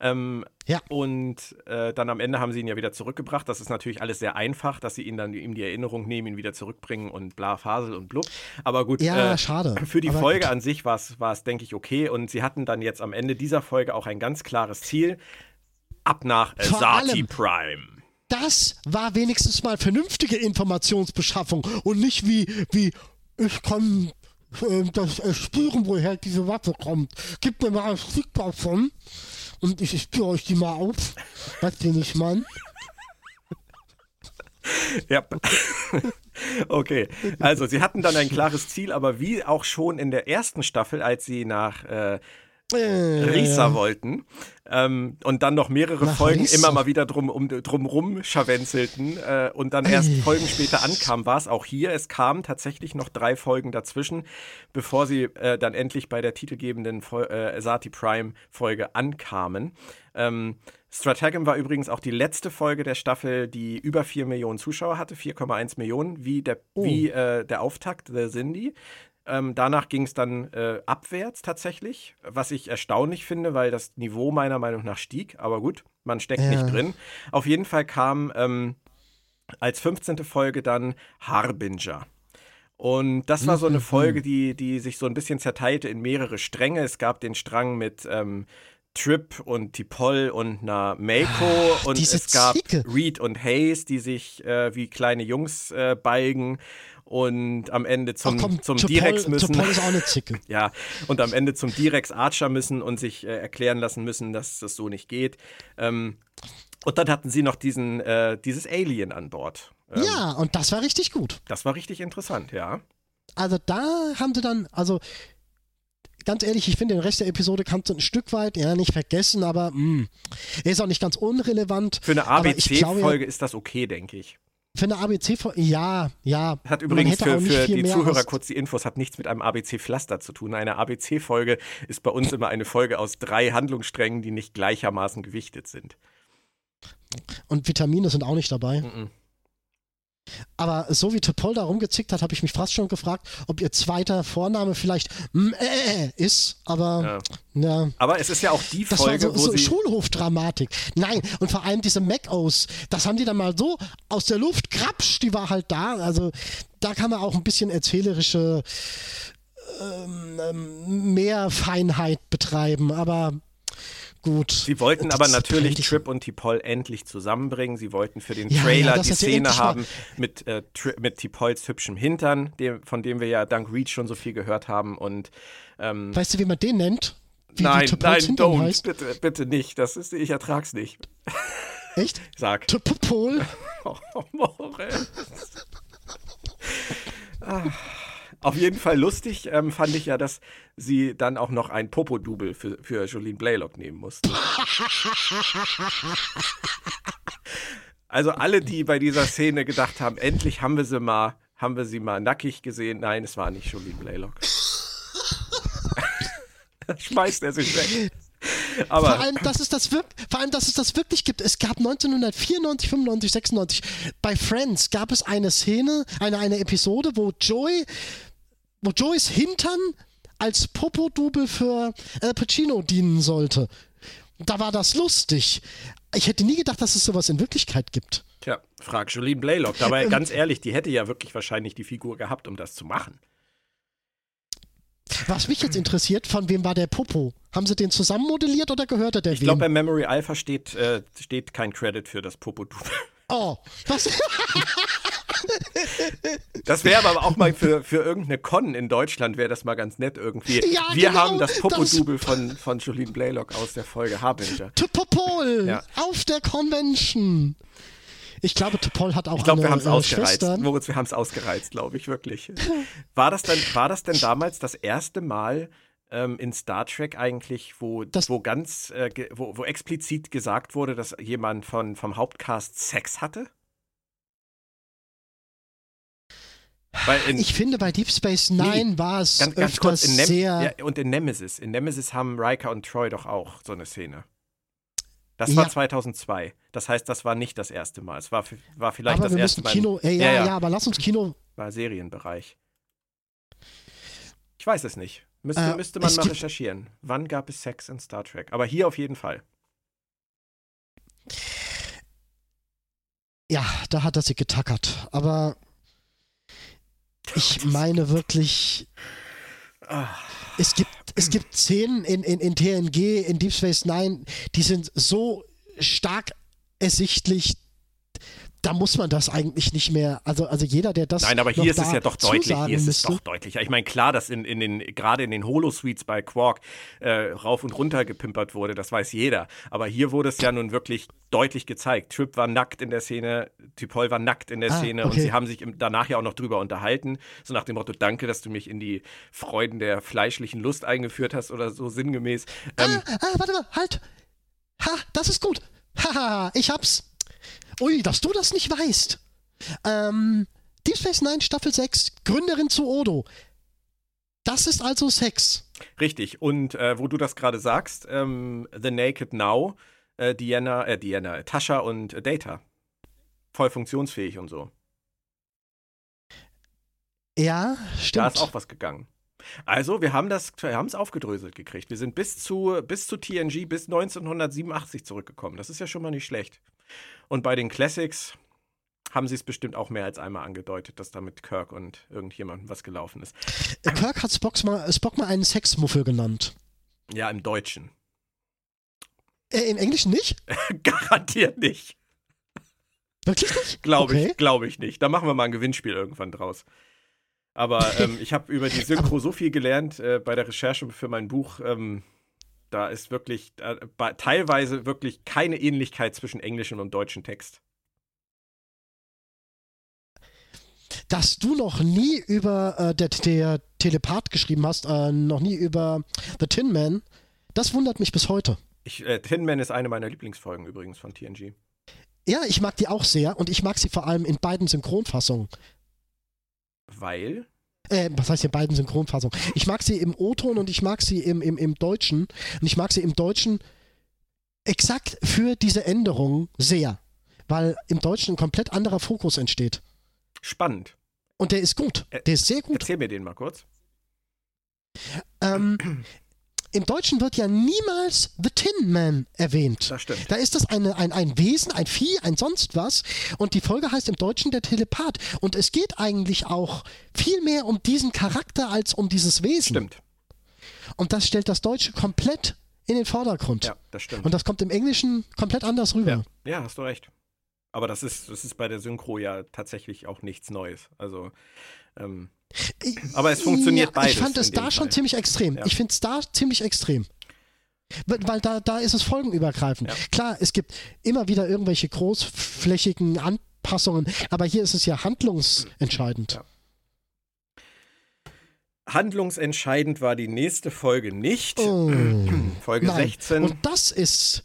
Ähm, Ja. Und äh, dann am Ende haben sie ihn ja wieder zurückgebracht. Das ist natürlich alles sehr einfach, dass sie ihn dann ihm die Erinnerung nehmen, ihn wieder zurückbringen und bla, Fasel und blub. Aber gut, Ja, äh, schade. für die Aber Folge gut. an sich war es, denke ich, okay. Und sie hatten dann jetzt am Ende dieser Folge auch ein ganz klares Ziel. Ab nach Asati allem- Prime. Das war wenigstens mal vernünftige Informationsbeschaffung und nicht wie, wie ich kann äh, das äh, spüren, woher diese Waffe kommt. Gib mir mal ein Stück davon und ich, spüre euch die mal auf. Was ich meine? Ja. Okay, also sie hatten dann ein klares Ziel, aber wie auch schon in der ersten Staffel, als sie nach äh, Risa wollten ähm, und dann noch mehrere Nach Folgen Risa. immer mal wieder drum, um, drum rum scharwenzelten äh, und dann erst. Folgen später ankam, war es auch hier. Es kamen tatsächlich noch drei Folgen dazwischen, bevor sie äh, dann endlich bei der titelgebenden Fol äh, Sati Prime Folge ankamen. Ähm, Stratagem war übrigens auch die letzte Folge der Staffel, die über 4 Millionen Zuschauer hatte, 4,1 Millionen, wie der, wie, äh, der Auftakt, The Cindy. Ähm, danach ging es dann äh, abwärts tatsächlich, was ich erstaunlich finde, weil das Niveau meiner Meinung nach stieg. Aber gut, man steckt Ja. nicht drin. Auf jeden Fall kam ähm, als 15. Folge dann Harbinger. Und das war so eine Folge, die, die sich so ein bisschen zerteilte in mehrere Stränge. Es gab den Strang mit ähm, Trip und Tipol und einer Mako und diese es gab Zicke. Reed und Hayes, die sich äh, wie kleine Jungs äh, beigen und am Ende zum, Ach komm, zum Direx müssen. Topol ist auch eine Zicke. Ja, und am Ende zum Direx Archer müssen und sich äh, erklären lassen müssen, dass das so nicht geht. Ähm, und dann hatten sie noch diesen, äh, dieses Alien an Bord. Ähm, Ja, und das war richtig gut. Das war richtig interessant, ja. Also da haben sie dann, also ganz ehrlich, ich finde den Rest der Episode kannst du ein Stück weit, ja, nicht vergessen, aber mh, er ist auch nicht ganz unrelevant. Für eine ABC-Folge ist das okay, denke ich. Für eine ABC-Folge, ja, ja. Hat übrigens für, für die Zuhörer kurz die Infos, hat nichts mit einem ABC-Pflaster zu tun. Eine ABC-Folge ist bei uns immer eine Folge aus drei Handlungssträngen, die nicht gleichermaßen gewichtet sind. Und Vitamine sind auch nicht dabei. Mhm. Aber so wie Topol da rumgezickt hat, habe ich mich fast schon gefragt, ob ihr zweiter Vorname vielleicht äh, ist. Aber ja. Aber es ist ja auch die Das Folge, war so, wo so. Schulhofdramatik. Nein, und vor allem diese Macos, das haben die dann mal so aus der Luft, krapsch, die war halt da. Also da kann man auch ein bisschen erzählerische ähm, ähm, mehr Feinheit betreiben. Aber gut. Sie wollten aber natürlich Trip und Tipol endlich zusammenbringen. Sie wollten für den Ja, Trailer ja, die Szene haben mit, äh, mit Tipols hübschem Hintern, dem, von dem wir ja dank Reach schon so viel gehört haben. Und ähm, Weißt du, wie man den nennt? Wie nein, nein, don't, heißt? bitte, bitte nicht. Das ist, ich ertrag's nicht. Echt? Sag. Topol? Oh, Moritz. Ah. Auf jeden Fall lustig ähm, fand ich ja, dass sie dann auch noch ein Popo-Double für, für Jolene Blaylock nehmen mussten. Also alle, die bei dieser Szene gedacht haben, endlich haben wir sie mal, haben wir sie mal nackig gesehen. Nein, es war nicht Jolene Blaylock. Schmeißt er sich weg. Vor Aber allem, dass es das, vor allem, dass es das wirklich gibt. Es gab 1994, 95, 96 bei Friends gab es eine Szene, eine, eine Episode, wo Joey, wo Joeys Hintern als Popo-Double für Al Pacino dienen sollte. Da war das lustig. Ich hätte nie gedacht, dass es sowas in Wirklichkeit gibt. Tja, frag Jolene Blaylock. Dabei ganz ehrlich, die hätte ja wirklich wahrscheinlich die Figur gehabt, um das zu machen. Was mich jetzt interessiert, von wem war der Popo? Haben sie den zusammen modelliert oder gehörte der Ich glaube, bei Memory Alpha steht, äh, steht kein Credit für das Popo-Double. oh, was? Das wäre aber auch mal für, für irgendeine Con in Deutschland, wäre das mal ganz nett irgendwie. Ja, Wir genau, haben das Popo-Double von, von Jolene Blaylock aus der Folge Harbinger. Topol Ja. auf der Convention. Ich glaube, Topol hat auch Ich glaube, wir haben es äh, ausgereizt. Schwester. Moritz, wir haben es ausgereizt, glaube ich, wirklich. War das, denn, war das denn damals das erste Mal ähm, in Star Trek eigentlich, wo, Das- wo ganz, äh, wo, wo explizit gesagt wurde, dass jemand von, vom Hauptcast Sex hatte? Ich finde, bei Deep Space Nine war es ganz, ganz öfters kurz, sehr. ja, und in Nemesis. In Nemesis haben Riker und Troy doch auch so eine Szene. Das war Ja. 2002. Das heißt, das war nicht das erste Mal. Es war, war vielleicht aber das wir erste müssen Mal Kino. Äh, ja, ja, aber lass uns Kino. war Serienbereich. Ich weiß es nicht. Müsste, Äh, müsste man mal gibt- recherchieren. Wann gab es Sex in Star Trek? Aber hier auf jeden Fall. Ja, da hat er sie getackert. Aber ich meine wirklich. Es gibt, es gibt Szenen in, in, in TNG, in Deep Space Nine, die sind so stark ersichtlich, da muss man das eigentlich nicht mehr, also, also jeder, der das. Nein, aber hier ist es ja doch deutlich. Hier ist es müsste. doch deutlicher. Ich meine, klar, dass in, in den, gerade in den Holo-Suites bei Quark äh, rauf und runter gepimpert wurde, das weiß jeder. Aber hier wurde es ja nun wirklich deutlich gezeigt. Trip war nackt in der Szene, Typol war nackt in der Ah, Szene und okay. sie haben sich im, danach ja auch noch drüber unterhalten. So nach dem Motto, danke, dass du mich in die Freuden der fleischlichen Lust eingeführt hast oder so sinngemäß. Ähm, Ah, ah, warte mal, halt. Ha, das ist gut. Haha, ich hab's. Ui, dass du das nicht weißt. Ähm, Deep Space Nine Staffel 6, Gründerin zu Odo. Das ist also Sex. Richtig. Und äh, wo du das gerade sagst, ähm, The Naked Now, äh, Diana, äh, Diana, Tascha und äh, Data. Voll funktionsfähig und so. Ja, Da stimmt. ist auch was gegangen. Also, wir haben das, wir haben es aufgedröselt gekriegt. Wir sind bis zu, bis zu TNG, bis 1987 zurückgekommen. Das ist ja schon mal nicht schlecht. Und bei den Classics haben sie es bestimmt auch mehr als einmal angedeutet, dass da mit Kirk und irgendjemandem was gelaufen ist. Kirk hat Spock mal, Spock mal einen Sexmuffel genannt. Ja, im Deutschen. Äh, Im Englischen nicht? Garantiert nicht. Wirklich nicht? Glaube okay. ich, glaube ich nicht. Da machen wir mal ein Gewinnspiel irgendwann draus. Aber ähm, ich habe über die Synchro so viel gelernt äh, bei der Recherche für mein Buch. Ähm, da ist wirklich bei, teilweise wirklich keine Ähnlichkeit zwischen englischem und deutschem Text. Dass du noch nie über äh, der, der Telepath geschrieben hast, äh, noch nie über The Tin Man, das wundert mich bis heute. Ich, äh, Tin Man ist eine meiner Lieblingsfolgen übrigens von TNG. Ja, ich mag die auch sehr und ich mag sie vor allem in beiden Synchronfassungen. Weil? Äh, was heißt in beiden Synchronfassungen? Ich mag sie im O-Ton und ich mag sie im, im, im Deutschen. Und ich mag sie im Deutschen exakt für diese Änderung sehr. Weil im Deutschen ein komplett anderer Fokus entsteht. Spannend. Und der ist gut. Der ist sehr gut. Erzähl mir den mal kurz. Ähm, Im Deutschen wird ja niemals The Tin Man erwähnt. Das stimmt. Da ist das eine, ein, ein Wesen, ein Vieh, ein sonst was. Und die Folge heißt im Deutschen der Telepath. Und es geht eigentlich auch viel mehr um diesen Charakter als um dieses Wesen. Stimmt. Und das stellt das Deutsche komplett in den Vordergrund. Ja, das stimmt. Und das kommt im Englischen komplett anders rüber. Ja, ja, hast du recht. Aber das ist, das ist bei der Synchro ja tatsächlich auch nichts Neues. Also, ähm, Aber es funktioniert ja, beides Ich fand es da schon Fall. ziemlich extrem. Ja. Ich finde es da ziemlich extrem. Weil weil da, da ist es folgenübergreifend. Ja. Klar, es gibt immer wieder irgendwelche großflächigen Anpassungen, aber hier ist es ja handlungsentscheidend. Ja. handlungsentscheidend war die nächste Folge nicht. Oh. Folge Nein. 16. Und das ist,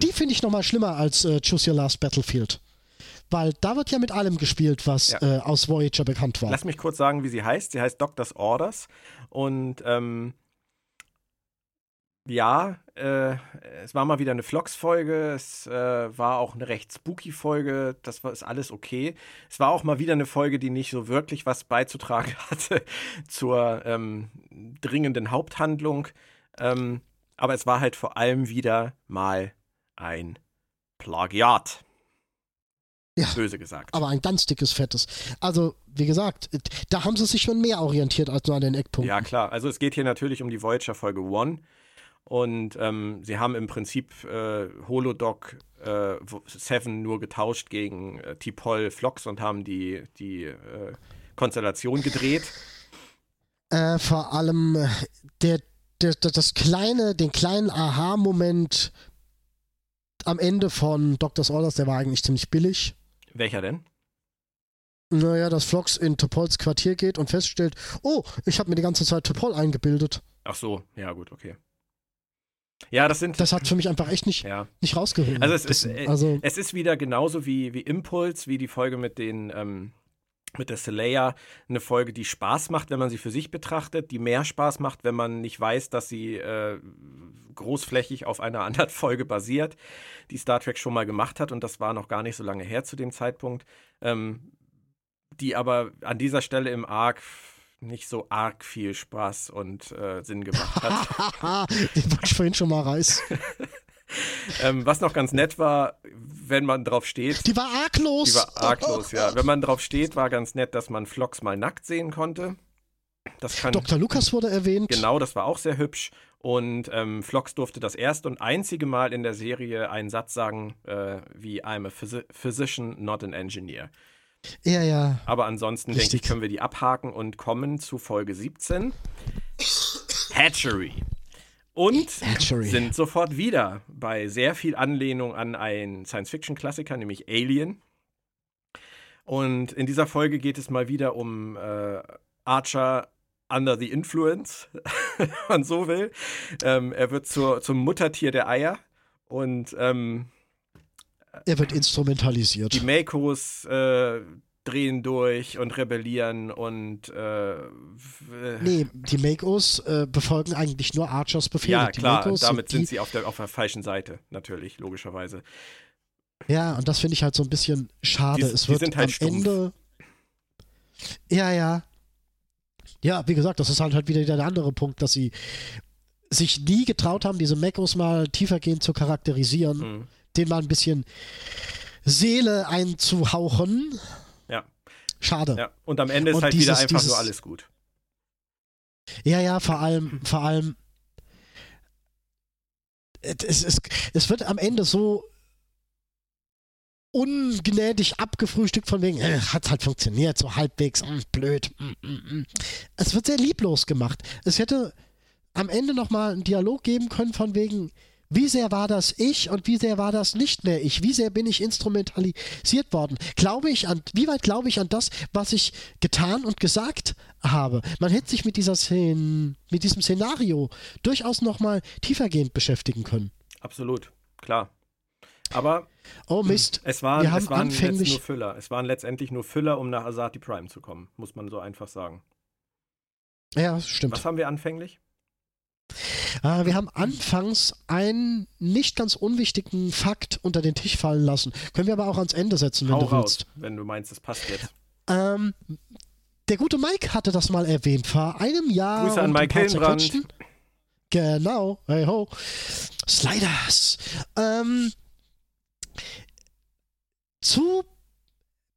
die finde ich nochmal schlimmer als äh, Choose Your Last Battlefield. Weil da wird ja mit allem gespielt, was Ja. äh, aus Voyager bekannt war. Lass mich kurz sagen, wie sie heißt. Sie heißt Doctor's Orders. Und ähm, ja, äh, es war mal wieder eine Vlogs-Folge. Es äh, war auch eine recht spooky Folge. Das war ist alles okay. Es war auch mal wieder eine Folge, die nicht so wirklich was beizutragen hatte zur ähm, dringenden Haupthandlung. Ähm, aber es war halt vor allem wieder mal ein Plagiat. Ja. Böse gesagt. aber ein ganz dickes, fettes. Also, wie gesagt, da haben sie sich schon mehr orientiert als nur an den Eckpunkten. Ja, klar. Also es geht hier natürlich um die Voyager Folge One. Und ähm, sie haben im Prinzip äh, Holodoc äh, Seven nur getauscht gegen äh, T'Pol Phlox und haben die, die äh, Konstellation gedreht. Äh, vor allem äh, der, der, der, das kleine, den kleinen Aha-Moment am Ende von Doctor's Orders, der war eigentlich ziemlich billig. Welcher denn? Naja, dass Flox in Topols Quartier geht und feststellt, oh, ich habe mir die ganze Zeit Topol eingebildet. Ach so, ja gut, okay. Ja, das sind. Das hat für mich einfach echt nicht, ja. nicht rausgeholt. Also es ist, äh, also es ist wieder genauso wie, wie Impulse, wie die Folge mit den ähm, mit der Seleia, eine Folge, die Spaß macht, wenn man sie für sich betrachtet, die mehr Spaß macht, wenn man nicht weiß, dass sie äh, großflächig auf einer anderen Folge basiert, die Star Trek schon mal gemacht hat und das war noch gar nicht so lange her zu dem Zeitpunkt, ähm, die aber an dieser Stelle im Arc nicht so arg viel Spaß und äh, Sinn gemacht hat. den wollte ich vorhin schon mal reißen. ähm, was noch ganz nett war, wenn man drauf steht, Die war arglos. Die war arglos, ja. Wenn man drauf steht, war ganz nett, dass man Flox mal nackt sehen konnte. Das kann Dr. Lukas wurde erwähnt. genau, das war auch sehr hübsch. Und ähm, Phlox durfte das erste und einzige Mal in der Serie einen Satz sagen, äh, wie I'm a physi physician, not an engineer. Ja, ja. Aber ansonsten denke ich, können wir die abhaken und kommen zu Folge 17. Hatchery. Und Hatchery. sind sofort wieder bei sehr viel Anlehnung an einen Science-Fiction-Klassiker, nämlich Alien. Und in dieser Folge geht es mal wieder um äh, Archer under the influence, wenn man so will. Ähm, er wird zur, zum Muttertier der Eier und ähm, Er wird instrumentalisiert. die Makos äh, drehen durch und rebellieren und äh, Nee, die Makos äh, befolgen eigentlich nur Archers Befehle. ja klar, damit die, sind sie auf der, auf der falschen Seite, natürlich, logischerweise. Ja, und das finde ich halt so ein bisschen schade. Die- es wird sind halt am stumpf. Ende. Ja, ja. Ja, wie gesagt, das ist halt, halt wieder der andere Punkt, dass sie sich nie getraut haben, diese Makos mal tiefergehend zu charakterisieren, Mhm. denen mal ein bisschen Seele einzuhauchen. Schade. Ja. Und am Ende ist Und halt wieder dieses- einfach dieses- nur alles gut. Ja, ja, vor allem, vor allem, es, es, es wird am Ende so ungnädig abgefrühstückt von wegen, äh, hat halt funktioniert, so halbwegs, mm, blöd. Mm, mm, mm. Es wird sehr lieblos gemacht. Es hätte am Ende nochmal einen Dialog geben können von wegen, wie sehr war das ich und wie sehr war das nicht mehr ich? Wie sehr bin ich instrumentalisiert worden? Glaube ich an, wie weit glaube ich an das, was ich getan und gesagt habe? Man hätte sich mit dieser Szene, mit diesem Szenario durchaus nochmal tiefergehend beschäftigen können. Absolut, klar. Aber Oh Mist. es waren, Wir haben es waren anfänglich- nur Füller. Es waren letztendlich nur Füller, um nach Asati Prime zu kommen, muss man so einfach sagen. Ja, stimmt. Was haben wir anfänglich? Äh, wir haben anfangs einen nicht ganz unwichtigen Fakt unter den Tisch fallen lassen. Können wir aber auch ans Ende setzen, wenn Hau du raus, willst. wenn du meinst, es passt jetzt. Ähm, der gute Mike hatte das mal erwähnt. Vor einem Jahr. Grüße an Mike Hillenbrand. Genau. Hey ho. Sliders. Ähm, zu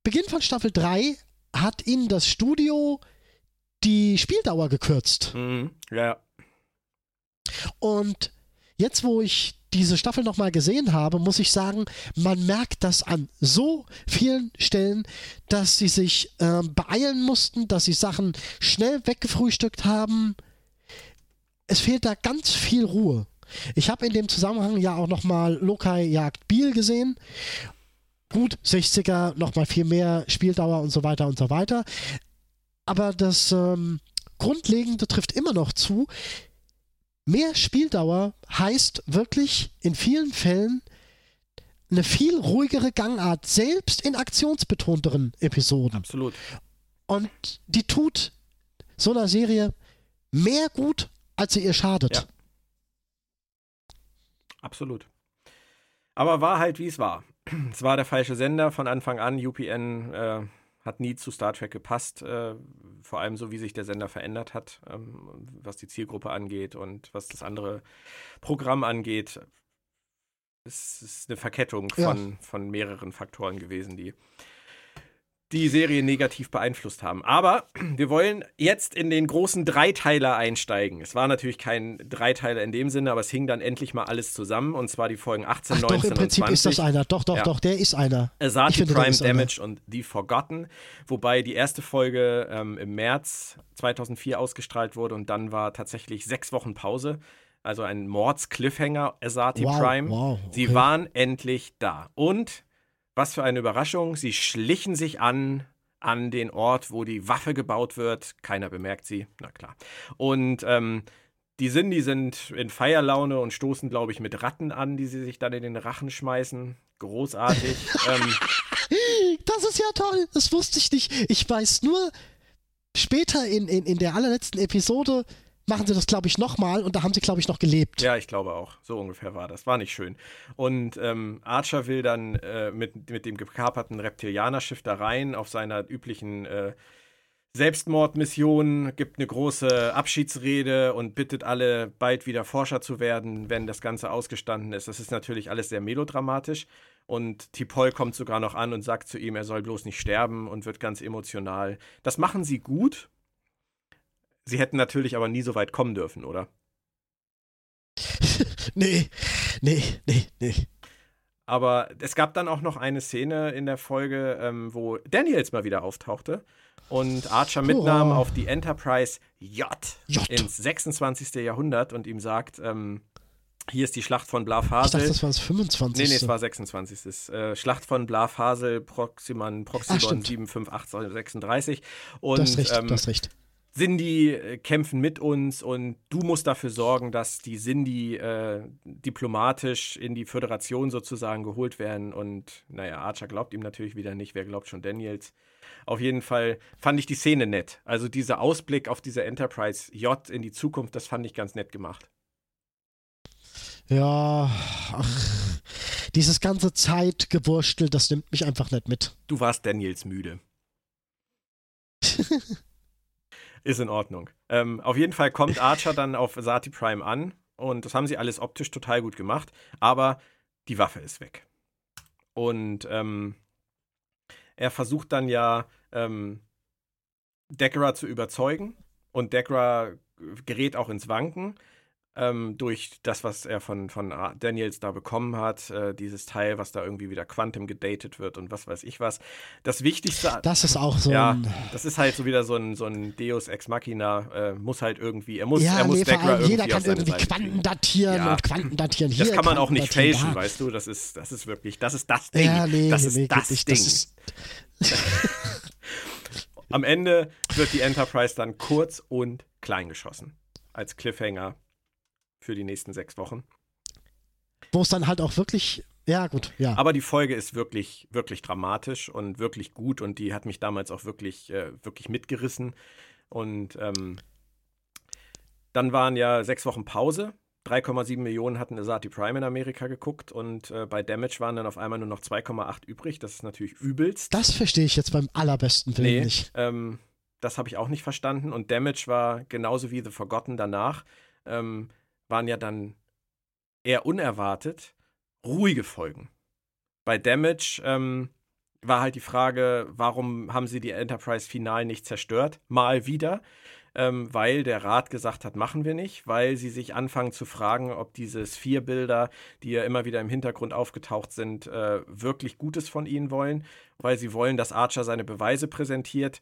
Beginn von Staffel 3 hat ihnen das Studio die Spieldauer gekürzt. Mhm. Ja, ja. Und jetzt, wo ich diese Staffel nochmal gesehen habe, muss ich sagen, man merkt das an so vielen Stellen, dass sie sich ähm, beeilen mussten, dass sie Sachen schnell weggefrühstückt haben. Es fehlt da ganz viel Ruhe. Ich habe in dem Zusammenhang ja auch nochmal Lokai Jagd Biel gesehen. Gut, 60er, nochmal viel mehr Spieldauer und so weiter und so weiter. Aber das ähm, Grundlegende trifft immer noch zu. Mehr Spieldauer heißt wirklich in vielen Fällen eine viel ruhigere Gangart, selbst in aktionsbetonteren Episoden. Absolut. Und die tut so einer Serie mehr gut, als sie ihr schadet. Ja. Absolut. Aber war halt, wie es war. Es war der falsche Sender von Anfang an. UPN äh, hat nie zu Star Trek gepasst. Äh, vor allem so, wie sich der Sender verändert hat, ähm, was die Zielgruppe angeht und was das andere Programm angeht. Es ist eine Verkettung Ja. von, von mehreren Faktoren gewesen, die die Serie negativ beeinflusst haben. Aber wir wollen jetzt in den großen Dreiteiler einsteigen. Es war natürlich kein Dreiteiler in dem Sinne, aber es hing dann endlich mal alles zusammen. Und zwar die Folgen 18, Ach 19 doch, im Prinzip und 20. ist das einer. Doch, doch, Ja. doch, der ist einer. Asati finde, Prime ist einer. Damage und The Forgotten, wobei die erste Folge ähm, im März 2004 ausgestrahlt wurde und dann war tatsächlich sechs Wochen Pause. Also ein Mords-Cliffhanger, Asati Wow, Prime. wow, Sie okay. waren endlich da. Und was für eine Überraschung, sie schlichen sich an an den Ort, wo die Waffe gebaut wird. Keiner bemerkt sie, na klar. Und ähm, die sind, die sind in Feierlaune und stoßen, glaube ich, mit Ratten an, die sie sich dann in den Rachen schmeißen. Großartig. ähm, Das ist ja toll. Das wusste ich nicht. Ich weiß nur, später in, in, in der allerletzten Episode machen sie das, glaube ich, nochmal und da haben sie, glaube ich, noch gelebt. Ja, ich glaube auch. So ungefähr war das. War nicht schön. Und ähm, Archer will dann äh, mit, mit dem gekaperten Reptilianerschiff da rein auf seiner üblichen äh, Selbstmordmission, gibt eine große Abschiedsrede und bittet alle, bald wieder Forscher zu werden, wenn das Ganze ausgestanden ist. Das ist natürlich alles sehr melodramatisch. Und Tipol kommt sogar noch an und sagt zu ihm, er soll bloß nicht sterben und wird ganz emotional. Das machen sie gut. Sie hätten natürlich aber nie so weit kommen dürfen, oder? Nee, nee, nee, nee. Aber es gab dann auch noch eine Szene in der Folge, ähm, wo Daniels mal wieder auftauchte und Archer mitnahm Oh. auf die Enterprise J, J. ins 26. Jahrhundert und ihm sagt, ähm, hier ist die Schlacht von Ich dachte, Blafhasel. das war das 25. Nee, nee, es war 26. Äh, Schlacht von Blafhasel, Proximan, Proximon stimmt. 75836. Und du hast recht, ähm, du hast recht. Sindhi äh, kämpfen mit uns und du musst dafür sorgen, dass die Sindhi äh, diplomatisch in die Föderation sozusagen geholt werden. Und naja, Archer glaubt ihm natürlich wieder nicht. Wer glaubt schon Daniels? Auf jeden Fall fand ich die Szene nett. Also dieser Ausblick auf diese Enterprise J in die Zukunft, das fand ich ganz nett gemacht. Ja, ach, dieses ganze Zeitgewurstel, das nimmt mich einfach nicht mit. Du warst Daniels müde. Ist in Ordnung. Ähm, auf jeden Fall kommt Archer dann auf Sati Prime an und das haben sie alles optisch total gut gemacht, aber die Waffe ist weg. Und ähm, er versucht dann ja ähm, Degra zu überzeugen und Degra gerät auch ins Wanken ähm, durch das, was er von, von Daniels da bekommen hat, äh, dieses Teil, was da irgendwie wieder Quantum gedatet wird und was weiß ich was. Das Wichtigste Das ist auch so ja, ein. das ist halt so wieder so ein, so ein Deus Ex Machina, äh, muss halt irgendwie, er muss, Ja, er muss nee, Degra irgendwie jeder kann irgendwie Seite kriegen. Quanten datieren Ja. und Quanten datieren hier. Das kann man auch nicht fälschen, da. weißt du? Das ist, das ist wirklich, das ist das Ding. Ja, nee, das ist nee, das. Ding. Das ist, Am Ende wird die Enterprise dann kurz und klein geschossen. Als Cliffhanger für die nächsten sechs Wochen. wo es dann halt auch wirklich. Ja, gut, ja. Aber die Folge ist wirklich, wirklich dramatisch und wirklich gut und die hat mich damals auch wirklich, äh, wirklich mitgerissen. Und ähm, dann waren ja sechs Wochen Pause. 3,7 Millionen hatten Asati Prime in Amerika geguckt und äh, bei Damage waren dann auf einmal nur noch 2,8 übrig. Das ist natürlich übelst. das verstehe ich jetzt beim allerbesten Willen Nee, nicht. ähm, das habe ich auch nicht verstanden. Und Damage war genauso wie The Forgotten danach, ähm, waren ja dann eher unerwartet ruhige Folgen. Bei Damage ähm, war halt die Frage, warum haben sie die Enterprise final nicht zerstört? Mal wieder. Ähm, weil der Rat gesagt hat, machen wir nicht, weil sie sich anfangen zu fragen, ob diese Sphere-Bilder, die ja immer wieder im Hintergrund aufgetaucht sind, äh, wirklich Gutes von ihnen wollen, weil sie wollen, dass Archer seine Beweise präsentiert.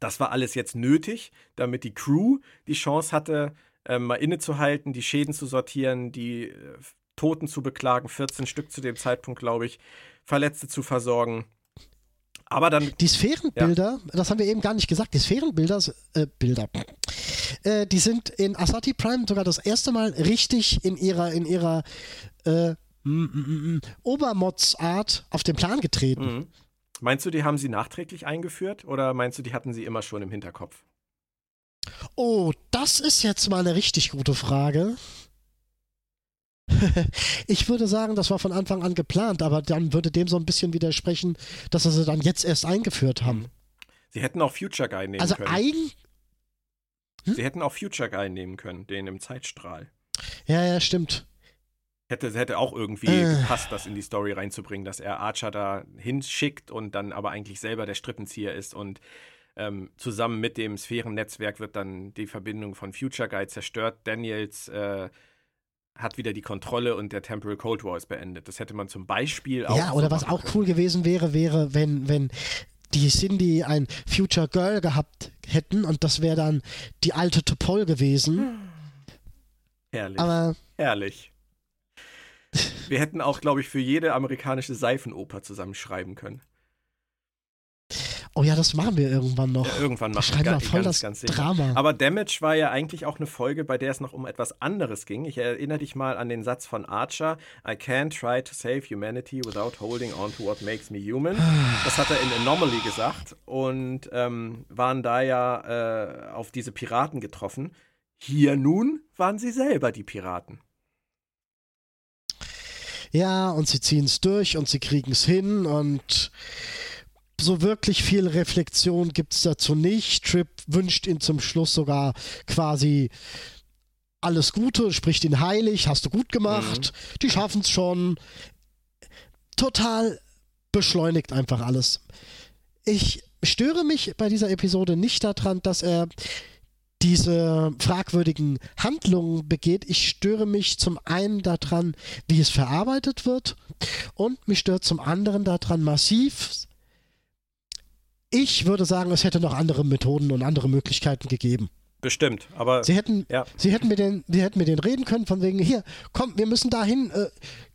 Das war alles jetzt nötig, damit die Crew die Chance hatte, äh, mal innezuhalten, die Schäden zu sortieren, die äh, Toten zu beklagen, 14 Stück zu dem Zeitpunkt, glaube ich, Verletzte zu versorgen. Aber dann Die Sphärenbilder, das haben wir eben gar nicht gesagt, die Sphärenbilder, äh, Bilder, äh, die sind in Asati Prime sogar das erste Mal richtig in ihrer, in ihrer äh, mm, mm, mm, Obermods-Art auf den Plan getreten. Mhm. Meinst du, die haben sie nachträglich eingeführt oder meinst du, die hatten sie immer schon im Hinterkopf? Oh, das ist jetzt mal eine richtig gute Frage. Ich würde sagen, das war von Anfang an geplant, aber dann würde dem so ein bisschen widersprechen, dass sie sie dann jetzt erst eingeführt haben. Sie hätten auch Future Guy nehmen Also können. eigen. Sie hätten auch Future Guy nehmen können, den im Zeitstrahl. Ja, ja, stimmt. Hätte, hätte auch irgendwie Äh. gepasst, das in die Story reinzubringen, dass er Archer da hinschickt und dann aber eigentlich selber der Strippenzieher ist und ähm, zusammen mit dem Sphärennetzwerk wird dann die Verbindung von Future Guy zerstört. Daniels äh, hat wieder die Kontrolle und der Temporal Cold War ist beendet. Das hätte man zum Beispiel auch. Ja, oder so was auch cool gewesen wäre, wäre, wenn, wenn die Cindy ein Future Girl gehabt hätten und das wäre dann die alte Topol gewesen. Herrlich. Aber Herrlich. Wir hätten auch, glaube ich, für jede amerikanische Seifenoper zusammenschreiben können. Oh ja, das machen wir irgendwann noch. Ja, irgendwann machen wir mal voll das ganz. Drama. Aber Damage war ja eigentlich auch eine Folge, bei der es noch um etwas anderes ging. Ich erinnere dich mal an den Satz von Archer: I can't try to save humanity without holding on to what makes me human. Das hat er in Anomaly gesagt und ähm, waren da ja äh, auf diese Piraten getroffen. Hier nun waren sie selber die Piraten. Ja, und sie ziehen es durch und sie kriegen es hin und so wirklich viel Reflexion gibt es dazu nicht. Trip wünscht ihn zum Schluss sogar quasi alles Gute, spricht ihn heilig, hast du gut gemacht, die schaffen es schon. Total beschleunigt einfach alles. Ich störe mich bei dieser Episode nicht daran, dass er diese fragwürdigen Handlungen begeht. Ich störe mich zum einen daran, wie es verarbeitet wird und mich stört zum anderen daran massiv. Ich würde sagen, es hätte noch andere Methoden und andere Möglichkeiten gegeben. Bestimmt, aber Sie hätten, Ja. sie hätten mit den, sie hätten mit denen reden können, von wegen, hier, komm, wir müssen dahin, äh,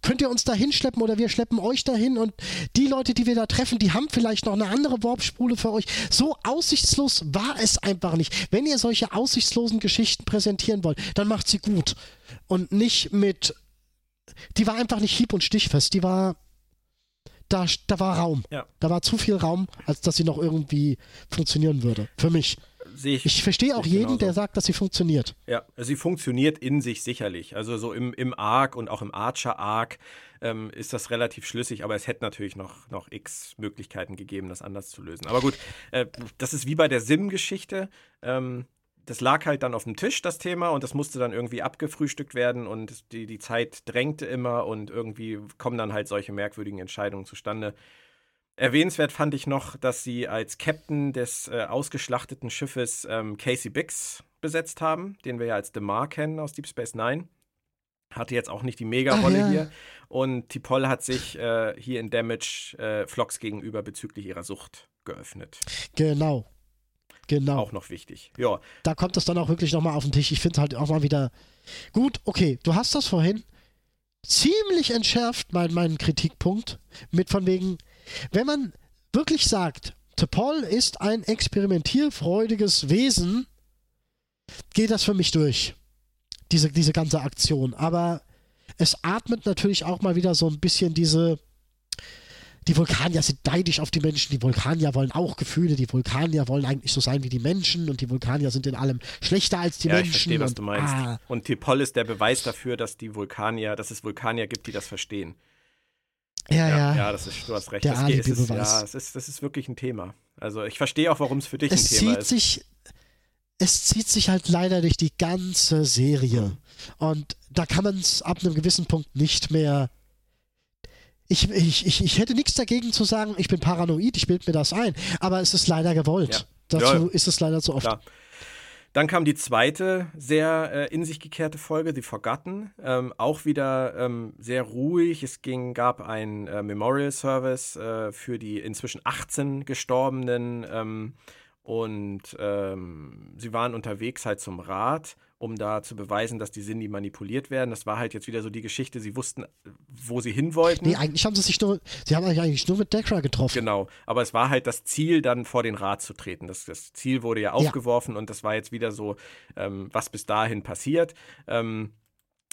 könnt ihr uns dahin schleppen oder wir schleppen euch dahin und die Leute, die wir da treffen, die haben vielleicht noch eine andere Warpspule für euch. So aussichtslos war es einfach nicht. Wenn ihr solche aussichtslosen Geschichten präsentieren wollt, dann macht sie gut. Und nicht mit, die war einfach nicht hieb- und stichfest, die war, da, da war Raum. Ja. Da war zu viel Raum, als dass sie noch irgendwie funktionieren würde. Für mich. ich. Ich verstehe auch jeden, genauso. der sagt, dass sie funktioniert. Ja, sie funktioniert in sich sicherlich. Also so im, im Arc und auch im Archer-Arc ähm, ist das relativ schlüssig, aber es hätte natürlich noch, noch x Möglichkeiten gegeben, das anders zu lösen. Aber gut, äh, das ist wie bei der Sim-Geschichte. Ähm, das lag halt dann auf dem Tisch, das Thema, und das musste dann irgendwie abgefrühstückt werden und die, die Zeit drängte immer und irgendwie kommen dann halt solche merkwürdigen Entscheidungen zustande. Erwähnenswert fand ich noch, dass sie als Captain des äh, ausgeschlachteten Schiffes ähm, Casey Biggs besetzt haben, den wir ja als DeMar kennen aus Deep Space Nine. Hatte jetzt auch nicht die Mega-Rolle Ach ja. hier. Und T'Pol hat sich äh, hier in Damage äh, Phlox gegenüber bezüglich ihrer Sucht geöffnet. Genau. Genau. Auch noch wichtig. Ja, Da kommt es dann auch wirklich nochmal auf den Tisch. Ich finde halt auch mal wieder gut. Okay, du hast das vorhin ziemlich entschärft, mein, meinen Kritikpunkt, mit von wegen, wenn man wirklich sagt, T'Pol ist ein experimentierfreudiges Wesen, geht das für mich durch. Diese, diese ganze Aktion. Aber es atmet natürlich auch mal wieder so ein bisschen diese. Die Vulkanier sind neidisch auf die Menschen, die Vulkanier wollen auch Gefühle, die Vulkanier wollen eigentlich so sein wie die Menschen und die Vulkanier sind in allem schlechter als die ja Menschen. ich verstehe, was und, du meinst. Ah, Und T'Pol ist der Beweis dafür, dass die Vulkanier, dass es Vulkanier gibt, die das verstehen. ja, ja. ja, das ist, du hast recht. Der das, geht- es ist, ja, es ist, das ist wirklich ein Thema. Also ich verstehe auch, warum es für dich es ein Thema zieht ist. sich es zieht sich halt leider durch die ganze Serie und da kann man es ab einem gewissen Punkt nicht mehr ich, ich, ich, ich hätte nichts dagegen zu sagen, ich bin paranoid, ich bilde mir das ein, aber es ist leider gewollt. Ja. Dazu Ja. ist es leider zu oft. Klar. Dann kam die zweite sehr äh, in sich gekehrte Folge, The Forgotten. Ähm, auch wieder ähm, sehr ruhig. Es ging, gab einen äh, Memorial Service äh, für die inzwischen 18 Gestorbenen. Ähm, und ähm, sie waren unterwegs halt zum Rat, um da zu beweisen, dass die Sindhi manipuliert werden. Das war halt jetzt wieder so die Geschichte. Sie wussten, wo sie hin wollten. Nee, eigentlich haben sie sich nur, sie haben sich eigentlich nur mit Dekra getroffen. Genau, aber es war halt das Ziel, dann vor den Rat zu treten. Das, das Ziel wurde ja aufgeworfen und das war jetzt wieder so, ähm, was bis dahin passiert. Ähm,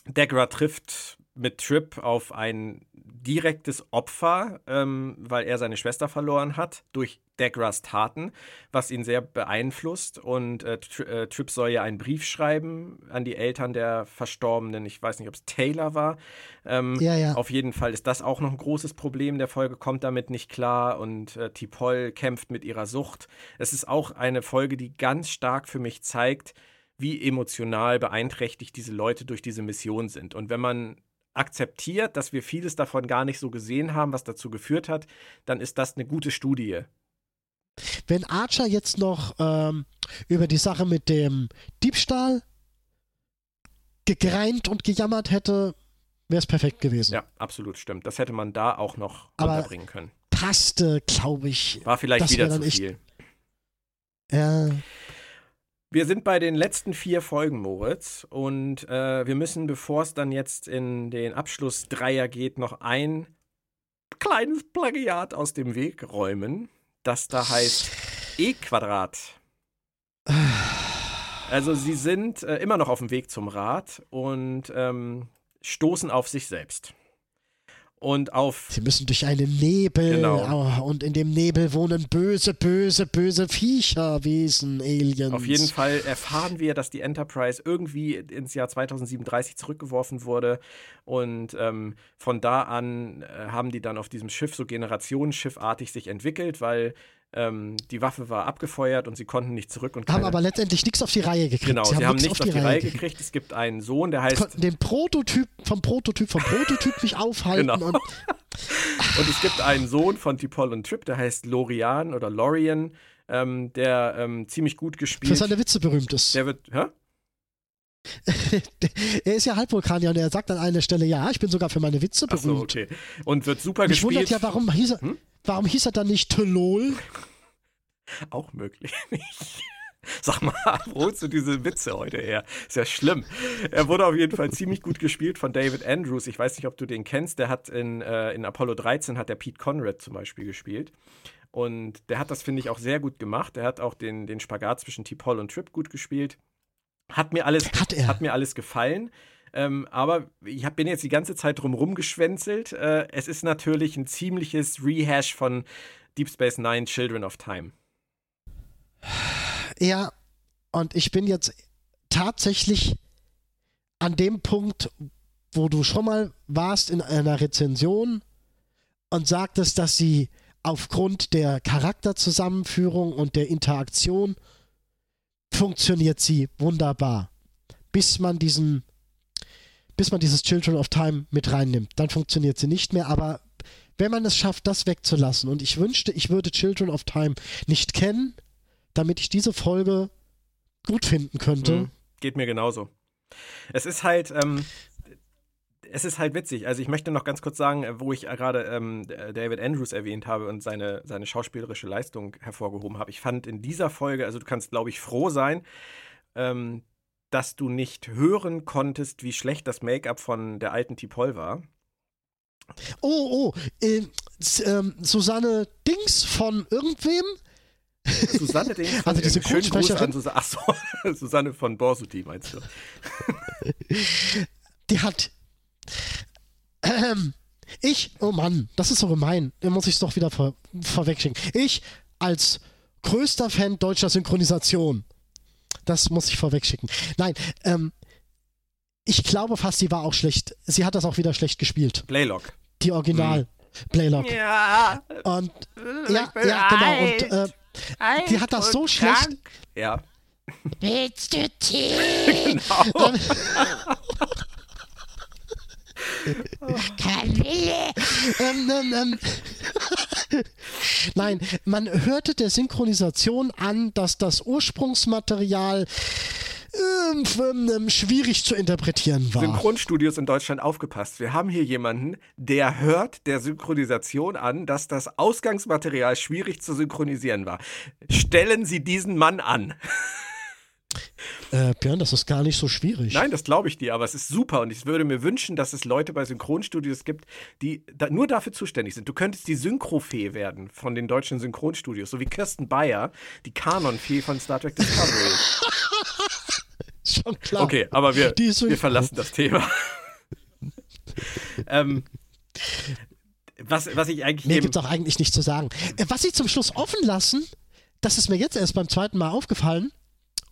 Degra trifft mit Trip auf ein direktes Opfer, ähm, weil er seine Schwester verloren hat durch Degras Taten, was ihn sehr beeinflusst. Und äh, Tri äh, Trip soll ja einen Brief schreiben an die Eltern der Verstorbenen. Ich weiß nicht, ob es Taylor war. Ähm, Ja, ja. Auf jeden Fall ist das auch noch ein großes Problem. Der Folge kommt damit nicht klar und äh, T'Pol kämpft mit ihrer Sucht. Es ist auch eine Folge, die ganz stark für mich zeigt, wie emotional beeinträchtigt diese Leute durch diese Mission sind. Und wenn man akzeptiert, dass wir vieles davon gar nicht so gesehen haben, was dazu geführt hat, dann ist das eine gute Studie. Wenn Archer jetzt noch ähm, über die Sache mit dem Diebstahl gegreint und gejammert hätte, wäre es perfekt gewesen. Ja, absolut stimmt. Das hätte man da auch noch Aber- unterbringen können. Passte, glaube ich. War vielleicht wieder zu echt- viel. Ja. Wir sind bei den letzten vier Folgen, Moritz, und äh, wir müssen, bevor es dann jetzt in den Abschluss Dreier geht, noch ein kleines Plagiat aus dem Weg räumen, das da heißt E-Quadrat. Also sie sind äh, immer noch auf dem Weg zum Rad und ähm, stoßen auf sich selbst. Und auf Sie müssen durch einen Nebel Genau. oh, und in dem Nebel wohnen böse, böse, böse Viecher, Wesen, Aliens. Auf jeden Fall erfahren wir, dass die Enterprise irgendwie ins Jahr 2037 zurückgeworfen wurde. Und ähm, von da an äh, haben die dann auf diesem Schiff so Generationsschiffartig sich entwickelt, weil ähm, die Waffe war abgefeuert und sie konnten nicht zurück und Haben aber letztendlich nichts auf die Reihe gekriegt. genau, sie haben, nix nichts auf die Reihe gekriegt. Es gibt einen Sohn, der heißt Konnten den Prototyp vom Prototyp vom Prototyp nicht aufhalten. Genau. Und Und es gibt einen Sohn von T'Pol und Trip, der heißt Lorian oder Lorian. ähm, der ähm, ziemlich gut gespielt. Für seine Witze berühmt ist. Der wird, hä? er ist ja Halbvulkanier und er sagt an einer Stelle, ja, ich bin sogar für meine Witze Ach so, berühmt. okay. Und wird super Mich gespielt. wundert ja, warum hieß er, Hm? warum hieß er dann nicht Telol? Auch möglich. Sag mal, wo holst du diese Witze heute her? Ist ja schlimm. Er wurde auf jeden Fall ziemlich gut gespielt von David Andrews. Ich weiß nicht, ob du den kennst. Der hat in, äh, in Apollo 13 hat der Pete Conrad zum Beispiel gespielt. Und der hat das, finde ich, auch sehr gut gemacht. Er hat auch den, den Spagat zwischen T-Paul und Trip gut gespielt. Hat mir alles, Hat hat mir alles gefallen. Ähm, aber ich hab, bin jetzt die ganze Zeit drum rumgeschwänzelt. Äh, es ist natürlich ein ziemliches Rehash von Deep Space Nine Children of Time. Ja, und ich bin jetzt tatsächlich an dem Punkt, wo du schon mal warst in einer Rezension und sagtest, dass sie aufgrund der Charakterzusammenführung und der Interaktion funktioniert sie wunderbar. Bis man diesen, bis man dieses Children of Time mit reinnimmt, dann funktioniert sie nicht mehr, aber wenn man es schafft, das wegzulassen, und ich wünschte, ich würde Children of Time nicht kennen, damit ich diese Folge gut finden könnte. Mhm. Geht mir genauso. Es ist halt, ähm, es ist halt witzig. Also ich möchte noch ganz kurz sagen, äh, wo ich äh, gerade ähm, David Andrews erwähnt habe und seine, seine schauspielerische Leistung hervorgehoben habe. Ich fand in dieser Folge, also du kannst, glaube ich, froh sein, ähm, dass du nicht hören konntest, wie schlecht das Make-up von der alten Tipol war. Oh, oh, äh, ähm, Susanne Dings von irgendwem? Susanne, den Also diese an Susanne, ach so, Susanne von Borsuti meinst du? Die hat. Ähm, ich, oh Mann, das ist so gemein. Da muss ich es doch wieder vor, vorwegschicken. Ich als größter Fan deutscher Synchronisation. Das muss ich vorwegschicken. Nein, ähm, ich glaube fast, sie war auch schlecht. Sie hat das auch wieder schlecht gespielt. Playlock. Die Original Playlock. Ja, Und ja, ja, genau. Und äh, die hat das so schlecht. ja. Willst du Tee? Genau. Kamille? ähm, ähm, ähm. Nein, man hörte der Synchronisation an, dass das Ursprungsmaterial schwierig zu interpretieren war. Synchronstudios in Deutschland aufgepasst. Wir haben hier jemanden, der hört der Synchronisation an, dass das Ausgangsmaterial schwierig zu synchronisieren war. Stellen Sie diesen Mann an. Äh, Björn, das ist gar nicht so schwierig. Nein, das glaube ich dir, aber es ist super und ich würde mir wünschen, dass es Leute bei Synchronstudios gibt, die da nur dafür zuständig sind. Du könntest die Synchrofee werden von den deutschen Synchronstudios, so wie Kirsten Bayer, die Kanonfee von Star Trek Discovery. Schon klar. Okay, aber wir, wir verlassen das Thema. ähm, was, was ich eigentlich Mehr gibt es auch eigentlich nicht zu sagen. Äh, was sie zum Schluss offen lassen, das ist mir jetzt erst beim zweiten Mal aufgefallen.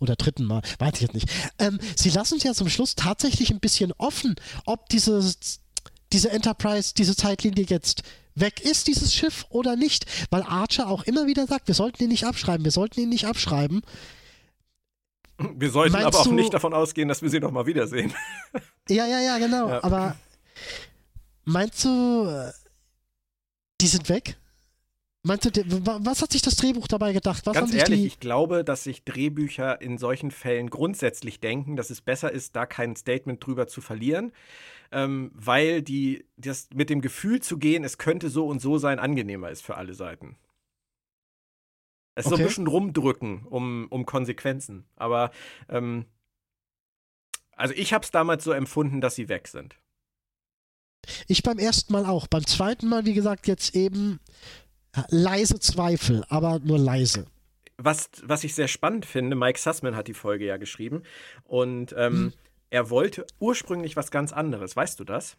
Oder dritten Mal, weiß ich jetzt nicht. Ähm, sie lassen es ja zum Schluss tatsächlich ein bisschen offen, ob dieses, diese Enterprise, diese Zeitlinie jetzt weg ist, dieses Schiff oder nicht. Weil Archer auch immer wieder sagt, wir sollten ihn nicht abschreiben, wir sollten ihn nicht abschreiben. Wir sollten Meinst aber auch du- nicht davon ausgehen, dass wir sie noch mal wiedersehen. Ja, ja, ja, genau. Ja. Aber meinst du, äh, die sind weg? Meinst du, was hat sich das Drehbuch dabei gedacht? Was Ganz ehrlich, ich glaube, dass sich Drehbücher in solchen Fällen grundsätzlich denken, dass es besser ist, da kein Statement drüber zu verlieren, ähm, weil die, das mit dem Gefühl zu gehen, es könnte so und so sein, angenehmer ist für alle Seiten. Es ist so Okay. ein bisschen rumdrücken um, um Konsequenzen. Aber ähm, also ich habe es damals so empfunden, dass sie weg sind. Ich beim ersten Mal auch. Beim zweiten Mal, wie gesagt, jetzt eben leise Zweifel, aber nur leise. was, was ich sehr spannend finde, Mike Sussman hat die Folge ja geschrieben und ähm, Hm. er wollte ursprünglich was ganz anderes. Weißt du das?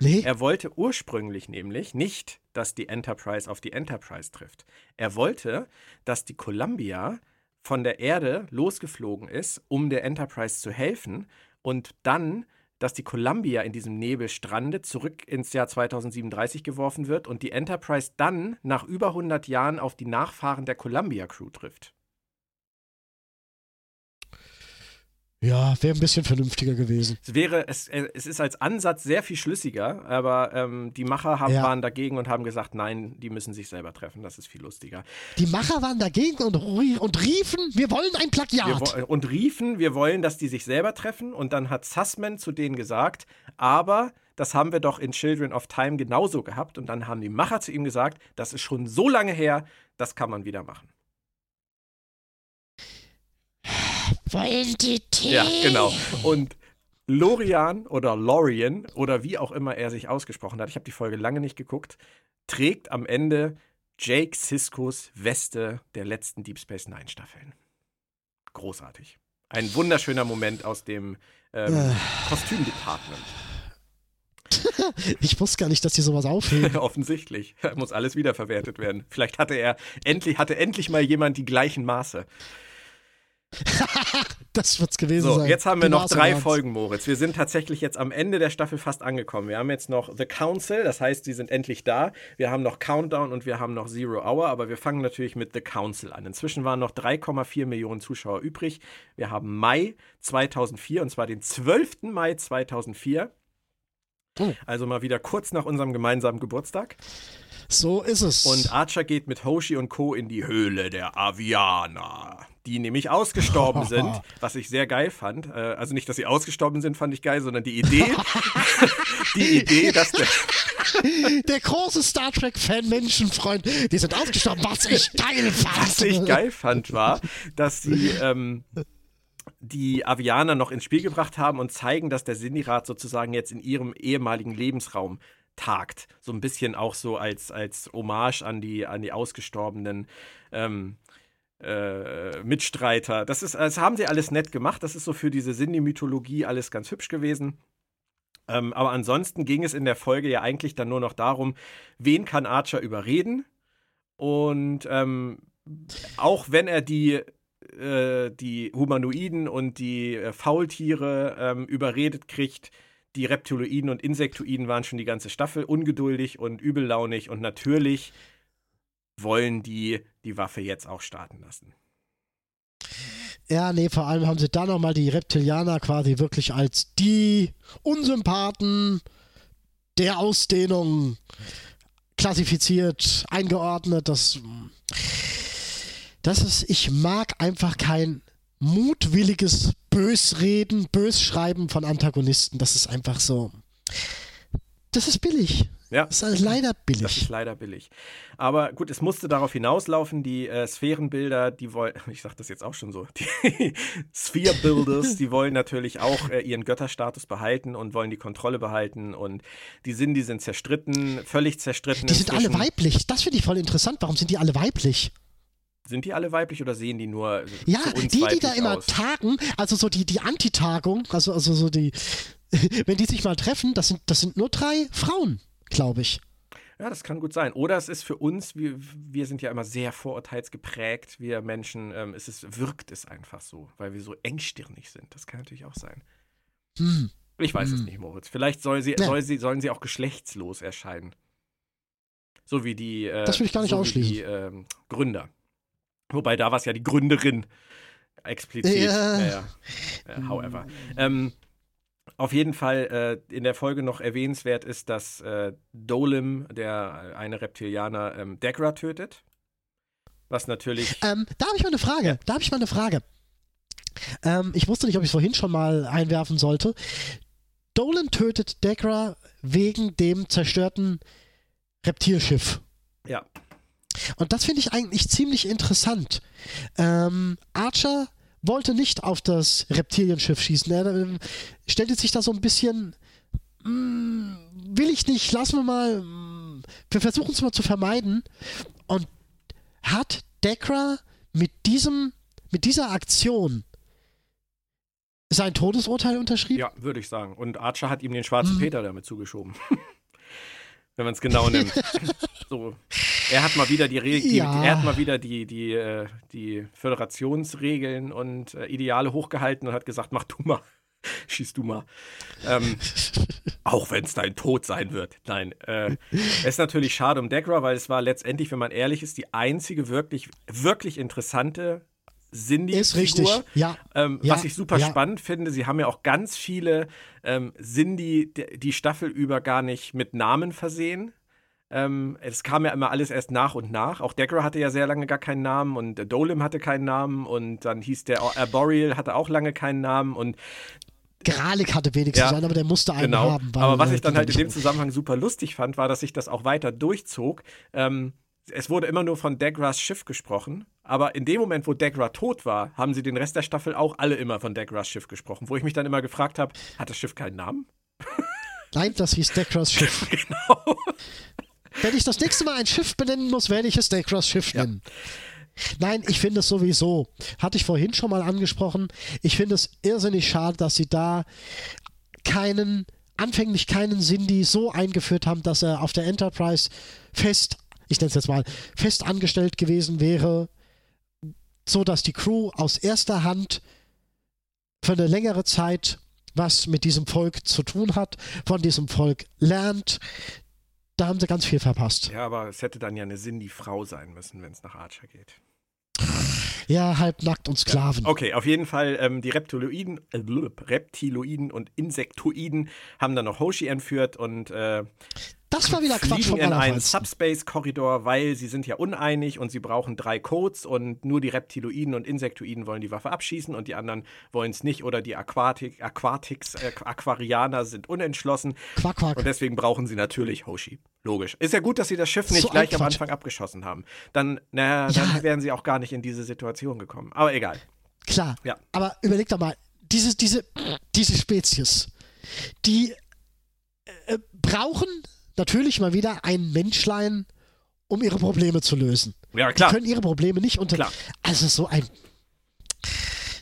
Nee? Er wollte ursprünglich nämlich nicht, dass die Enterprise auf die Enterprise trifft. Er wollte, dass die Columbia von der Erde losgeflogen ist, um der Enterprise zu helfen und dann, dass die Columbia in diesem Nebel strandet, zurück ins Jahr 2037 geworfen wird und die Enterprise dann nach über 100 Jahren auf die Nachfahren der Columbia Crew trifft. Ja, wäre ein bisschen vernünftiger gewesen. Es wäre, es, äh, es ist als Ansatz sehr viel schlüssiger, aber ähm, die Macher haben, Ja. waren dagegen und haben gesagt, nein, die müssen sich selber treffen, das ist viel lustiger. Die Macher waren dagegen und, und riefen, wir wollen ein Wir Plagiat. wo- und riefen, wir wollen, dass die sich selber treffen. Und dann hat Sussman zu denen gesagt, aber das haben wir doch in Children of Time genauso gehabt. Und dann haben die Macher zu ihm gesagt, das ist schon so lange her, das kann man wieder machen. Wollen die Tee? Ja, genau. Und Lorian oder Lorian oder wie auch immer er sich ausgesprochen hat, ich habe die Folge lange nicht geguckt, trägt am Ende Jake Siskos Weste der letzten Deep Space Nine Staffeln. Großartig. Ein wunderschöner Moment aus dem ähm, Kostümdepartment. Ich wusste gar nicht, dass die sowas aufheben. Offensichtlich. Muss alles wiederverwertet werden. Vielleicht hatte er endlich, hatte endlich mal jemand die gleichen Maße. Das wird's gewesen So, sein. jetzt haben wir Die noch drei. Folgen, Moritz. Wir sind tatsächlich jetzt am Ende der Staffel fast angekommen. Wir haben jetzt noch The Council, das heißt, sie sind endlich da. Wir haben noch Countdown und wir haben noch Zero Hour, aber wir fangen natürlich mit The Council an. Inzwischen waren noch 3,4 Millionen Zuschauer übrig. Wir haben Mai 2004 und zwar den 12. Mai 2004. Oh. Also mal wieder kurz nach unserem gemeinsamen Geburtstag. So ist es. Und Archer geht mit Hoshi und Co. in die Höhle der Avianer, die nämlich ausgestorben sind, was ich sehr geil fand. Äh, Also nicht, dass sie ausgestorben sind, fand ich geil, sondern die Idee, die Idee, dass der, der große Star Trek-Fan, Menschenfreund, die sind ausgestorben, was ich geil fand. was ich geil fand, war, dass sie ähm, die Avianer noch ins Spiel gebracht haben und zeigen, dass der Sindirat sozusagen jetzt in ihrem ehemaligen Lebensraum tagt. So ein bisschen auch so als, als Hommage an die, an die ausgestorbenen ähm, äh, Mitstreiter. Das, ist, das haben sie alles nett gemacht. Das ist so für diese Sindhi-Mythologie alles ganz hübsch gewesen. Ähm, aber ansonsten ging es in der Folge ja eigentlich dann nur noch darum, wen kann Archer überreden? Und ähm, auch wenn er die, äh, die Humanoiden und die äh, Faultiere ähm, überredet kriegt, die Reptiloiden und Insektoiden waren schon die ganze Staffel ungeduldig und übellaunig und natürlich wollen die die Waffe jetzt auch starten lassen. Ja, nee, vor allem haben sie da nochmal die Reptilianer quasi wirklich als die Unsympathen der Ausdehnung klassifiziert, eingeordnet. Das, das ist, ich mag einfach kein mutwilliges Bösreden, Bösschreiben von Antagonisten. Das ist einfach so. Das ist billig. Ja. Das ist leider Das ist billig. leider billig. Aber gut, es musste darauf hinauslaufen, die äh, Sphärenbilder, die wollen, ich sag das jetzt auch schon so, die Sphere Builders, die wollen natürlich auch äh, ihren Götterstatus behalten und wollen die Kontrolle behalten und die sind, die sind zerstritten, völlig zerstritten. Die sind alle inzwischen. weiblich. Das finde ich voll interessant. Warum sind die alle weiblich? Sind die alle weiblich oder sehen die nur Ja, für uns die, die da immer aus? tagen, also so die, die Antitagung, also, also so die, wenn die sich mal treffen, das sind, das sind nur drei Frauen, glaube ich. Ja, das kann gut sein. Oder es ist für uns, wir, wir sind ja immer sehr vorurteilsgeprägt, wir Menschen, ähm, es ist, wirkt es einfach so, weil wir so engstirnig sind. Das kann natürlich auch sein. Hm. Ich weiß es nicht, Moritz. Vielleicht soll sie, Ja. soll sie, sollen sie auch geschlechtslos erscheinen. So wie die, äh, Das will ich gar nicht so ausschließen. die ähm, Gründer. Wobei da war es ja die Gründerin explizit. Ja. Ja, ja. Äh, however. Ähm, auf jeden Fall äh, in der Folge noch erwähnenswert ist, dass äh, Dolim, der eine Reptilianer, ähm, Degra tötet. Was natürlich. Ähm, da habe ich mal eine Frage. Da habe ich mal eine Frage. Ähm, ich wusste nicht, ob ich es vorhin schon mal einwerfen sollte. Dolan tötet Degra wegen dem zerstörten Reptilschiff. Ja. Und das finde ich eigentlich ziemlich interessant. Ähm, Archer wollte nicht auf das Reptilienschiff schießen. Er äh, stellte sich da so ein bisschen. "Mm, will ich nicht, lassen wir mal. mm, wir versuchen es mal zu vermeiden. Und hat Dekra mit diesem, mit dieser Aktion sein Todesurteil unterschrieben? Ja, würde ich sagen. Und Archer hat ihm den schwarzen Peter damit zugeschoben. Wenn man es genau nimmt. so. Er hat mal wieder die, Re die Ja. er hat mal wieder die, die, äh, die Föderationsregeln und äh, Ideale hochgehalten und hat gesagt, mach du mal. Schieß du mal. Ähm, auch wenn es dein Tod sein wird. Nein. Äh, es ist natürlich schade um Degra, weil es war letztendlich, wenn man ehrlich ist, die einzige wirklich, wirklich interessante Cindy-Figur. Ist richtig, ja. Ähm, Ja, was ich super ja. spannend finde, sie haben ja auch ganz viele ähm, Cindy die Staffel über gar nicht mit Namen versehen. Ähm, es kam ja immer alles erst nach und nach. Auch Degra hatte ja sehr lange gar keinen Namen und äh, Dolim hatte keinen Namen und dann hieß der Arboreal hatte auch lange keinen Namen und Gralik hatte wenigstens Ja, einen, aber der musste einen Genau. haben. Aber was äh, ich dann halt in dem Zusammenhang super lustig fand, war, dass sich das auch weiter durchzog. Ähm, es wurde immer nur von Degras Schiff gesprochen, aber in dem Moment, wo Degra tot war, haben sie den Rest der Staffel auch alle immer von Degras Schiff gesprochen. Wo ich mich dann immer gefragt habe, hat das Schiff keinen Namen? Nein, das hieß Dekras Schiff. Genau. Wenn ich das nächste Mal ein Schiff benennen muss, werde ich es Dekras Schiff nennen. Nein, ich finde es sowieso, hatte ich vorhin schon mal angesprochen, ich finde es irrsinnig schade, dass sie da keinen, anfänglich keinen Cindy so eingeführt haben, dass er auf der Enterprise fest, ich nenne es jetzt mal, fest angestellt gewesen wäre, so dass die Crew aus erster Hand für eine längere Zeit was mit diesem Volk zu tun hat, von diesem Volk lernt. Da haben sie ganz viel verpasst. Ja, aber es hätte dann ja eine Cindy-Frau sein müssen, wenn es nach Archer geht. Ja, halbnackt und Sklaven. Okay, auf jeden Fall, ähm, die Reptiloiden, äh, Reptiloiden und Insektoiden haben dann noch Hoshi entführt und äh, Das war wieder Quatsch vom in einen. Subspace-Korridor, weil sie sind ja uneinig und sie brauchen drei Codes und nur die Reptiloiden und Insektoiden wollen die Waffe abschießen und die anderen wollen es nicht oder die Aquatic, Aquatics, äh, Aquarianer sind unentschlossen Quack, quack. und deswegen brauchen sie natürlich Hoshi. Logisch. Ist ja gut, dass sie das Schiff nicht So gleich am. Anfang abgeschossen haben. Dann, naja, dann Ja. wären sie auch gar nicht in diese Situation gekommen. Aber egal. Klar. Ja. Aber überleg doch mal, diese, diese, diese Spezies, die äh, brauchen natürlich mal wieder ein Menschlein, um ihre Probleme zu lösen. Ja, Die klar. können ihre Probleme nicht unter. Klar. Also so ein.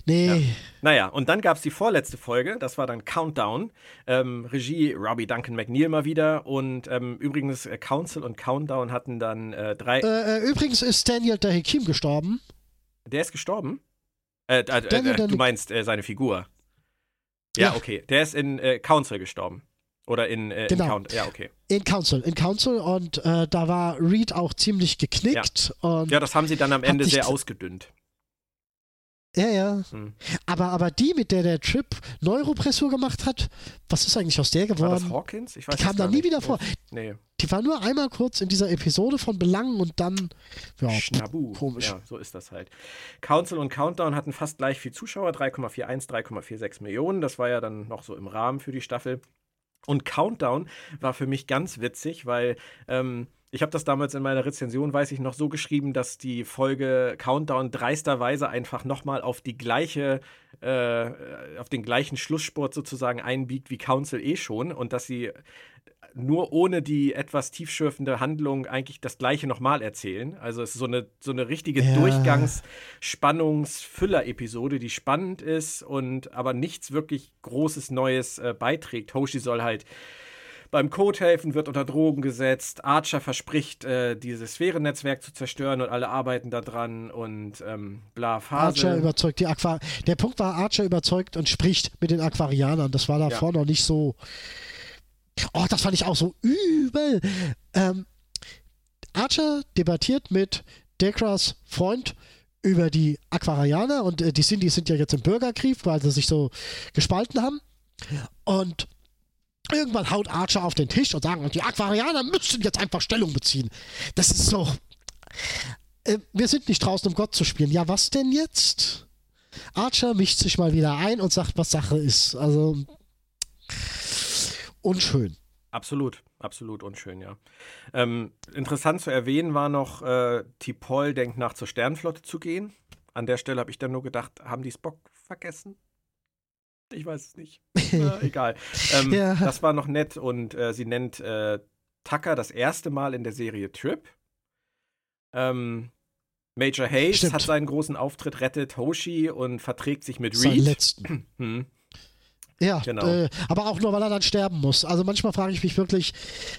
Nee. Naja, und dann gab es die vorletzte Folge, das war dann Countdown. Ähm, Regie Robbie Duncan McNeil mal wieder. Und ähm, übrigens, äh, Council und Countdown hatten dann äh, drei. Äh, äh, übrigens ist Daniel Dahekim gestorben. der ist gestorben? Äh, äh, Daniel du meinst seine Figur. Ja, Ja. okay. Der ist in Council gestorben. Oder in, äh, Genau. in Count. Ja, okay. In Council, in Council und äh, da war Reed auch ziemlich geknickt. Und Ja, das haben sie dann am Ende sehr ausgedünnt. Ja, ja. Hm. Aber, aber die, mit der der Trip Neuropressur gemacht hat, was ist eigentlich aus der War das geworden? Hawkins? Ich weiß Die kam da nie wieder vor. Nee. Die war nur einmal kurz in dieser Episode von Belangen und dann, ja, Schnabu. komisch. Ja, so ist das halt. Council und Countdown hatten fast gleich viel Zuschauer, 3,41, 3,46 Millionen. Das war ja dann noch so im Rahmen für die Staffel. Und Countdown war für mich ganz witzig, weil ähm, ich habe das damals in meiner Rezension, weiß ich noch, so geschrieben, dass die Folge Countdown dreisterweise einfach nochmal auf die gleiche, äh, auf den gleichen Schlusssport sozusagen einbiegt wie Council eh schon und dass sie nur ohne die etwas tiefschürfende Handlung eigentlich das gleiche nochmal erzählen. Also es ist so eine, so eine richtige Ja. Durchgangs-Spannungs-Füller-Episode, die spannend ist und aber nichts wirklich Großes Neues äh, beiträgt. Hoshi soll halt beim Code helfen, wird unter Drogen gesetzt. Archer verspricht, äh, dieses Sphärennetzwerk zu zerstören und alle arbeiten daran und ähm, bla, Phase. Archer überzeugt die Aqua. Der Punkt war, Archer überzeugt und spricht mit den Aquarianern. Das war davor noch nicht so. Oh, das fand ich auch so übel. Ähm, Archer debattiert mit Dekras Freund über die Aquarianer und äh, die die sind ja jetzt im Bürgerkrieg, weil sie sich so gespalten haben. Und irgendwann haut Archer auf den Tisch und sagen, die Aquarianer müssen jetzt einfach Stellung beziehen. Das ist so. Äh, wir sind nicht draußen, um Gott zu spielen. Ja, was denn jetzt? Archer mischt sich mal wieder ein und sagt, was Sache ist. Also unschön. Absolut, absolut unschön, ja. Ähm, interessant zu erwähnen war noch, äh, T'Pol denkt nach zur Sternflotte zu gehen. An der Stelle habe ich dann nur gedacht, haben die Spock vergessen? Ich weiß es nicht. Na, egal. Ähm, Ja. Das war noch nett und äh, sie nennt äh, Tucker das erste Mal in der Serie Trip. Ähm, Major Hayes Stimmt. hat seinen großen Auftritt, rettet Hoshi und verträgt sich mit Reed. letzten. Hm. Ja, Genau. äh, aber auch nur, weil er dann sterben muss. Also manchmal frage ich mich wirklich,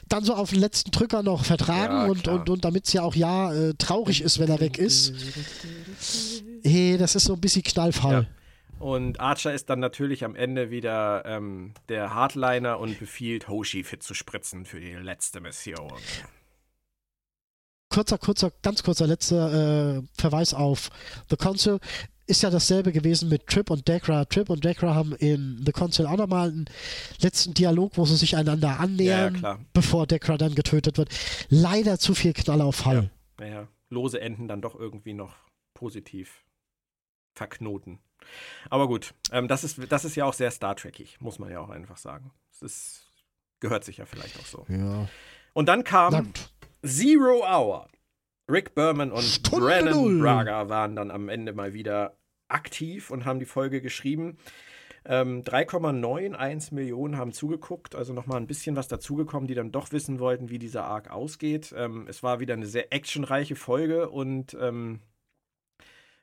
dann so auf den letzten Drücker noch vertragen Ja, und, und, und damit es ja auch ja äh, traurig ist, wenn er weg ist. Hey, das ist so ein bisschen Knallfall. Und Archer ist dann natürlich am Ende wieder ähm, der Hardliner und befiehlt Hoshi fit zu spritzen für die letzte Mission. kurzer, kurzer, ganz kurzer letzter äh, Verweis auf The Council. Ist ja dasselbe gewesen mit Trip und Dekra. Trip und Dekra haben in The Console auch nochmal einen letzten Dialog, wo sie sich einander annähern, Ja, klar. bevor Dekra dann getötet wird. Leider zu viel Knall auf Hall. Naja, lose Enden dann doch irgendwie noch positiv verknoten. Aber gut, ähm, das, ist, das ist ja auch sehr Star Trekig, muss man ja auch einfach sagen. Es ist, gehört sich ja vielleicht auch so. Ja. Und dann kam gut. Zero Hour. Rick Berman und Stunde Brennan Null. Braga waren dann am Ende mal wieder aktiv und haben die Folge geschrieben. Ähm, 3,91 Millionen haben zugeguckt, also nochmal ein bisschen was dazugekommen, die dann doch wissen wollten, wie dieser Arc ausgeht. Ähm, es war wieder eine sehr actionreiche Folge und ähm,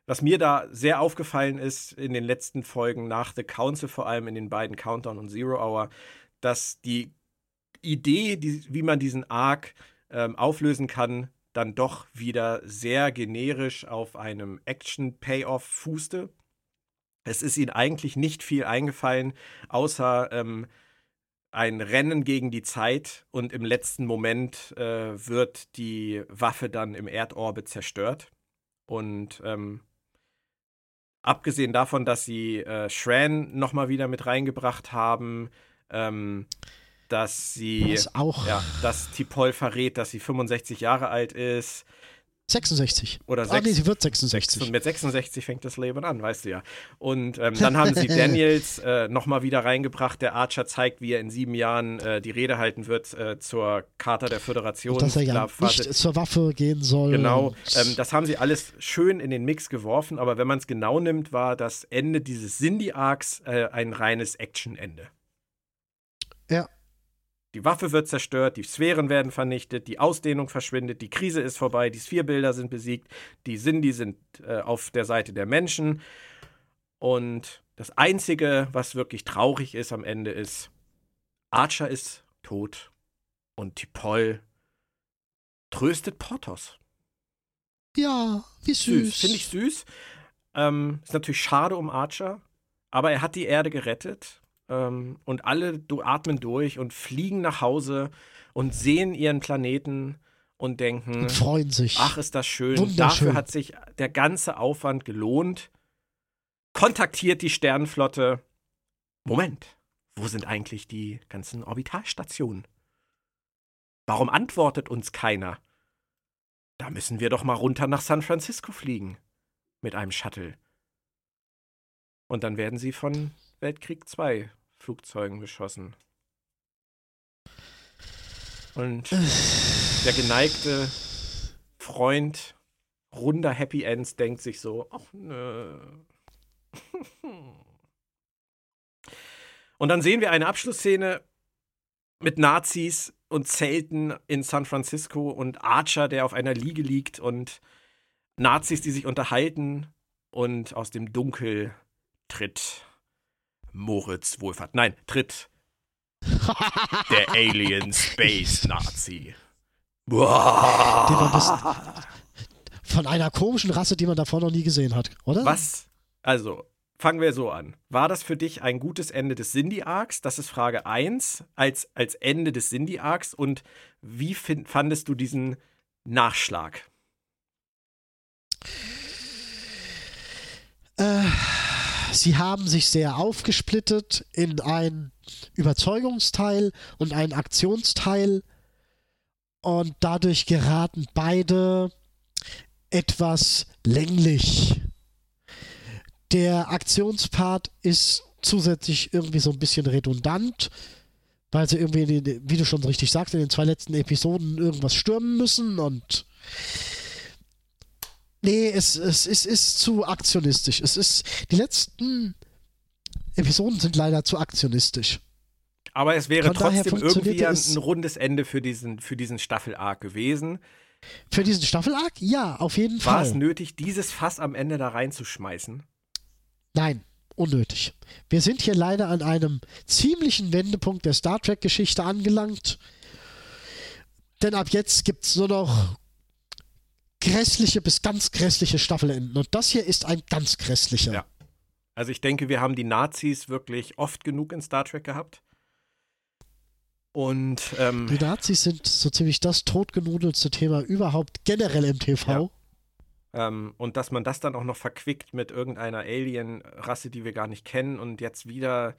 was mir da sehr aufgefallen ist in den letzten Folgen nach The Council, vor allem in den beiden Countdown und Zero Hour, dass die Idee, die, wie man diesen Arc ähm, auflösen kann, dann doch wieder sehr generisch auf einem Action-Payoff fußte. Es ist ihnen eigentlich nicht viel eingefallen, außer ähm, ein Rennen gegen die Zeit und im letzten Moment äh, wird die Waffe dann im Erdorbit zerstört. Und ähm, abgesehen davon, dass sie äh, Shran nochmal wieder mit reingebracht haben, ähm, dass sie Was auch ja, dass Tipol verrät, dass sie 65 Jahre alt ist. 66. Oder Ah, nee, sie wird 66. Und mit 66 fängt das Leben an, weißt du ja. Und ähm, dann haben sie Daniels äh, nochmal wieder reingebracht. Der Archer zeigt, wie er in sieben Jahren äh, die Rede halten wird äh, zur Charta der Föderation. dass er ja nicht zur Waffe gehen soll. Genau, ähm, das haben sie alles schön in den Mix geworfen, aber wenn man es genau nimmt, war das Ende dieses Cindy-Arcs äh, ein reines Action-Ende. Die Waffe wird zerstört, die Sphären werden vernichtet, die Ausdehnung verschwindet, die Krise ist vorbei, die Spherebilder sind besiegt, die Cindy sind äh, auf der Seite der Menschen. Und das Einzige, was wirklich traurig ist am Ende, ist, Archer ist tot und Tipol tröstet Portos. ja, wie süß. Süß, finde ich süß. Ähm, ist natürlich schade um Archer, aber er hat die Erde gerettet ähm, und alle du atmen durch und fliegen nach Hause und sehen ihren Planeten und denken, Und freuen sich. ach, ist das schön. Dafür hat sich der ganze Aufwand gelohnt. Kontaktiert die Sternenflotte. Moment, wo sind eigentlich die ganzen Orbitalstationen? Warum antwortet uns keiner? Da müssen wir doch mal runter nach San Francisco fliegen. Mit einem Shuttle. Und dann werden sie von Weltkrieg II Flugzeugen beschossen. Und der geneigte Freund runder Happy Ends denkt sich so, ach nö. Und dann sehen wir eine Abschlussszene mit Nazis und Zelten in San Francisco und Archer, der auf einer Liege liegt und Nazis, die sich unterhalten und aus dem Dunkel tritt Moritz Wohlfahrt. Nein, tritt der Alien Space Nazi. Bis, von einer komischen Rasse, die man davor noch nie gesehen hat, oder? Was? Also, fangen wir so an. War das für dich ein gutes Ende des Cindy-Arcs? Das ist Frage 1 als, als Ende des Cindy-Arcs. Und wie fin- fandest du diesen Nachschlag? Sie haben sich sehr aufgesplittet in ein Überzeugungsteil und ein Aktionsteil und dadurch geraten beide etwas länglich. Der Aktionspart ist zusätzlich irgendwie so ein bisschen redundant, weil sie irgendwie, wie du schon richtig sagst, in den zwei letzten Episoden irgendwas stürmen müssen und Nee, es, es, es ist zu aktionistisch. Es ist. Die letzten Episoden sind leider zu aktionistisch. Aber es wäre Von trotzdem irgendwie ein, ein rundes Ende für diesen, für diesen Staffel-Arc gewesen. Für diesen Staffelarc? Ja, auf jeden War Fall. es nötig, dieses Fass am Ende da reinzuschmeißen? Nein, unnötig. Wir sind hier leider an einem ziemlichen Wendepunkt der Star Trek-Geschichte angelangt. Denn ab jetzt gibt es nur noch grässliche bis ganz grässliche Staffelenden. Und das hier ist ein ganz grässlicher. Ja. Also ich denke, wir haben die Nazis wirklich oft genug in Star Trek gehabt. Und ähm, Die Nazis sind so ziemlich das totgenudelste Thema überhaupt generell im TV. Ja. Ähm, und dass man das dann auch noch verquickt mit irgendeiner Alien-Rasse, die wir gar nicht kennen und jetzt wieder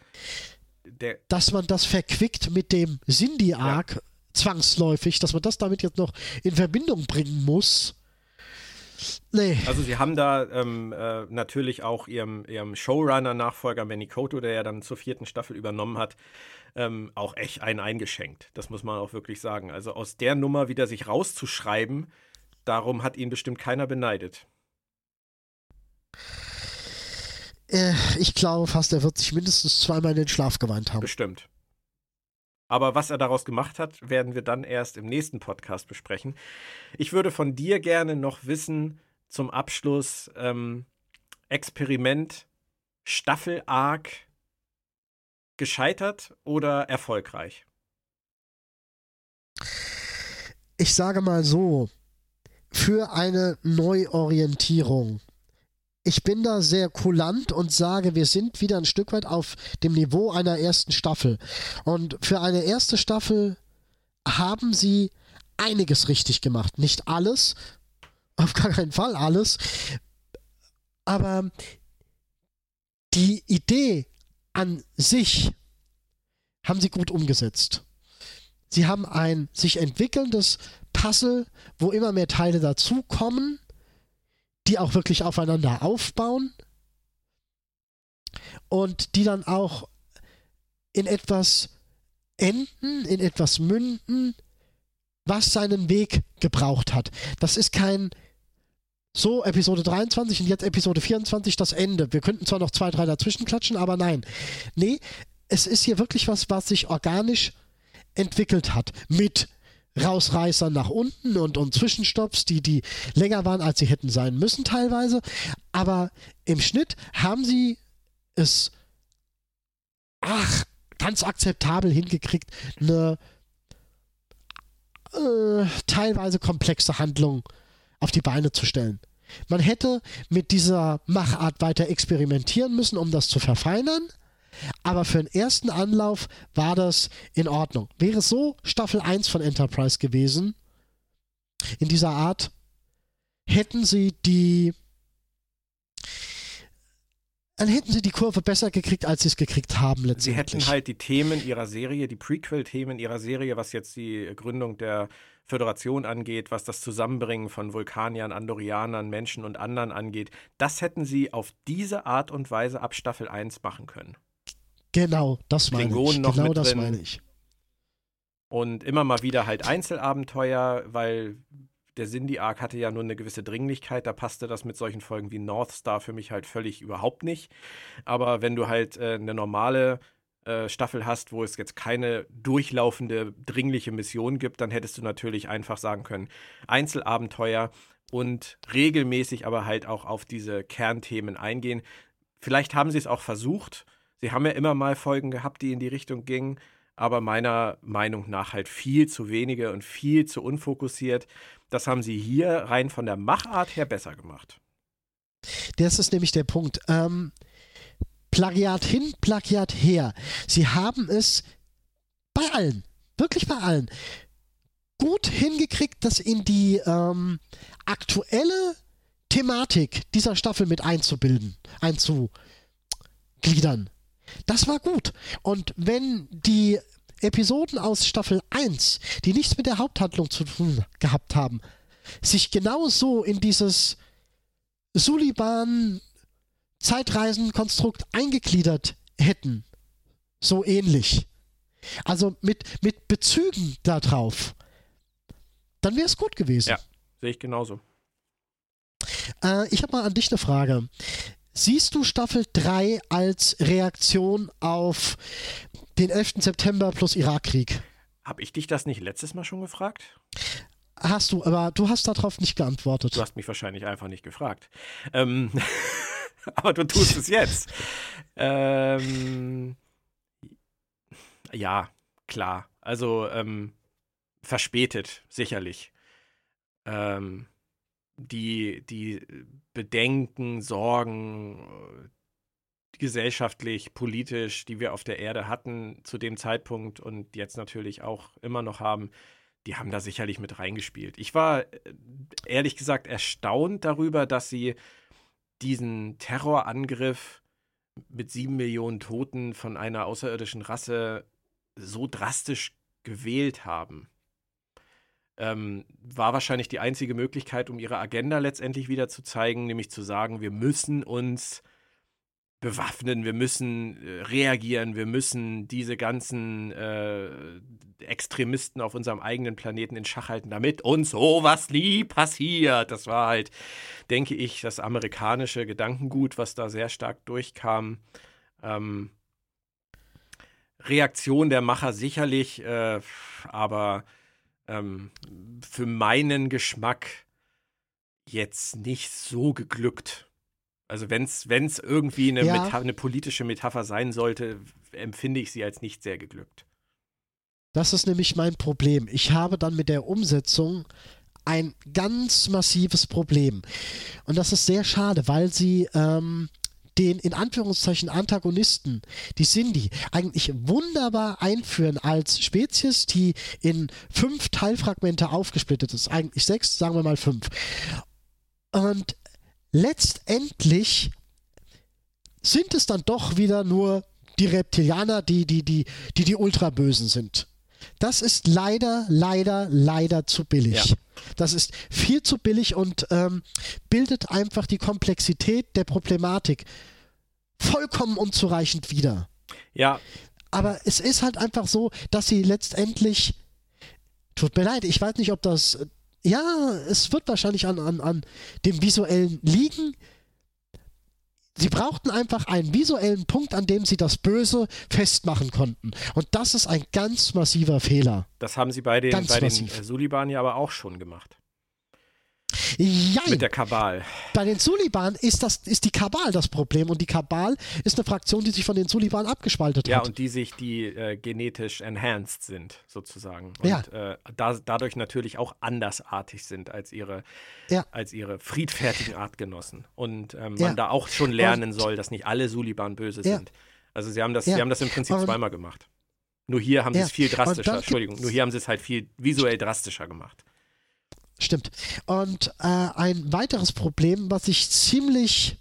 der. Dass man das verquickt mit dem Cindy-Arc ja. zwangsläufig, dass man das damit jetzt noch in Verbindung bringen muss. Nee. Also sie haben da ähm, äh, natürlich auch ihrem, ihrem Showrunner-Nachfolger Manny Koto, der ja dann zur vierten Staffel übernommen hat, ähm, auch echt einen eingeschenkt. Das muss man auch wirklich sagen. Also aus der Nummer wieder sich rauszuschreiben, darum hat ihn bestimmt keiner beneidet. Äh, ich glaube fast, er wird sich mindestens zweimal in den Schlaf geweint haben. Bestimmt. Aber was er daraus gemacht hat, werden wir dann erst im nächsten Podcast besprechen. Ich würde von dir gerne noch wissen, zum Abschluss, ähm, Experiment, Staffel Arc, gescheitert oder erfolgreich? Ich sage mal so, für eine Neuorientierung. Ich bin da sehr kulant und sage, wir sind wieder ein Stück weit auf dem Niveau einer ersten Staffel. Und für eine erste Staffel haben sie einiges richtig gemacht. Nicht alles, auf gar keinen Fall alles. Aber die Idee an sich haben sie gut umgesetzt. Sie haben ein sich entwickelndes Puzzle, wo immer mehr Teile dazukommen, die auch wirklich aufeinander aufbauen und die dann auch in etwas enden, in etwas münden, was seinen Weg gebraucht hat. Das ist kein so Episode 23 und jetzt Episode 24 das Ende. Wir könnten zwar noch zwei, drei dazwischen klatschen, aber nein. Nee, es ist hier wirklich was, was sich organisch entwickelt hat. Mit Rausreißern nach unten und, und Zwischenstopps, die, die länger waren, als sie hätten sein müssen teilweise. Aber im Schnitt haben sie es, ach, ganz akzeptabel hingekriegt, eine äh, teilweise komplexe Handlung auf die Beine zu stellen. Man hätte mit dieser Machart weiter experimentieren müssen, um das zu verfeinern. Aber für den ersten Anlauf war das in Ordnung. Wäre so Staffel 1 von Enterprise gewesen, in dieser Art, hätten sie die. Dann hätten sie die Kurve besser gekriegt, als sie es gekriegt haben letztendlich. Sie hätten halt die Themen ihrer Serie, die Prequel-Themen ihrer Serie, was jetzt die Gründung der Föderation angeht, was das Zusammenbringen von Vulkaniern, Andorianern, Menschen und anderen angeht, das hätten sie auf diese Art und Weise ab Staffel 1 machen können. Genau, das meine Klingonen ich. Noch genau das drin. meine ich. Und immer mal wieder halt Einzelabenteuer, weil der Cindy-Arc hatte ja nur eine gewisse Dringlichkeit, da passte das mit solchen Folgen wie North Star für mich halt völlig überhaupt nicht. Aber wenn du halt äh, eine normale äh, Staffel hast, wo es jetzt keine durchlaufende, dringliche Mission gibt, dann hättest du natürlich einfach sagen können, Einzelabenteuer und regelmäßig aber halt auch auf diese Kernthemen eingehen. Vielleicht haben sie es auch versucht, Sie haben ja immer mal Folgen gehabt, die in die Richtung gingen, aber meiner Meinung nach halt viel zu wenige und viel zu unfokussiert. Das haben sie hier rein von der Machart her besser gemacht. Das ist nämlich der Punkt. Ähm, Plagiat hin, Plagiat her. Sie haben es bei allen, wirklich bei allen, gut hingekriegt, das in die ähm, aktuelle Thematik dieser Staffel mit einzubilden, einzugliedern. Das war gut. Und wenn die Episoden aus Staffel 1, die nichts mit der Haupthandlung zu tun gehabt haben, sich genauso in dieses Suliban Zeitreisenkonstrukt eingegliedert hätten, so ähnlich. Also mit, mit Bezügen darauf, dann wäre es gut gewesen. Ja, sehe ich genauso. Äh, ich habe mal an dich eine Frage. Siehst du Staffel 3 als Reaktion auf den 11. September plus Irakkrieg? Habe ich dich das nicht letztes Mal schon gefragt? Hast du, aber du hast darauf nicht geantwortet. Du hast mich wahrscheinlich einfach nicht gefragt. Ähm, aber du tust es jetzt. ähm, ja, klar. Also ähm, verspätet, sicherlich. Ähm, die, die Bedenken, Sorgen, gesellschaftlich, politisch, die wir auf der Erde hatten zu dem Zeitpunkt und jetzt natürlich auch immer noch haben, die haben da sicherlich mit reingespielt. Ich war äh, ehrlich gesagt erstaunt darüber, dass sie diesen Terrorangriff mit sieben Millionen Toten von einer außerirdischen Rasse so drastisch gewählt haben. Ähm, war wahrscheinlich die einzige Möglichkeit, um ihre Agenda letztendlich wieder zu zeigen, nämlich zu sagen, wir müssen uns bewaffnen, wir müssen äh, reagieren, wir müssen diese ganzen äh, Extremisten auf unserem eigenen Planeten in Schach halten, damit uns sowas nie passiert. Das war halt, denke ich, das amerikanische Gedankengut, was da sehr stark durchkam. Ähm, Reaktion der Macher sicherlich, äh, aber ähm, für meinen Geschmack jetzt nicht so geglückt. Also wenn es irgendwie eine, Ja. Eine politische Metapher sein sollte, empfinde ich sie als nicht sehr geglückt. Das ist nämlich mein Problem. Ich habe dann mit der Umsetzung ein ganz massives Problem. Und das ist sehr schade, weil sie ähm, den in Anführungszeichen Antagonisten, die Sindhi, eigentlich wunderbar einführen als Spezies, die in fünf Teilfragmente aufgesplittet ist. Eigentlich sechs, sagen wir mal fünf. Und letztendlich sind es dann doch wieder nur die Reptilianer, die die, die, die, die Ultrabösen sind. Das ist leider, leider, leider zu billig. Ja. Das ist viel zu billig und ähm, bildet einfach die Komplexität der Problematik vollkommen unzureichend wider. Ja, Aber es ist halt einfach so, dass sie letztendlich. Tut mir leid, ich weiß nicht, ob das. Ja, es wird wahrscheinlich an, an, an dem Visuellen liegen. Sie brauchten einfach einen visuellen Punkt, an dem sie das Böse festmachen konnten. Und das ist ein ganz massiver Fehler. das haben sie bei den, Ganz bei den massiv. äh, Suliban ja aber auch schon gemacht. Jein. Mit der Kabal. Bei den Suliban ist, das, ist die Kabal das Problem. Und die Kabal ist eine Fraktion, die sich von den Suliban abgespaltet Ja, hat. und die sich, die äh, genetisch enhanced sind, sozusagen. Und Ja. äh, da, dadurch natürlich auch andersartig sind als ihre, Ja. als ihre friedfertigen Artgenossen. Und ähm, Ja. man da auch schon lernen soll, dass nicht alle Suliban böse Ja. sind. Also sie haben das, Ja. sie haben das im Prinzip Und- zweimal gemacht. Nur hier haben sie Ja. es viel drastischer, Entschuldigung, nur hier haben sie es halt viel visuell drastischer gemacht. Stimmt. Und äh, ein weiteres Problem, was ich ziemlich.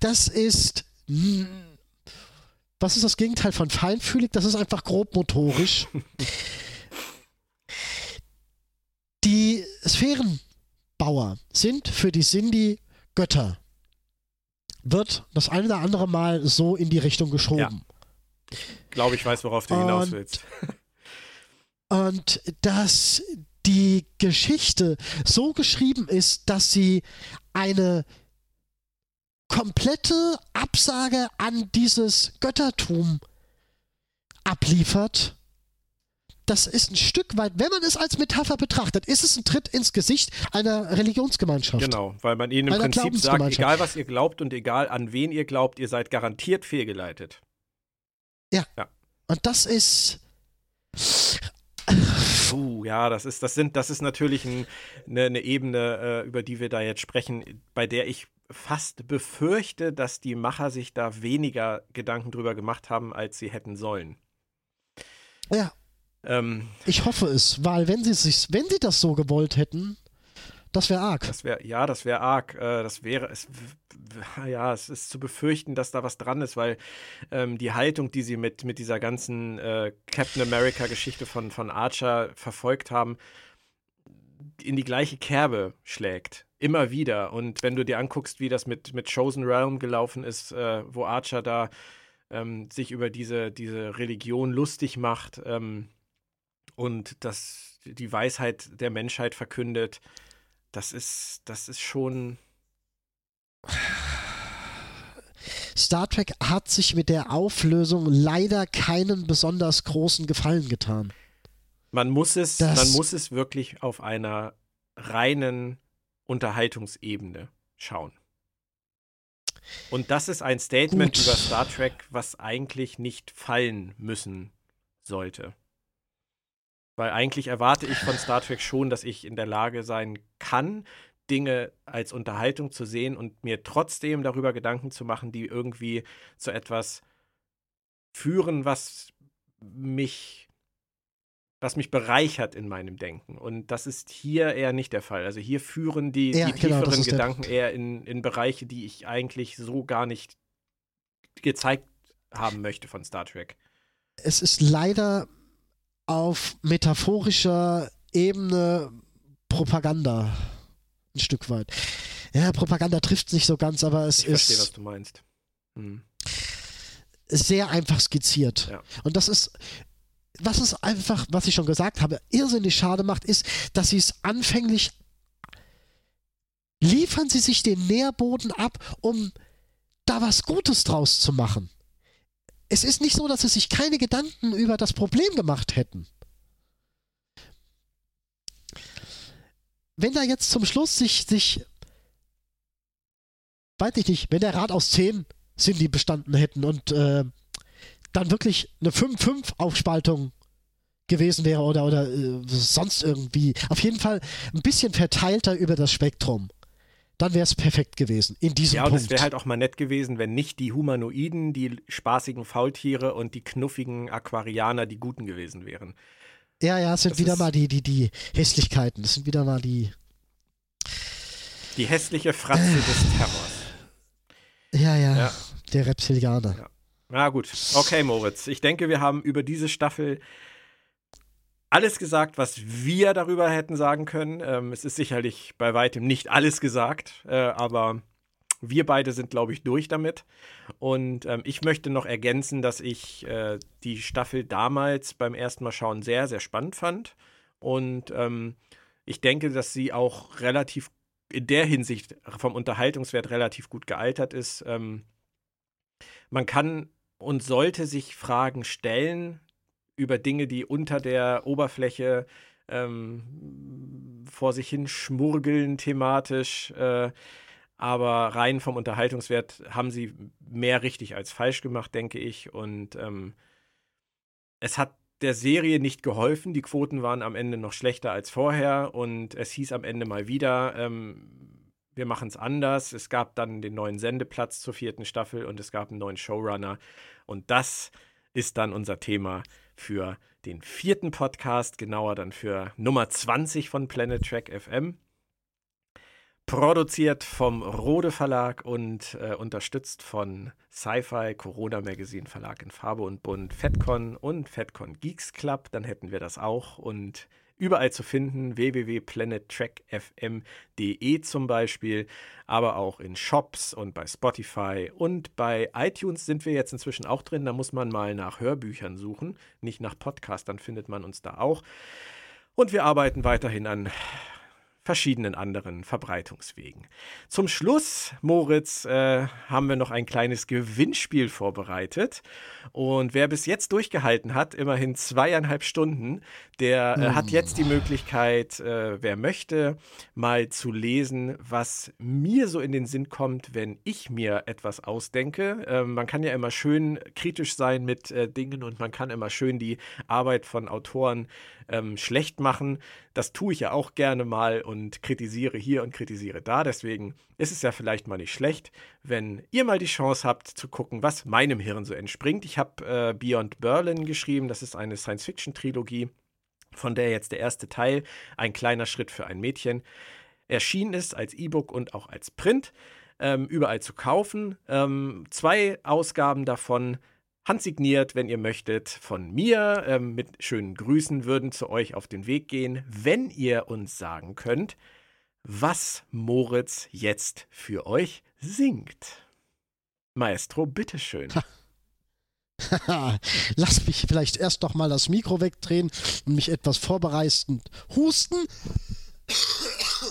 Das ist. Was ist das Gegenteil von feinfühlig? Das ist einfach grobmotorisch. die Sphärenbauer sind für die Sindhi Götter. Wird das eine oder andere Mal so in die Richtung geschoben. Glaube ich weiß, worauf du hinaus Und- willst. Und dass die Geschichte so geschrieben ist, dass sie eine komplette Absage an dieses Göttertum abliefert. Das ist ein Stück weit, wenn man es als Metapher betrachtet, ist es ein Tritt ins Gesicht einer Religionsgemeinschaft. Genau, weil man ihnen im Prinzip sagt, egal was ihr glaubt und egal an wen ihr glaubt, ihr seid garantiert fehlgeleitet. Und das ist. Puh, ja, das ist, das sind, das ist natürlich ein, eine, eine Ebene, äh, über die wir da jetzt sprechen, bei der ich fast befürchte, dass die Macher sich da weniger Gedanken drüber gemacht haben, als sie hätten sollen. Ja, Ähm, ich hoffe es, weil wenn sie sich, wenn sie das so gewollt hätten, das wäre arg. das wäre, ja, das wäre arg. Äh, das wäre, es, ja, es ist zu befürchten, dass da was dran ist, weil ähm, die Haltung, die sie mit, mit dieser ganzen äh, Captain America-Geschichte von, von Archer verfolgt haben, in die gleiche Kerbe schlägt. Immer wieder. Und wenn du dir anguckst, wie das mit, mit Chosen Realm gelaufen ist, äh, wo Archer da ähm, sich über diese, diese Religion lustig macht ähm, und das, die Weisheit der Menschheit verkündet, das ist, das ist schon. Star Trek hat sich mit der Auflösung leider keinen besonders großen Gefallen getan. Man muss es, Das- man muss es wirklich auf einer reinen Unterhaltungsebene schauen. Und das ist ein Statement Gut. über Star Trek, was eigentlich nicht fallen müssen sollte. Weil eigentlich erwarte ich von Star Trek schon, dass ich in der Lage sein kann, Dinge als Unterhaltung zu sehen und mir trotzdem darüber Gedanken zu machen, die irgendwie zu etwas führen, was mich was mich bereichert in meinem Denken. Und das ist hier eher nicht der Fall. Also hier führen die, Ja, die genau, tieferen Gedanken eher in, in Bereiche, die ich eigentlich so gar nicht gezeigt haben möchte von Star Trek. es ist leider auf metaphorischer Ebene Propaganda. Ein Stück weit. Ja, Propaganda trifft nicht so ganz, aber es Ich verstehe, was ist du meinst. Hm. sehr einfach skizziert. Ja. Und das ist, was es einfach, was ich schon gesagt habe, irrsinnig schade macht, ist, dass sie es anfänglich liefern sie sich den Nährboden ab, um da was Gutes draus zu machen. Es ist nicht so, dass sie sich keine Gedanken über das Problem gemacht hätten. Wenn da jetzt zum Schluss sich, sich, weiß ich nicht, wenn der Rat aus 10 Cindy bestanden hätten und äh, dann wirklich eine 5-5-Aufspaltung gewesen wäre oder, oder äh, sonst irgendwie. Auf jeden Fall ein bisschen verteilter über das Spektrum. Dann wäre es perfekt gewesen in diesem Ja, und es Punkt. wäre halt auch mal nett gewesen, wenn nicht die Humanoiden, die spaßigen Faultiere und die knuffigen Aquarianer die Guten gewesen wären. ja, ja, es sind das wieder mal die, die, die Hässlichkeiten. Es sind wieder mal die. Die hässliche Fratze des Terrors. Ja, ja, Ja. der Reptilianer. Ja. Na gut, okay, Moritz. Ich denke, wir haben über diese Staffel alles gesagt, was wir darüber hätten sagen können. Ähm, es ist sicherlich bei weitem nicht alles gesagt, äh, aber wir beide sind, glaube ich, durch damit. Und ähm, ich möchte noch ergänzen, dass ich äh, die Staffel damals beim ersten Mal schauen sehr, sehr spannend fand. Und ähm, ich denke, dass sie auch relativ in der Hinsicht vom Unterhaltungswert relativ gut gealtert ist. Ähm, man kann und sollte sich Fragen stellen über Dinge, die unter der Oberfläche ähm, vor sich hin schmurgeln thematisch. Äh, aber rein vom Unterhaltungswert haben sie mehr richtig als falsch gemacht, denke ich. Und ähm, es hat der Serie nicht geholfen. Die Quoten waren am Ende noch schlechter als vorher. Und es hieß am Ende mal wieder, ähm, wir machen es anders. Es gab dann den neuen Sendeplatz zur vierten Staffel und es gab einen neuen Showrunner. Und das ist dann unser Thema für den vierten Podcast, genauer dann für Nummer 20 von Planet Track FM. Produziert vom Rode Verlag und äh, unterstützt von Sci-Fi, Corona Magazine Verlag in Farbe und Bunt, FedCon und FedCon Geeks Club. Dann hätten wir das auch. Und überall zu finden, www.planettrackfm.de zum Beispiel, aber auch in Shops und bei Spotify und bei iTunes sind wir jetzt inzwischen auch drin. Da muss man mal nach Hörbüchern suchen, nicht nach Podcast, dann findet man uns da auch. Und wir arbeiten weiterhin an verschiedenen anderen Verbreitungswegen. Zum Schluss, Moritz, äh, haben wir noch ein kleines Gewinnspiel vorbereitet. Und wer bis jetzt durchgehalten hat, immerhin zweieinhalb Stunden, der äh, hat jetzt die Möglichkeit, äh, wer möchte, mal zu lesen, was mir so in den Sinn kommt, wenn ich mir etwas ausdenke. Ähm, man kann ja immer schön kritisch sein mit äh, Dingen und man kann immer schön die Arbeit von Autoren ähm, schlecht machen. Das tue ich ja auch gerne mal und kritisiere hier und kritisiere da. Deswegen ist es ja vielleicht mal nicht schlecht, wenn ihr mal die Chance habt zu gucken, was meinem Hirn so entspringt. Ich habe äh, Beyond Berlin geschrieben. Das ist eine Science-Fiction-Trilogie, von der jetzt der erste Teil, ein kleiner Schritt für ein Mädchen, erschienen ist als E-Book und auch als Print. Ähm, überall zu kaufen. Ähm, zwei Ausgaben davon handsigniert, wenn ihr möchtet, von mir ähm, mit schönen Grüßen würden zu euch auf den Weg gehen, wenn ihr uns sagen könnt, was Moritz jetzt für euch singt. Maestro, bitteschön. Lass mich vielleicht erst noch mal das Mikro wegdrehen und mich etwas vorbereitend husten.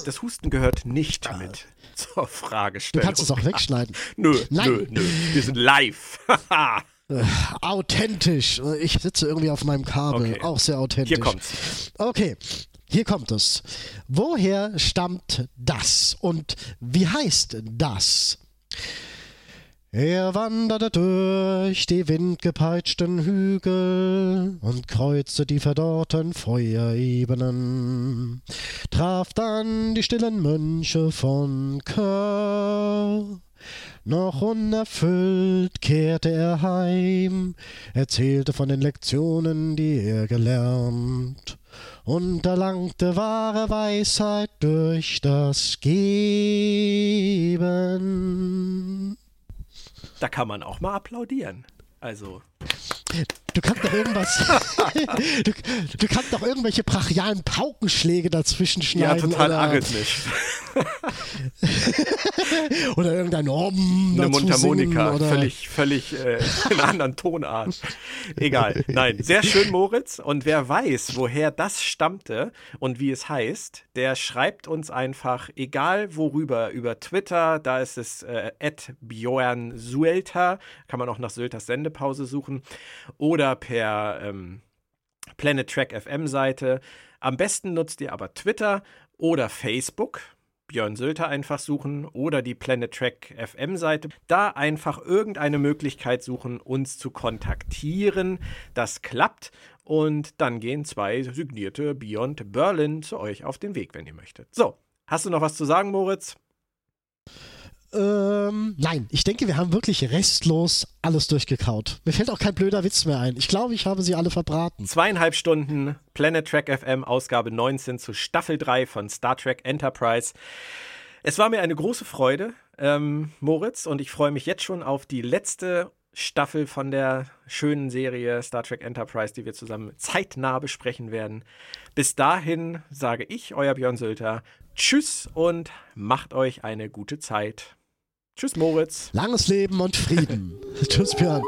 Das Husten gehört nicht mit zur Du Fragestellung. kannst es auch wegschneiden. Nö, Nein. nö, nö. Wir sind live. Authentisch. Ich sitze irgendwie auf meinem Kabel. Okay. Auch sehr authentisch. Hier kommt's. Okay, hier kommt es. Woher stammt das und wie heißt das? Er wanderte durch die windgepeitschten Hügel und kreuzte die verdorrten Feuerebenen, traf dann die stillen Mönche von Kör. Noch unerfüllt kehrte er heim, erzählte von den Lektionen, die er gelernt, und erlangte wahre Weisheit durch das Geben. Da kann man auch mal applaudieren. Also. Du kannst doch irgendwas. du, du, kannst doch irgendwelche brachialen Paukenschläge dazwischen schneiden. Ja, total oder, arithmisch. oder irgendein Om. Eine Mundharmonika. Völlig, völlig äh, in einer anderen Tonart. Egal. Nein, sehr schön, Moritz. Und wer weiß, woher das stammte und wie es heißt, der schreibt uns einfach, egal worüber, über Twitter, da ist es äh, Björn Suelter, kann man auch nach Sylters Sendepause suchen, oder per ähm, Planet Track FM Seite. Am besten nutzt ihr aber Twitter oder Facebook. Björn Sülter einfach suchen oder die Planet Track FM Seite. Da einfach irgendeine Möglichkeit suchen, uns zu kontaktieren. Das klappt. Und dann gehen zwei signierte Beyond Berlin zu euch auf den Weg, wenn ihr möchtet. So, hast du noch was zu sagen, Moritz? Ähm, nein, ich denke, wir haben wirklich restlos alles durchgekaut. Mir fällt auch kein blöder Witz mehr ein. Ich glaube, ich habe sie alle verbraten. Zweieinhalb Stunden Planet Trek FM, Ausgabe 19 zu Staffel 3 von Star Trek Enterprise. Es war mir eine große Freude, ähm, Moritz, und ich freue mich jetzt schon auf die letzte Staffel von der schönen Serie Star Trek Enterprise, die wir zusammen zeitnah besprechen werden. Bis dahin sage ich, euer Björn Sölter, Tschüss und macht euch eine gute Zeit. Tschüss, Moritz. Langes Leben und Frieden. Tschüss, Björn.